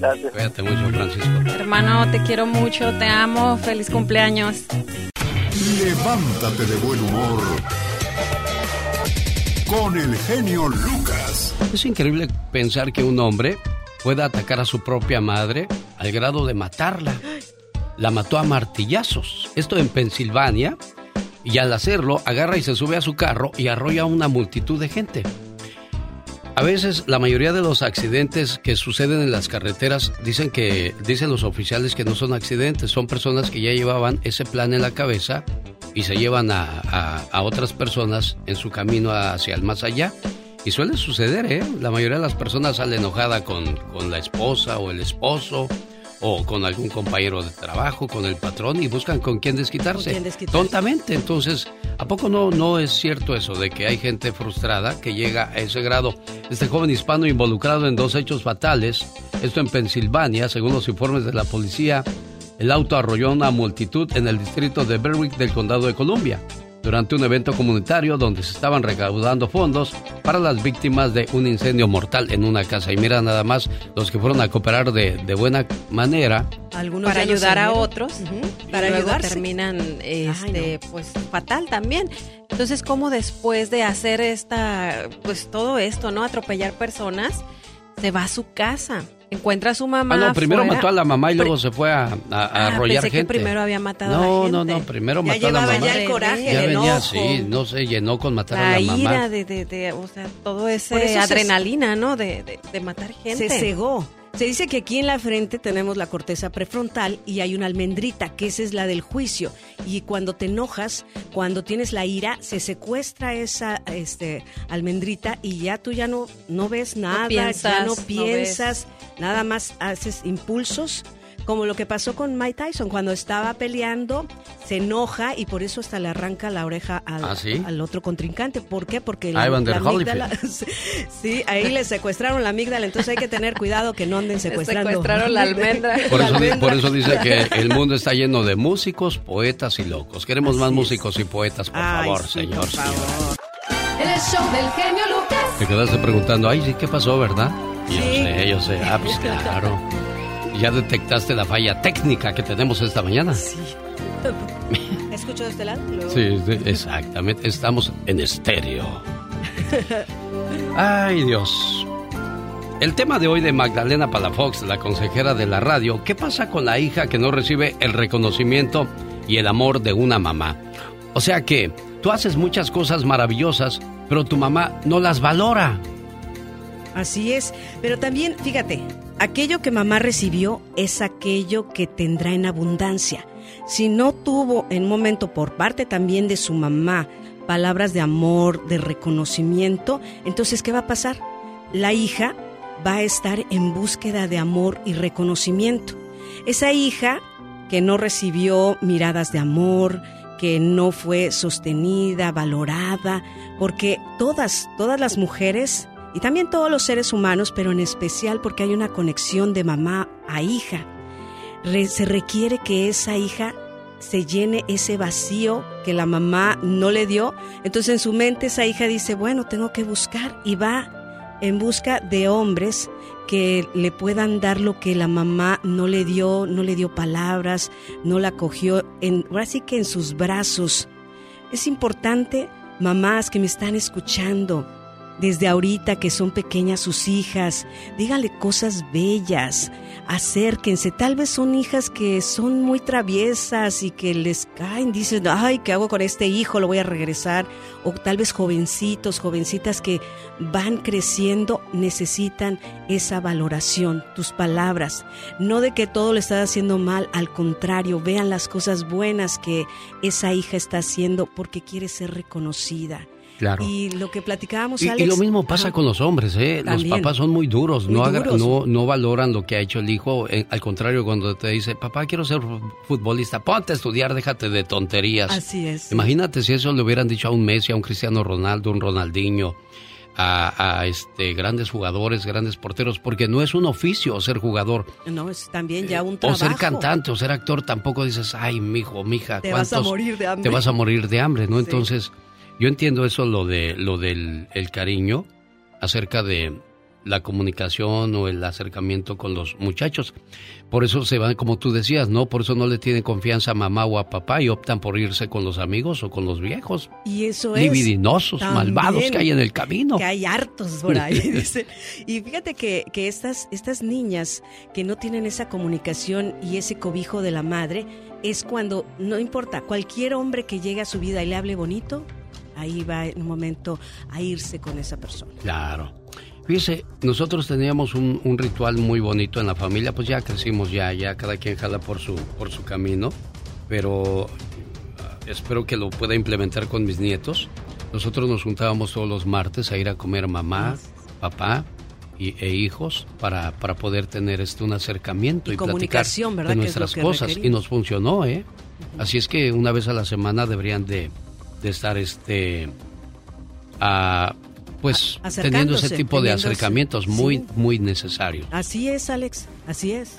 [SPEAKER 30] Gracias.
[SPEAKER 2] Cuídate mucho, Francisco.
[SPEAKER 3] Hermano, te quiero mucho, te amo, feliz cumpleaños.
[SPEAKER 31] Levántate de buen humor con el genio Lucas.
[SPEAKER 2] Es increíble pensar que un hombre pueda atacar a su propia madre al grado de matarla. La mató a martillazos. Esto en Pensilvania. Y al hacerlo, agarra y se sube a su carro y arrolla a una multitud de gente. A veces la mayoría de los accidentes que suceden en las carreteras dicen que dicen los oficiales que no son accidentes, son personas que ya llevaban ese plan en la cabeza y se llevan a, a- a otras personas en su camino hacia el más allá. Y suele suceder, ¿eh? La mayoría de las personas sale enojada con, con la esposa o el esposo o con algún compañero de trabajo, con el patrón y buscan con quién desquitarse.
[SPEAKER 32] quién desquitarse.
[SPEAKER 2] Tontamente. Entonces, ¿a poco no, no es cierto eso de que hay gente frustrada que llega a ese grado? Este joven hispano involucrado en dos hechos fatales, esto en Pensilvania, según los informes de la policía, el auto arrolló a una multitud en el distrito de Berwick del condado de Columbia durante un evento comunitario donde se estaban recaudando fondos para las víctimas de un incendio mortal en una casa. Y mira nada más los que fueron a cooperar de, de buena manera.
[SPEAKER 32] Algunos
[SPEAKER 3] para ayudar a otros y
[SPEAKER 32] para
[SPEAKER 3] luego
[SPEAKER 32] ayudarse.
[SPEAKER 3] terminan este pues fatal también entonces cómo después de hacer esta pues todo esto no atropellar personas se va a su casa encuentra a su mamá
[SPEAKER 2] Ah, no, primero
[SPEAKER 3] afuera.
[SPEAKER 2] mató a la mamá y luego se fue a, a- a
[SPEAKER 3] Ah,
[SPEAKER 2] arrollar
[SPEAKER 3] pensé que
[SPEAKER 2] gente.
[SPEAKER 3] primero había matado a
[SPEAKER 2] no,
[SPEAKER 3] la gente.
[SPEAKER 2] No, no, primero
[SPEAKER 3] Ya
[SPEAKER 2] mató a la mamá.
[SPEAKER 3] ya el coraje,
[SPEAKER 2] Ya
[SPEAKER 3] el
[SPEAKER 2] venía,
[SPEAKER 3] enojo.
[SPEAKER 2] sí, no se llenó con matar
[SPEAKER 3] la
[SPEAKER 2] a la mamá.
[SPEAKER 3] ira de, de, de- o sea todo ese
[SPEAKER 32] eso se-
[SPEAKER 3] adrenalina no de, de, de matar gente
[SPEAKER 32] Se cegó. Se dice que aquí en la frente tenemos la corteza prefrontal y hay una almendrita, que esa es la del juicio. Y cuando te enojas, cuando tienes la ira, se secuestra esa este, almendrita y ya tú ya no, no ves nada,
[SPEAKER 3] piensas,
[SPEAKER 32] ya no
[SPEAKER 3] no
[SPEAKER 32] piensas, nada más haces impulsos. Como lo que pasó con Mike Tyson, cuando estaba peleando, se enoja y por eso hasta le arranca la oreja al,
[SPEAKER 2] ¿Ah, sí?
[SPEAKER 32] al otro contrincante. ¿Por qué? Porque
[SPEAKER 2] A Evander
[SPEAKER 32] amígdala-
[SPEAKER 2] Holyfield.
[SPEAKER 32] Sí, ahí le secuestraron la amígdala, entonces hay que tener cuidado que no anden secuestrando.
[SPEAKER 3] secuestraron la almendra.
[SPEAKER 2] Por
[SPEAKER 32] La
[SPEAKER 2] eso, di-
[SPEAKER 32] almendra.
[SPEAKER 2] por eso dice que el mundo está lleno de músicos, poetas y locos. Queremos más músicos y poetas, por
[SPEAKER 32] Ay,
[SPEAKER 2] favor,
[SPEAKER 32] sí,
[SPEAKER 2] señor.
[SPEAKER 32] por
[SPEAKER 2] señora.
[SPEAKER 1] El show del genio Lucas.
[SPEAKER 2] Te quedaste preguntando, ay, sí, ¿qué pasó, verdad? Yo
[SPEAKER 1] Sí.
[SPEAKER 2] sé, yo sé. Ah, pues claro. Ya detectaste la falla técnica que tenemos esta mañana. Sí,
[SPEAKER 32] ¿Escucho de este lado? Luego-
[SPEAKER 2] sí, exactamente. Estamos en estéreo. Ay, Dios. El tema de hoy de Magdalena Palafox, la consejera de la radio, ¿qué pasa con la hija que no recibe el reconocimiento y el amor de una mamá? O sea que tú haces muchas cosas maravillosas, pero tu mamá no las valora.
[SPEAKER 32] Así es, pero también, fíjate, aquello que mamá recibió es aquello que tendrá en abundancia. Si no tuvo en momento por parte también de su mamá palabras de amor, de reconocimiento, entonces ¿qué va a pasar? La hija va a estar en búsqueda de amor y reconocimiento. Esa hija que no recibió miradas de amor, que no fue sostenida, valorada, porque todas, todas las mujeres y también todos los seres humanos, pero en especial porque hay una conexión de mamá a hija, se requiere que esa hija se llene ese vacío que la mamá no le dio. Entonces en su mente esa hija dice, bueno, tengo que buscar y va en busca de hombres que le puedan dar lo que la mamá no le dio, no le dio palabras, no la cogió, en, ahora sí que en sus brazos. Es importante, mamás que me están escuchando, desde ahorita que son pequeñas sus hijas, díganle cosas bellas, acérquense. Tal vez son hijas que son muy traviesas y que les caen, dicen, ay, ¿qué hago con este hijo? Lo voy a regresar. O tal vez jovencitos, jovencitas que van creciendo, necesitan esa valoración, tus palabras. No de que todo le estás haciendo mal, al contrario, vean las cosas buenas que esa hija está haciendo porque quiere ser reconocida.
[SPEAKER 2] Claro.
[SPEAKER 32] Y lo que platicábamos,
[SPEAKER 2] Y,
[SPEAKER 32] Alex.
[SPEAKER 2] y lo mismo pasa con los hombres, ¿eh? Los papás son muy duros,
[SPEAKER 32] Muy
[SPEAKER 2] no,
[SPEAKER 32] duros.
[SPEAKER 2] no, no valoran lo que ha hecho el hijo. eh, al contrario, cuando te dice, papá, quiero ser fu- futbolista, ponte a estudiar, déjate de tonterías.
[SPEAKER 32] Así es.
[SPEAKER 2] Imagínate si eso le hubieran dicho a un Messi, a un Cristiano Ronaldo, un Ronaldinho, a, a, este grandes jugadores, grandes porteros, porque no es un oficio ser jugador.
[SPEAKER 32] No, es también ya un
[SPEAKER 2] O
[SPEAKER 32] trabajo.
[SPEAKER 2] ser cantante o ser actor, tampoco dices, ay, mijo, mija,
[SPEAKER 32] Te vas a
[SPEAKER 2] ¿cuántos-
[SPEAKER 32] morir de hambre.
[SPEAKER 2] Te vas a morir de hambre, ¿no?
[SPEAKER 32] Sí.
[SPEAKER 2] Entonces, yo entiendo eso, lo, de, lo del el cariño acerca de la comunicación o el acercamiento con los muchachos. Por eso se van, como tú decías, ¿no? Por eso no le tienen confianza a mamá o a papá y optan por irse con los amigos o con los viejos.
[SPEAKER 32] Y eso es.
[SPEAKER 2] Libidinosos, malvados que hay en el camino.
[SPEAKER 32] Que hay hartos por ahí, dice. Y fíjate que, que estas, estas niñas que no tienen esa comunicación y ese cobijo de la madre, es cuando, no importa, cualquier hombre que llegue a su vida y le hable bonito, ahí va en un momento a irse con esa persona.
[SPEAKER 2] Claro. Fíjese, nosotros teníamos un, un ritual muy bonito en la familia, pues ya crecimos ya, ya cada quien jala por su, por su camino, pero ah, espero que lo pueda implementar con mis nietos. Nosotros nos juntábamos todos los martes a ir a comer mamá, papá y, e hijos para, para poder tener este un acercamiento
[SPEAKER 32] Y
[SPEAKER 2] y, platicar
[SPEAKER 32] comunicación, ¿verdad?
[SPEAKER 2] de nuestras cosas. Y nos funcionó, ¿eh? Así es que una vez a la semana deberían de, de estar este a, pues teniendo ese tipo de acercamientos muy
[SPEAKER 32] sí.
[SPEAKER 2] muy necesarios.
[SPEAKER 32] Así es, Alex, así es.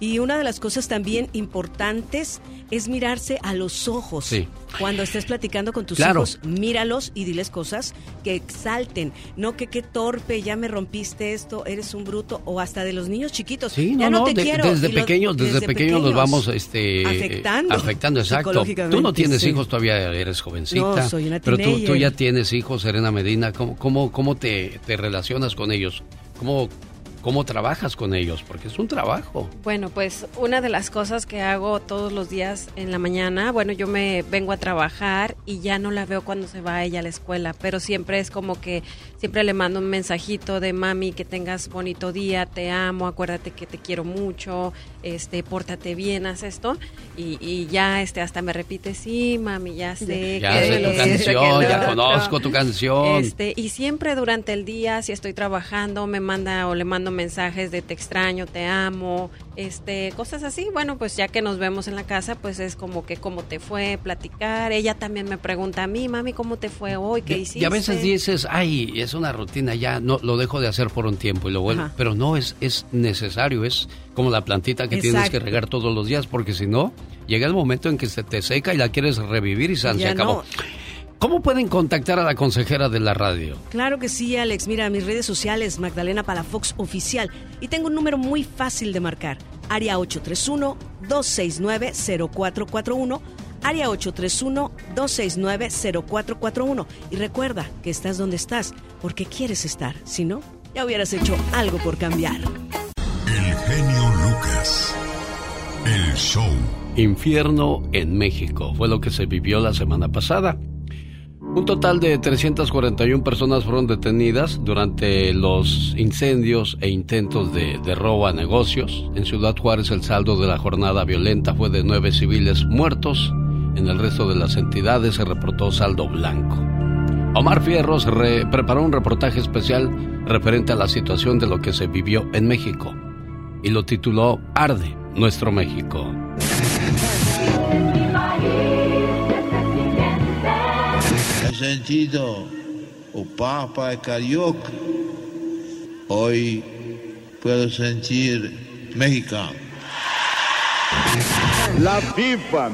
[SPEAKER 32] Y una de las cosas también importantes es mirarse a los ojos.
[SPEAKER 2] Sí.
[SPEAKER 32] Cuando estés platicando con tus
[SPEAKER 2] Claro.
[SPEAKER 32] hijos, míralos y diles cosas que exalten. No que qué torpe, ya me rompiste esto, eres un bruto. O hasta de los niños chiquitos.
[SPEAKER 2] Sí,
[SPEAKER 32] ya
[SPEAKER 2] no,
[SPEAKER 32] no,
[SPEAKER 2] no,
[SPEAKER 32] te
[SPEAKER 2] de-
[SPEAKER 32] quiero.
[SPEAKER 2] desde pequeños, desde, pequeños los vamos este
[SPEAKER 32] Afectando
[SPEAKER 2] afectando, exacto. Tú no tienes
[SPEAKER 32] sí.
[SPEAKER 2] hijos, todavía eres jovencita.
[SPEAKER 32] No, soy una
[SPEAKER 2] Pero tú, tú ya tienes hijos, Serena Medina, ¿cómo, cómo, cómo te, te relacionas con ellos? ¿Cómo, ¿Cómo trabajas con ellos? Porque es un trabajo.
[SPEAKER 3] Bueno, pues una de las cosas que hago todos los días en la mañana, bueno, yo me vengo a trabajar y ya no la veo cuando se va ella a la escuela, pero siempre es como que siempre le mando un mensajito de mami, que tengas bonito día, te amo, acuérdate que te quiero mucho, este, pórtate bien, haz esto y, y ya este hasta me repite, sí, mami, ya sé.
[SPEAKER 2] Ya
[SPEAKER 3] que
[SPEAKER 2] sé tu
[SPEAKER 3] que
[SPEAKER 2] canción, ya
[SPEAKER 3] otro".
[SPEAKER 2] conozco tu canción.
[SPEAKER 3] Este, y siempre durante el día, si estoy trabajando, me manda o le mando mensajes de te extraño, te amo, este, cosas así. Bueno, pues ya que nos vemos en la casa, pues es como que cómo te fue, platicar. Ella también me pregunta a mí, mami, ¿cómo te fue hoy? ¿Qué
[SPEAKER 2] Y-
[SPEAKER 3] hiciste?
[SPEAKER 2] Y a veces dices, ay, es una rutina, ya no lo dejo de hacer por un tiempo y lo vuelvo.
[SPEAKER 3] Ajá.
[SPEAKER 2] Pero no, es, es necesario, es como la plantita que tienes que regar todos los días, porque si no, llega el momento en que se te seca y la quieres revivir y se acabó.
[SPEAKER 32] no.
[SPEAKER 2] ¿Cómo pueden contactar a la consejera de la radio?
[SPEAKER 32] Claro que sí, Alex. Mira, mis redes sociales, Magdalena Palafox Oficial. Y tengo un número muy fácil de marcar. Área 831-269-0441. Área 831-269-0441. Y recuerda que estás donde estás porque quieres estar. Si no, ya hubieras hecho algo por cambiar.
[SPEAKER 31] El genio Lucas. El show.
[SPEAKER 2] Infierno en México fue lo que se vivió la semana pasada. Un total de 341 personas fueron detenidas durante los incendios e intentos de, de robo a negocios. En Ciudad Juárez el saldo de la jornada violenta fue de nueve civiles muertos. En el resto de las entidades se reportó saldo blanco. Omar Fierros re- preparó un reportaje especial referente a la situación de lo que se vivió en México y lo tituló Arde nuestro México.
[SPEAKER 33] He sentido o Papa Carioca. Hoy puedo sentir mexicano.
[SPEAKER 34] La FIFA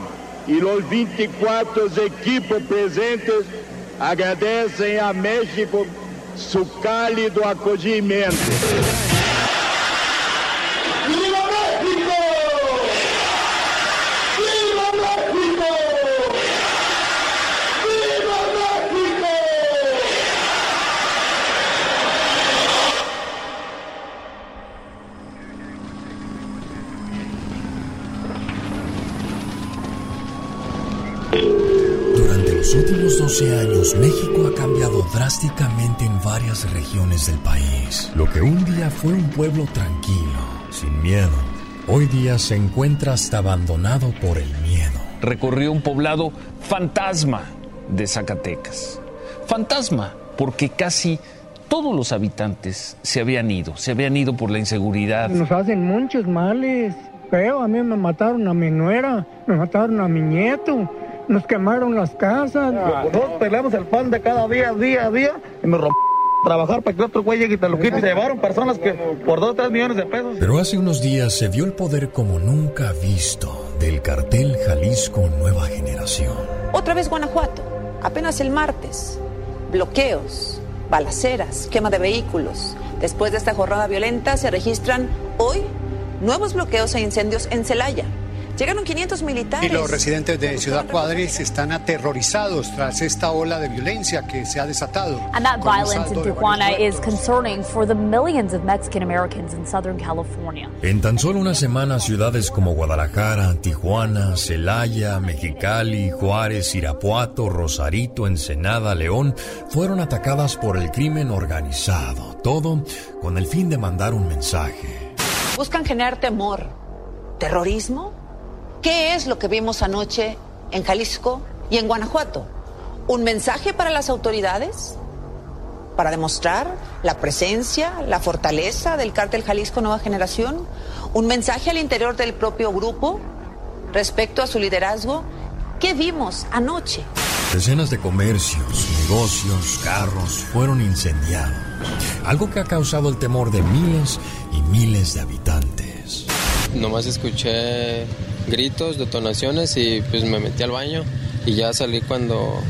[SPEAKER 34] y los 24 equipos presentes agradecen a México su cálido acogimiento.
[SPEAKER 19] 12 años, México ha cambiado drásticamente en varias regiones del país. Lo que un día fue un pueblo tranquilo, sin miedo, hoy día se encuentra hasta abandonado por el miedo.
[SPEAKER 35] Recorrió un poblado fantasma de Zacatecas. Fantasma, porque casi todos los habitantes se habían ido, se habían ido por la inseguridad.
[SPEAKER 34] Nos hacen muchos males. Feo, a mí me mataron a mi nuera, me mataron a mi nieto, nos quemaron las casas.
[SPEAKER 30] Nosotros peleamos el pan de cada día, día a día, y nos rompieron trabajar para que otro güey llegue y te lo quite. Y se llevaron personas que por dos, tres millones de pesos.
[SPEAKER 19] Pero hace unos días se vio el poder como nunca visto del cartel Jalisco Nueva Generación.
[SPEAKER 36] Otra vez Guanajuato, apenas el martes. Bloqueos, balaceras, quema de vehículos. Después de esta jornada violenta se registran hoy nuevos bloqueos e incendios en Celaya. Llegaron 500 militares.
[SPEAKER 37] Y los residentes de Ciudad Cuadris están aterrorizados tras esta ola de violencia que se ha desatado.
[SPEAKER 38] And that violence in Tijuana is concerning for the millions of Mexican Americans in Southern California.
[SPEAKER 19] En tan solo una semana, ciudades como Guadalajara, Tijuana, Celaya, Mexicali, Juárez, Irapuato, Rosarito, Ensenada, León, fueron atacadas por el crimen organizado. Todo con el fin de mandar un mensaje.
[SPEAKER 36] Buscan generar temor, terrorismo. ¿Qué es lo que vimos anoche en Jalisco y en Guanajuato? ¿Un mensaje para las autoridades? ¿Para demostrar la presencia, la fortaleza del cártel Jalisco Nueva Generación? ¿Un mensaje al interior del propio grupo respecto a su liderazgo? ¿Qué vimos anoche?
[SPEAKER 19] Decenas de comercios, negocios, carros fueron incendiados. Algo que ha causado el temor de miles y miles de habitantes.
[SPEAKER 39] Nomás escuché gritos, detonaciones y pues me metí al baño y ya salí cuando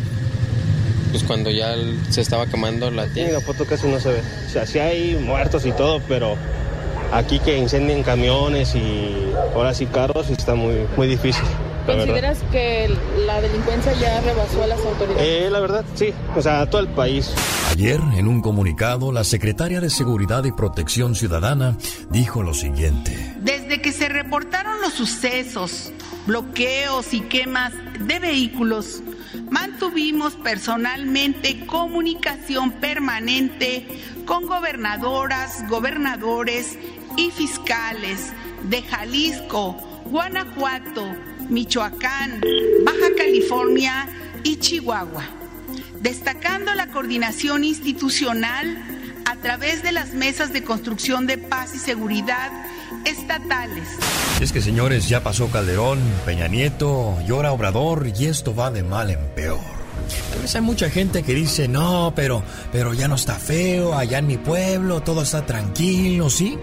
[SPEAKER 39] pues cuando ya se estaba quemando la tienda.
[SPEAKER 30] la foto casi no se ve. O sea, sí hay muertos y todo, pero aquí que incendien camiones y ahora sí carros está muy, muy difícil. Verdad.
[SPEAKER 40] ¿Consideras que la delincuencia ya rebasó a las autoridades?
[SPEAKER 30] Eh, la verdad, sí. O sea, todo el país.
[SPEAKER 19] Ayer, en un comunicado, la secretaria de Seguridad y Protección Ciudadana dijo lo siguiente.
[SPEAKER 41] Desde que se reportaron los sucesos, bloqueos y quemas de vehículos, mantuvimos personalmente comunicación permanente con gobernadoras, gobernadores y fiscales de Jalisco, Guanajuato, Michoacán, Baja California y Chihuahua, destacando la coordinación institucional a través de las mesas de construcción de paz y seguridad estatales.
[SPEAKER 19] Es que, señores, ya pasó Calderón, Peña Nieto, llora Obrador y esto va de mal en peor. Tal vez hay mucha gente que dice, no, pero, pero ya no está feo, allá en mi pueblo todo está tranquilo, ¿sí?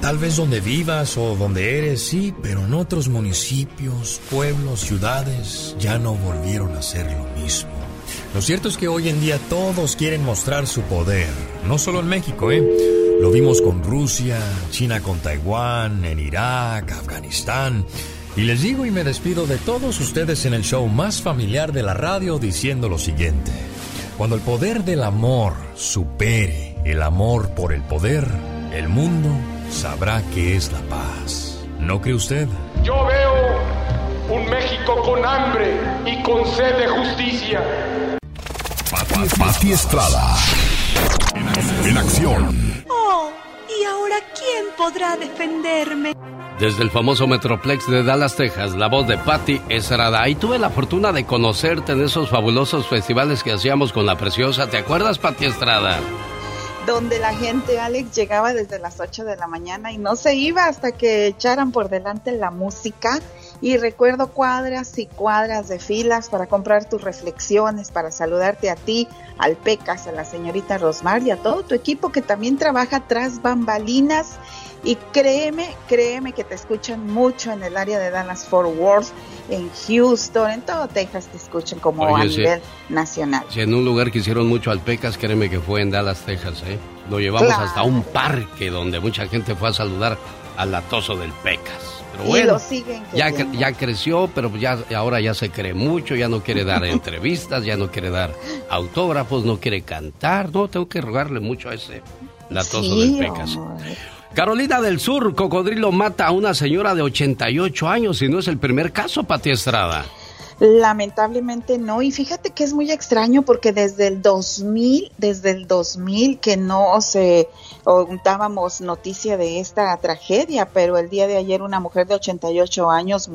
[SPEAKER 19] Tal vez donde vivas o donde eres, sí, pero en otros municipios, pueblos, ciudades, ya no volvieron a ser lo mismo. Lo cierto es que hoy en día todos quieren mostrar su poder, no solo en México, ¿eh? Lo vimos con Rusia, China con Taiwán, en Irak, Afganistán. Y les digo y me despido de todos ustedes en el show más familiar de la radio diciendo lo siguiente. Cuando el poder del amor supere el amor por el poder, el mundo sabrá que es la paz. ¿No cree usted?
[SPEAKER 42] Yo veo un México con hambre y con sed de justicia.
[SPEAKER 31] Pati, Pati Estrada. En acción.
[SPEAKER 41] Oh, ¿y ahora quién podrá defenderme?
[SPEAKER 2] Desde el famoso Metroplex de Dallas, Texas, la voz de Patty Estrada. Ahí tuve la fortuna de conocerte en esos fabulosos festivales que hacíamos con la preciosa. ¿Te acuerdas, Patty Estrada?
[SPEAKER 43] donde la gente, Alex, llegaba desde las 8 de la mañana y no se iba hasta que echaran por delante la música. Y recuerdo cuadras y cuadras de filas para comprar tus reflexiones, para saludarte a ti, al Pecas, a la señorita Rosmar y a todo tu equipo que también trabaja tras bambalinas. Y créeme, créeme que te escuchan mucho en el área de Dallas Fort Worth, en Houston, en todo Texas te escuchan como
[SPEAKER 2] Oye,
[SPEAKER 43] a nivel nacional.
[SPEAKER 2] Si en un lugar que hicieron mucho al Pecas, créeme que fue en Dallas, Texas, ¿eh? Lo llevamos
[SPEAKER 43] Claro.
[SPEAKER 2] hasta un parque donde mucha gente fue a saludar al latoso del Pecas. Pero bueno, ya, ya creció, pero ya ahora ya se cree mucho, ya no quiere dar entrevistas, ya no quiere dar autógrafos, no quiere cantar. No, tengo que rogarle mucho a ese latoso
[SPEAKER 43] Sí,
[SPEAKER 2] del Pecas.
[SPEAKER 43] hombre.
[SPEAKER 2] Carolina del Sur, cocodrilo mata a una señora de 88 años y no es el primer caso, Pati Estrada.
[SPEAKER 43] Lamentablemente no, y fíjate que es muy extraño porque desde el 2000, desde el 2000 que no se dábamos noticia de esta tragedia, pero el día de ayer una mujer de 88 años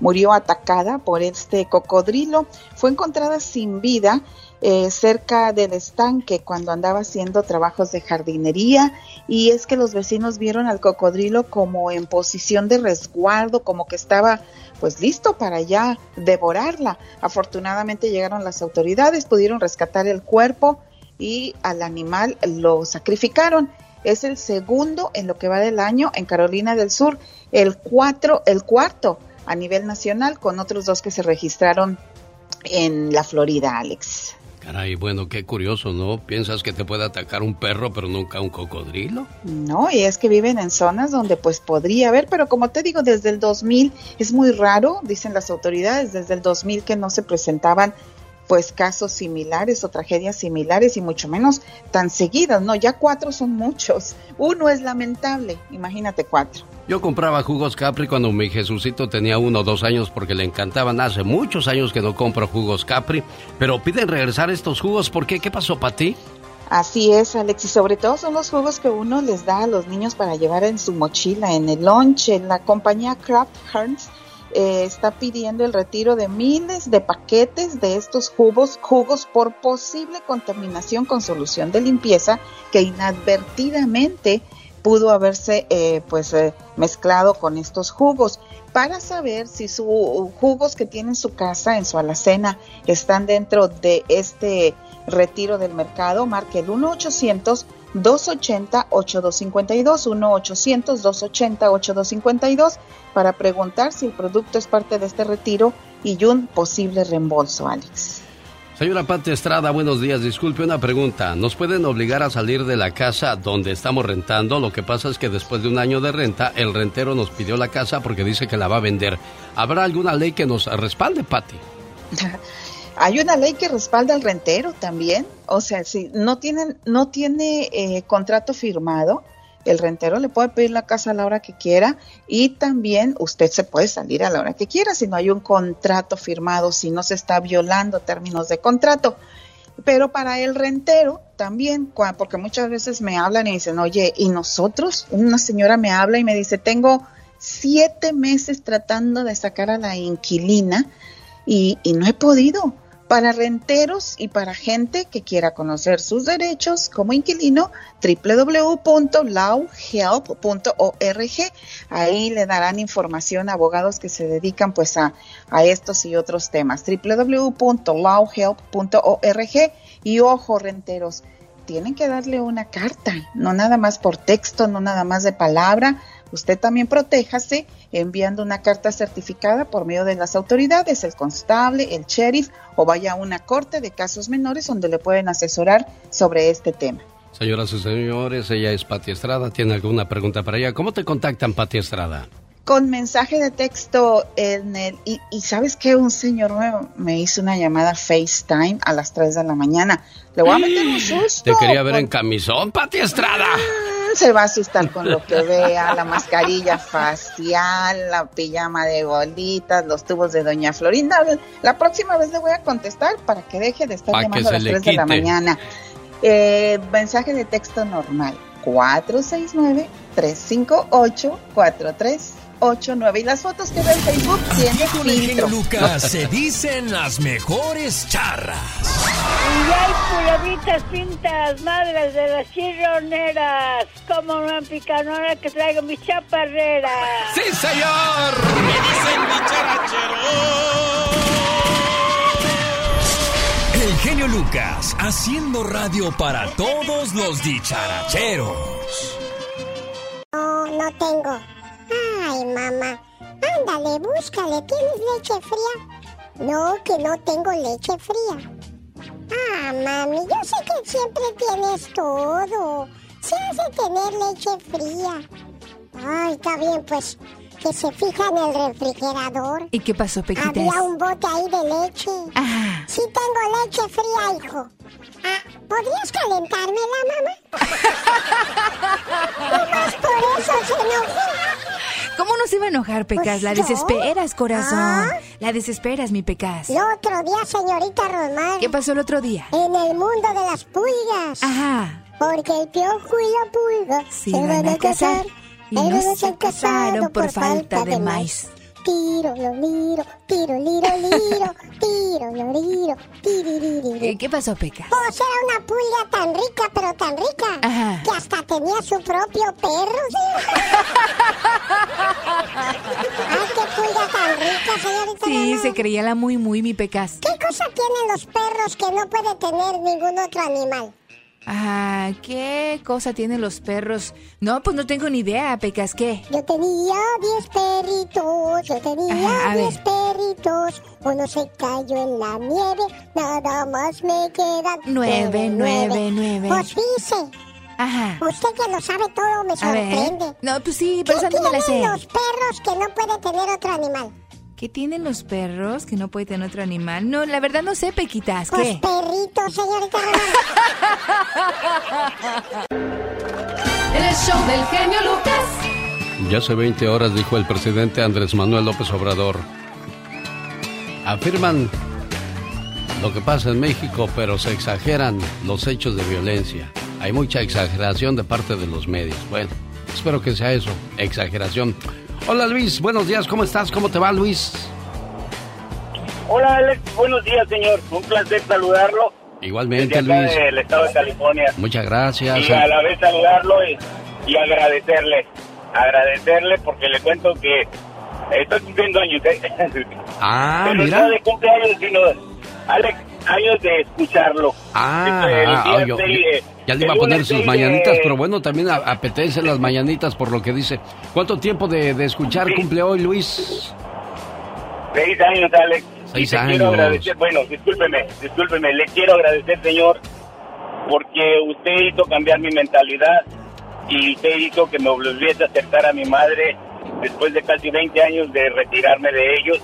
[SPEAKER 43] murió atacada por este cocodrilo, fue encontrada sin vida eh, cerca del estanque cuando andaba haciendo trabajos de jardinería y es que los vecinos vieron al cocodrilo como en posición de resguardo, como que estaba pues listo para ya devorarla. Afortunadamente llegaron las autoridades, pudieron rescatar el cuerpo y al animal lo sacrificaron. Es el segundo en lo que va del año en Carolina del Sur, el cuatro, el cuarto a nivel nacional con otros dos que se registraron en la Florida, Alex.
[SPEAKER 2] Caray, bueno, qué curioso, ¿no? ¿Piensas que te puede atacar un perro, pero nunca un cocodrilo?
[SPEAKER 43] No, y es que viven en zonas donde pues podría haber, pero como te digo, desde el 2000 es muy raro, dicen las autoridades, desde el 2000 que no se presentaban pues casos similares o tragedias similares y mucho menos tan seguidas, ¿no? Ya cuatro son muchos. Uno es lamentable, imagínate cuatro.
[SPEAKER 2] Yo compraba jugos Capri cuando mi Jesucito tenía uno o dos años porque le encantaban. Hace muchos años que no compro jugos Capri, pero piden regresar estos jugos. ¿Por qué? ¿Qué pasó para ti?
[SPEAKER 43] Así es, Alex, y sobre todo son los jugos que uno les da a los niños para llevar en su mochila, en el lonche. La compañía Kraft Heinz eh, está pidiendo el retiro de miles de paquetes de estos jugos, jugos por posible contaminación con solución de limpieza que inadvertidamente pudo haberse eh, pues eh, mezclado con estos jugos. Para saber si sus jugos que tiene en su casa en su alacena están dentro de este retiro del mercado marque el 1 800 280 8252 1 800 280 8252 para preguntar si el producto es parte de este retiro y un posible reembolso Alex
[SPEAKER 2] Señora Pati Estrada, buenos días. Disculpe una pregunta. ¿Nos pueden obligar a salir de la casa donde estamos rentando? Lo que pasa es que después de un año de renta, el rentero nos pidió la casa porque dice que la va a vender. ¿Habrá alguna ley que nos respalde, Pati?
[SPEAKER 43] Hay una ley que respalda al rentero también. O sea, si no tienen, no tiene eh, contrato firmado, el rentero le puede pedir la casa a la hora que quiera y también usted se puede salir a la hora que quiera si no hay un contrato firmado, si no se está violando términos de contrato. Pero para el rentero también, porque muchas veces me hablan y dicen, oye, ¿y nosotros? Una señora me habla y me dice, tengo siete meses tratando de sacar a la inquilina y, y no he podido para renteros y para gente que quiera conocer sus derechos como inquilino, www.lawhelp.org. Ahí le darán información a abogados que se dedican pues a, a estos y otros temas. www.lawhelp.org y ojo renteros, tienen que darle una carta, no nada más por texto, no nada más de palabra, Usted también protéjase enviando una carta certificada por medio de las autoridades, el constable, el sheriff o vaya a una corte de casos menores donde le pueden asesorar sobre este tema.
[SPEAKER 2] Señoras y señores, ella es Pati Estrada. ¿Tiene alguna pregunta para ella? ¿Cómo te contactan, Pati Estrada?
[SPEAKER 43] Con mensaje de texto en el... Y, ¿sabes qué? Un señor me, me, hizo una llamada FaceTime a las 3 de la mañana. Le voy a meter un susto.
[SPEAKER 2] Te quería ver en camisón, Pati Estrada.
[SPEAKER 43] Se va a asustar con lo que vea, la mascarilla facial, la pijama de bolitas, los tubos de Doña Florinda. La próxima vez le voy a contestar para que deje de estar llamando a las 3 de la mañana. Eh, mensaje de texto normal, 469 358 43 89 y las fotos que ve en Facebook tiene filtro.
[SPEAKER 31] Lucas se dicen las mejores charras.
[SPEAKER 44] Y hay pulavitas pintas, madres de las chirroneras, como una picanora que traigo mi chaparrera.
[SPEAKER 31] ¡Sí, señor! Me dicen El genio Lucas, haciendo radio para todos los dicharacheros.
[SPEAKER 45] No, no tengo. Ay, mamá. Ándale, búscale. ¿Tienes leche fría? No, que no tengo leche fría. Ah, mami, yo sé que siempre tienes todo. Se hace tener leche fría. Ay, está bien, pues que se fija en el refrigerador.
[SPEAKER 3] ¿Y qué pasó, Pequitas?
[SPEAKER 45] Había un bote ahí de leche. Ah. Sí tengo leche fría, hijo. Ah, ¿podrías calentármela, mamá? y más por eso se enojó.
[SPEAKER 46] ¿Cómo no se iba a enojar, Pecas?
[SPEAKER 45] Pues
[SPEAKER 46] la
[SPEAKER 45] yo.
[SPEAKER 46] desesperas, corazón.
[SPEAKER 45] ¿Ah?
[SPEAKER 46] La desesperas, mi Pecas.
[SPEAKER 45] El otro día, señorita Román.
[SPEAKER 46] ¿Qué pasó el otro día?
[SPEAKER 45] En el mundo de las pulgas.
[SPEAKER 46] Ajá.
[SPEAKER 45] Porque el piojo y la pulga
[SPEAKER 46] Se
[SPEAKER 45] se
[SPEAKER 46] van a casar y no se casaron por falta de maíz.
[SPEAKER 45] Tiro, lo liro, tiro, liro, liro, tiro, lo liro.
[SPEAKER 46] Eh, ¿Qué pasó, Pecas?
[SPEAKER 45] Pues era una pulga tan rica, pero tan rica,
[SPEAKER 46] Ajá.
[SPEAKER 45] que hasta tenía su propio perro. ¿sí? Ay, qué pulga tan rica, señorita.
[SPEAKER 46] Sí,
[SPEAKER 45] Román.
[SPEAKER 46] se creía la muy, muy, mi Pecas.
[SPEAKER 45] ¿Qué cosa tienen los perros que no puede tener ningún otro animal?
[SPEAKER 46] Ajá, ¿qué cosa tienen los perros? No, pues no tengo ni idea, Pecas, ¿qué?
[SPEAKER 45] Yo tenía 10 perritos, yo tenía
[SPEAKER 46] Ajá, a
[SPEAKER 45] 10 perritos. Uno se cayó en la nieve, nada más me quedan
[SPEAKER 46] Nueve, nueve, nueve.
[SPEAKER 45] Pues dice,
[SPEAKER 46] Ajá.
[SPEAKER 45] usted que lo sabe todo me sorprende.
[SPEAKER 46] No, pues sí,
[SPEAKER 45] ¿Qué
[SPEAKER 46] pero esa no me la sé.
[SPEAKER 45] los perros que no puede tener otro animal?
[SPEAKER 46] ¿Qué tienen los perros que no puede tener otro animal? No, la verdad no sé, Pequitas,
[SPEAKER 45] Pues
[SPEAKER 46] ¿qué?
[SPEAKER 45] perritos, señorita.
[SPEAKER 1] El show del genio Lucas.
[SPEAKER 2] Ya hace 20 horas dijo el presidente Andrés Manuel López Obrador. Afirman lo que pasa en México, pero se exageran los hechos de violencia. Hay mucha exageración de parte de los medios. Bueno, espero que sea eso, exageración. Hola Luis, buenos días, ¿cómo estás? ¿Cómo te va Luis?
[SPEAKER 30] Hola Alex, buenos días señor, un placer saludarlo.
[SPEAKER 2] Igualmente
[SPEAKER 30] desde acá
[SPEAKER 2] Luis.
[SPEAKER 30] del estado de California.
[SPEAKER 2] Muchas gracias.
[SPEAKER 30] Y a la vez saludarlo y, y agradecerle. Agradecerle porque le cuento que estoy cumpliendo años. ¿eh?
[SPEAKER 2] Ah,
[SPEAKER 30] Pero
[SPEAKER 2] mira.
[SPEAKER 30] no de cumpleaños, sino, Alex, años de escucharlo.
[SPEAKER 2] Ah,
[SPEAKER 30] Este,
[SPEAKER 2] ah, yo- yo-
[SPEAKER 30] eh,
[SPEAKER 2] ya le iba a poner sus
[SPEAKER 30] seis
[SPEAKER 2] mañanitas,
[SPEAKER 30] de-
[SPEAKER 2] pero bueno, también apetecen las mañanitas por lo que dice. ¿Cuánto tiempo de, de escuchar cumple hoy, Luis?
[SPEAKER 30] Seis años, Alex.
[SPEAKER 2] Seis
[SPEAKER 30] y
[SPEAKER 2] años.
[SPEAKER 30] quiero agradecer, bueno, discúlpeme, discúlpeme, le quiero agradecer, señor, porque usted hizo cambiar mi mentalidad y usted hizo que me volviese a acercar a mi madre después de casi 20 años de retirarme de ellos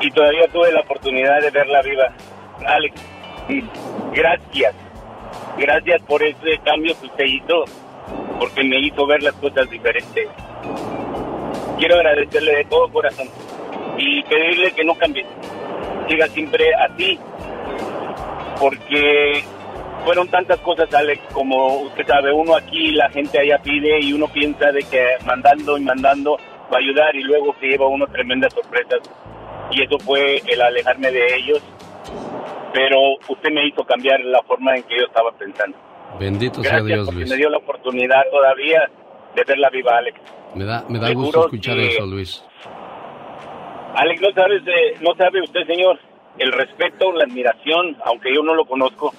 [SPEAKER 30] y todavía tuve la oportunidad de verla viva. Alex, gracias, gracias por ese cambio que usted hizo, porque me hizo ver las cosas diferentes. Quiero agradecerle de todo corazón y pedirle que no cambie, siga siempre así, porque fueron tantas cosas, Alex, como usted sabe, uno aquí, la gente allá pide y uno piensa de que mandando y mandando va a ayudar y luego se lleva uno tremendas sorpresas y eso fue el alejarme de ellos, pero usted me hizo cambiar la forma en que yo estaba pensando.
[SPEAKER 2] Bendito sea Dios,
[SPEAKER 30] porque
[SPEAKER 2] Luis.
[SPEAKER 30] me dio la oportunidad todavía de verla viva, Alex.
[SPEAKER 2] Me da, me da
[SPEAKER 30] Seguro
[SPEAKER 2] gusto escuchar
[SPEAKER 30] que-
[SPEAKER 2] eso, Luis.
[SPEAKER 30] Alex, no sabes, eh, no sabe usted, señor, el respeto, la admiración, aunque yo no lo conozco,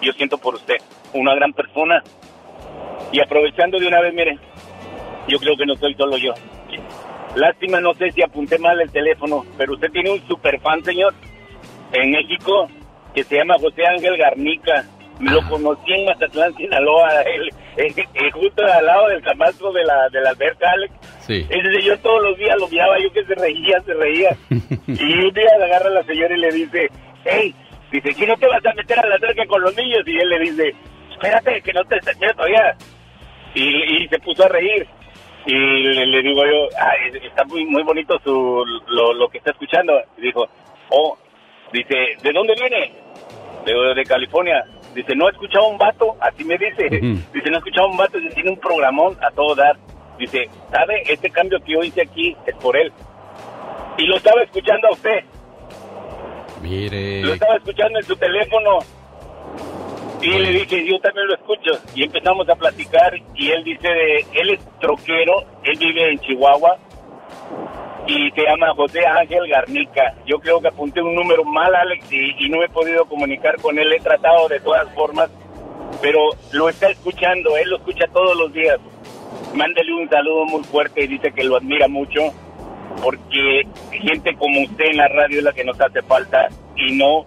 [SPEAKER 30] yo siento por usted, una gran persona. Y aprovechando de una vez, mire, yo creo que no soy solo yo. Lástima, no sé si apunté mal el teléfono, pero usted tiene un super fan, señor, en México, que se llama José Ángel Garnica. Lo conocí en Mazatlán, Sinaloa, él, eh, justo al lado del camastro de la, de la alberca, Alex.
[SPEAKER 2] Sí.
[SPEAKER 30] Ese señor todos los días lo miraba, yo que se reía, se reía. y un día le agarra a la señora y le dice, hey, dice, ¿si no te vas a meter a la alberca con los niños? Y él le dice, espérate, que no te terminé todavía. Y, y se puso a reír. Y le, le digo yo, ay, está muy muy bonito su, lo, lo que está escuchando. Y dijo, oh, dice, ¿de dónde viene? De, de California. Dice, no he escuchado un vato, así me dice. Dice, no he escuchado un vato, dice, tiene un programón a todo dar. Dice, ¿sabe? Este cambio que yo hice aquí es por él. Y lo estaba escuchando a usted.
[SPEAKER 2] Mire.
[SPEAKER 30] Lo estaba escuchando en su teléfono. Y le dije, yo también lo escucho. Y empezamos a platicar. Y él dice, de, él es troquero, él vive en Chihuahua. Y se llama José Ángel Garnica. Yo creo que apunté un número mal, Alex, y, y no he podido comunicar con él. He tratado de todas formas. Pero lo está escuchando, él lo escucha todos los días. Mándele un saludo muy fuerte y dice que lo admira mucho. Porque gente como usted en la radio es la que nos hace falta. Y no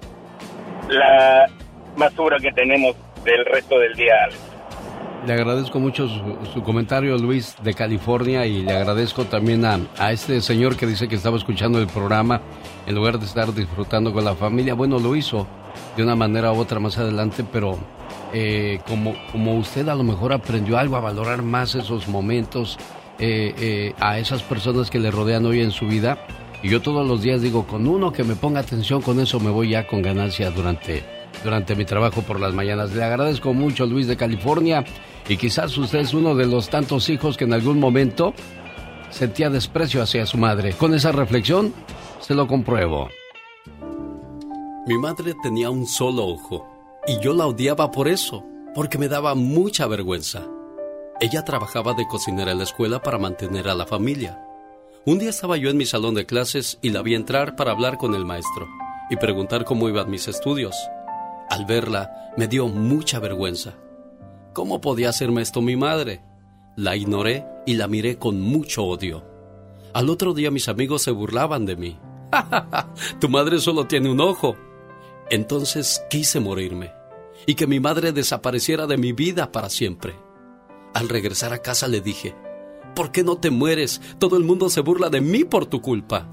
[SPEAKER 30] la basura que tenemos del resto del día.
[SPEAKER 2] Le agradezco mucho su, su comentario, Luis, de California, y le agradezco también a, a este señor que dice que estaba escuchando el programa en lugar de estar disfrutando con la familia. Bueno, lo hizo de una manera u otra más adelante, pero eh, como, como usted a lo mejor aprendió algo a valorar más esos momentos
[SPEAKER 47] eh, eh, a esas personas que le rodean hoy en su vida. Y yo todos los días digo, con uno que me ponga atención, con eso me voy ya con ganancia durante, durante mi trabajo por las mañanas. Le agradezco mucho, Luis de California. Y quizás usted es uno de los tantos hijos que en algún momento sentía desprecio hacia su madre. Con esa reflexión, se lo compruebo.
[SPEAKER 2] Mi madre tenía un solo ojo y yo la odiaba por eso, porque me daba mucha vergüenza. Ella trabajaba de cocinera en la escuela para mantener a la familia. Un día estaba yo en mi salón de clases y la vi entrar para hablar con el maestro y preguntar cómo iban mis estudios. Al verla, me dio mucha vergüenza. ¿Cómo podía hacerme esto mi madre? La ignoré y la miré con mucho odio. Al otro día mis amigos se burlaban de mí. tu madre solo tiene un ojo. Entonces quise morirme y que mi madre desapareciera de mi vida para siempre. Al regresar a casa le dije, ¿por qué no te mueres? Todo el mundo se burla de mí por tu culpa.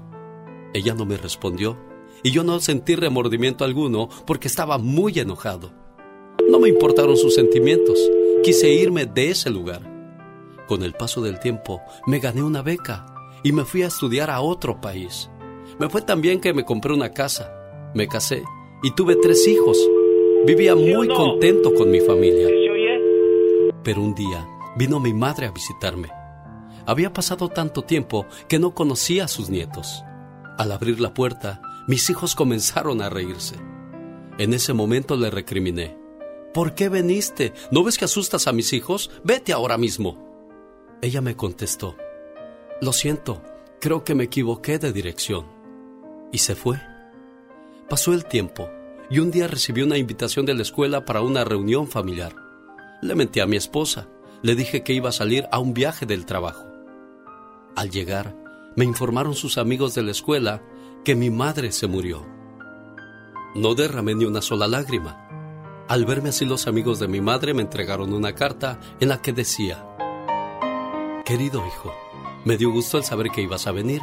[SPEAKER 2] Ella no me respondió y yo no sentí remordimiento alguno porque estaba muy enojado. No me importaron sus sentimientos. Quise irme de ese lugar. Con el paso del tiempo me gané una beca y me fui a estudiar a otro país. Me fue tan bien que me compré una casa, me casé y tuve tres hijos. Vivía muy contento con mi familia. Pero un día vino mi madre a visitarme. Había pasado tanto tiempo que no conocía a sus nietos. Al abrir la puerta, mis hijos comenzaron a reírse. En ese momento le recriminé. ¿Por qué veniste? ¿No ves que asustas a mis hijos? Vete ahora mismo. Ella me contestó. Lo siento, creo que me equivoqué de dirección. Y se fue. Pasó el tiempo y un día recibí una invitación de la escuela para una reunión familiar. Le mentí a mi esposa. Le dije que iba a salir a un viaje del trabajo. Al llegar, me informaron sus amigos de la escuela que mi madre se murió. No derramé ni una sola lágrima. Al verme así los amigos de mi madre me entregaron una carta en la que decía, Querido hijo, me dio gusto al saber que ibas a venir.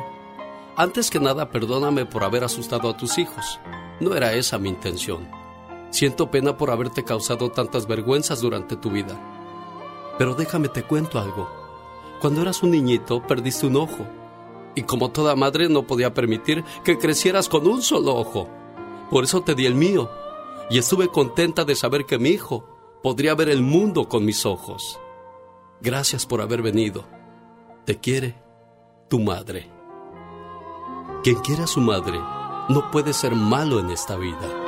[SPEAKER 2] Antes que nada, perdóname por haber asustado a tus hijos. No era esa mi intención. Siento pena por haberte causado tantas vergüenzas durante tu vida. Pero déjame te cuento algo. Cuando eras un niñito, perdiste un ojo. Y como toda madre no podía permitir que crecieras con un solo ojo. Por eso te di el mío. Y estuve contenta de saber que mi hijo podría ver el mundo con mis ojos. Gracias por haber venido. Te quiere tu madre. Quien quiera a su madre no puede ser malo en esta vida.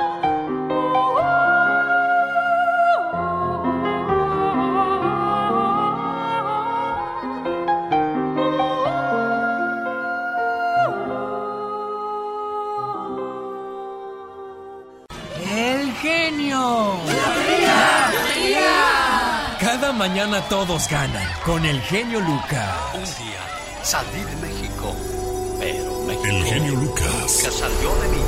[SPEAKER 19] Mañana todos ganan con el genio Lucas.
[SPEAKER 47] Un día salí de México, pero México
[SPEAKER 48] El genio Lucas.
[SPEAKER 47] nunca salió de mí.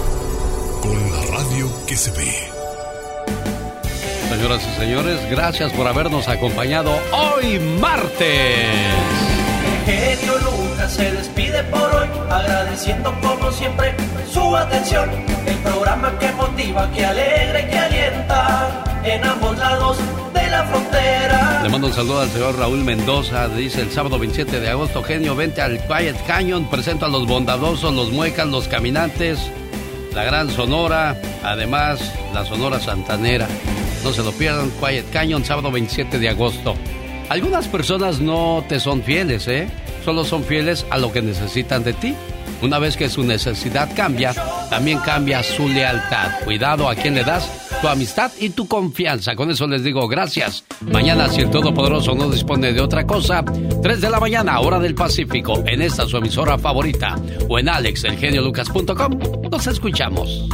[SPEAKER 48] Con la radio que se ve.
[SPEAKER 47] Señoras y señores, gracias por habernos acompañado hoy martes.
[SPEAKER 49] Genio Lucas se despide por hoy, agradeciendo como siempre su atención. El programa que motiva, que alegra y que alienta en ambos lados de la frontera.
[SPEAKER 47] Le mando un saludo al señor Raúl Mendoza. Dice el sábado 27 de agosto, genio, vente al Quiet Canyon. Presento a los bondadosos, los muecas, los caminantes, la gran Sonora, además la Sonora Santanera. No se lo pierdan, Quiet Canyon, sábado 27 de agosto. Algunas personas no te son fieles, ¿eh? Solo son fieles a lo que necesitan de ti. Una vez que su necesidad cambia, también cambia su lealtad. Cuidado a quien le das tu amistad y tu confianza. Con eso les digo gracias. Mañana, si el Todopoderoso no dispone de otra cosa, 3 de la mañana, hora del Pacífico, en esta su emisora favorita o en alexelgeniolucas.com, nos escuchamos.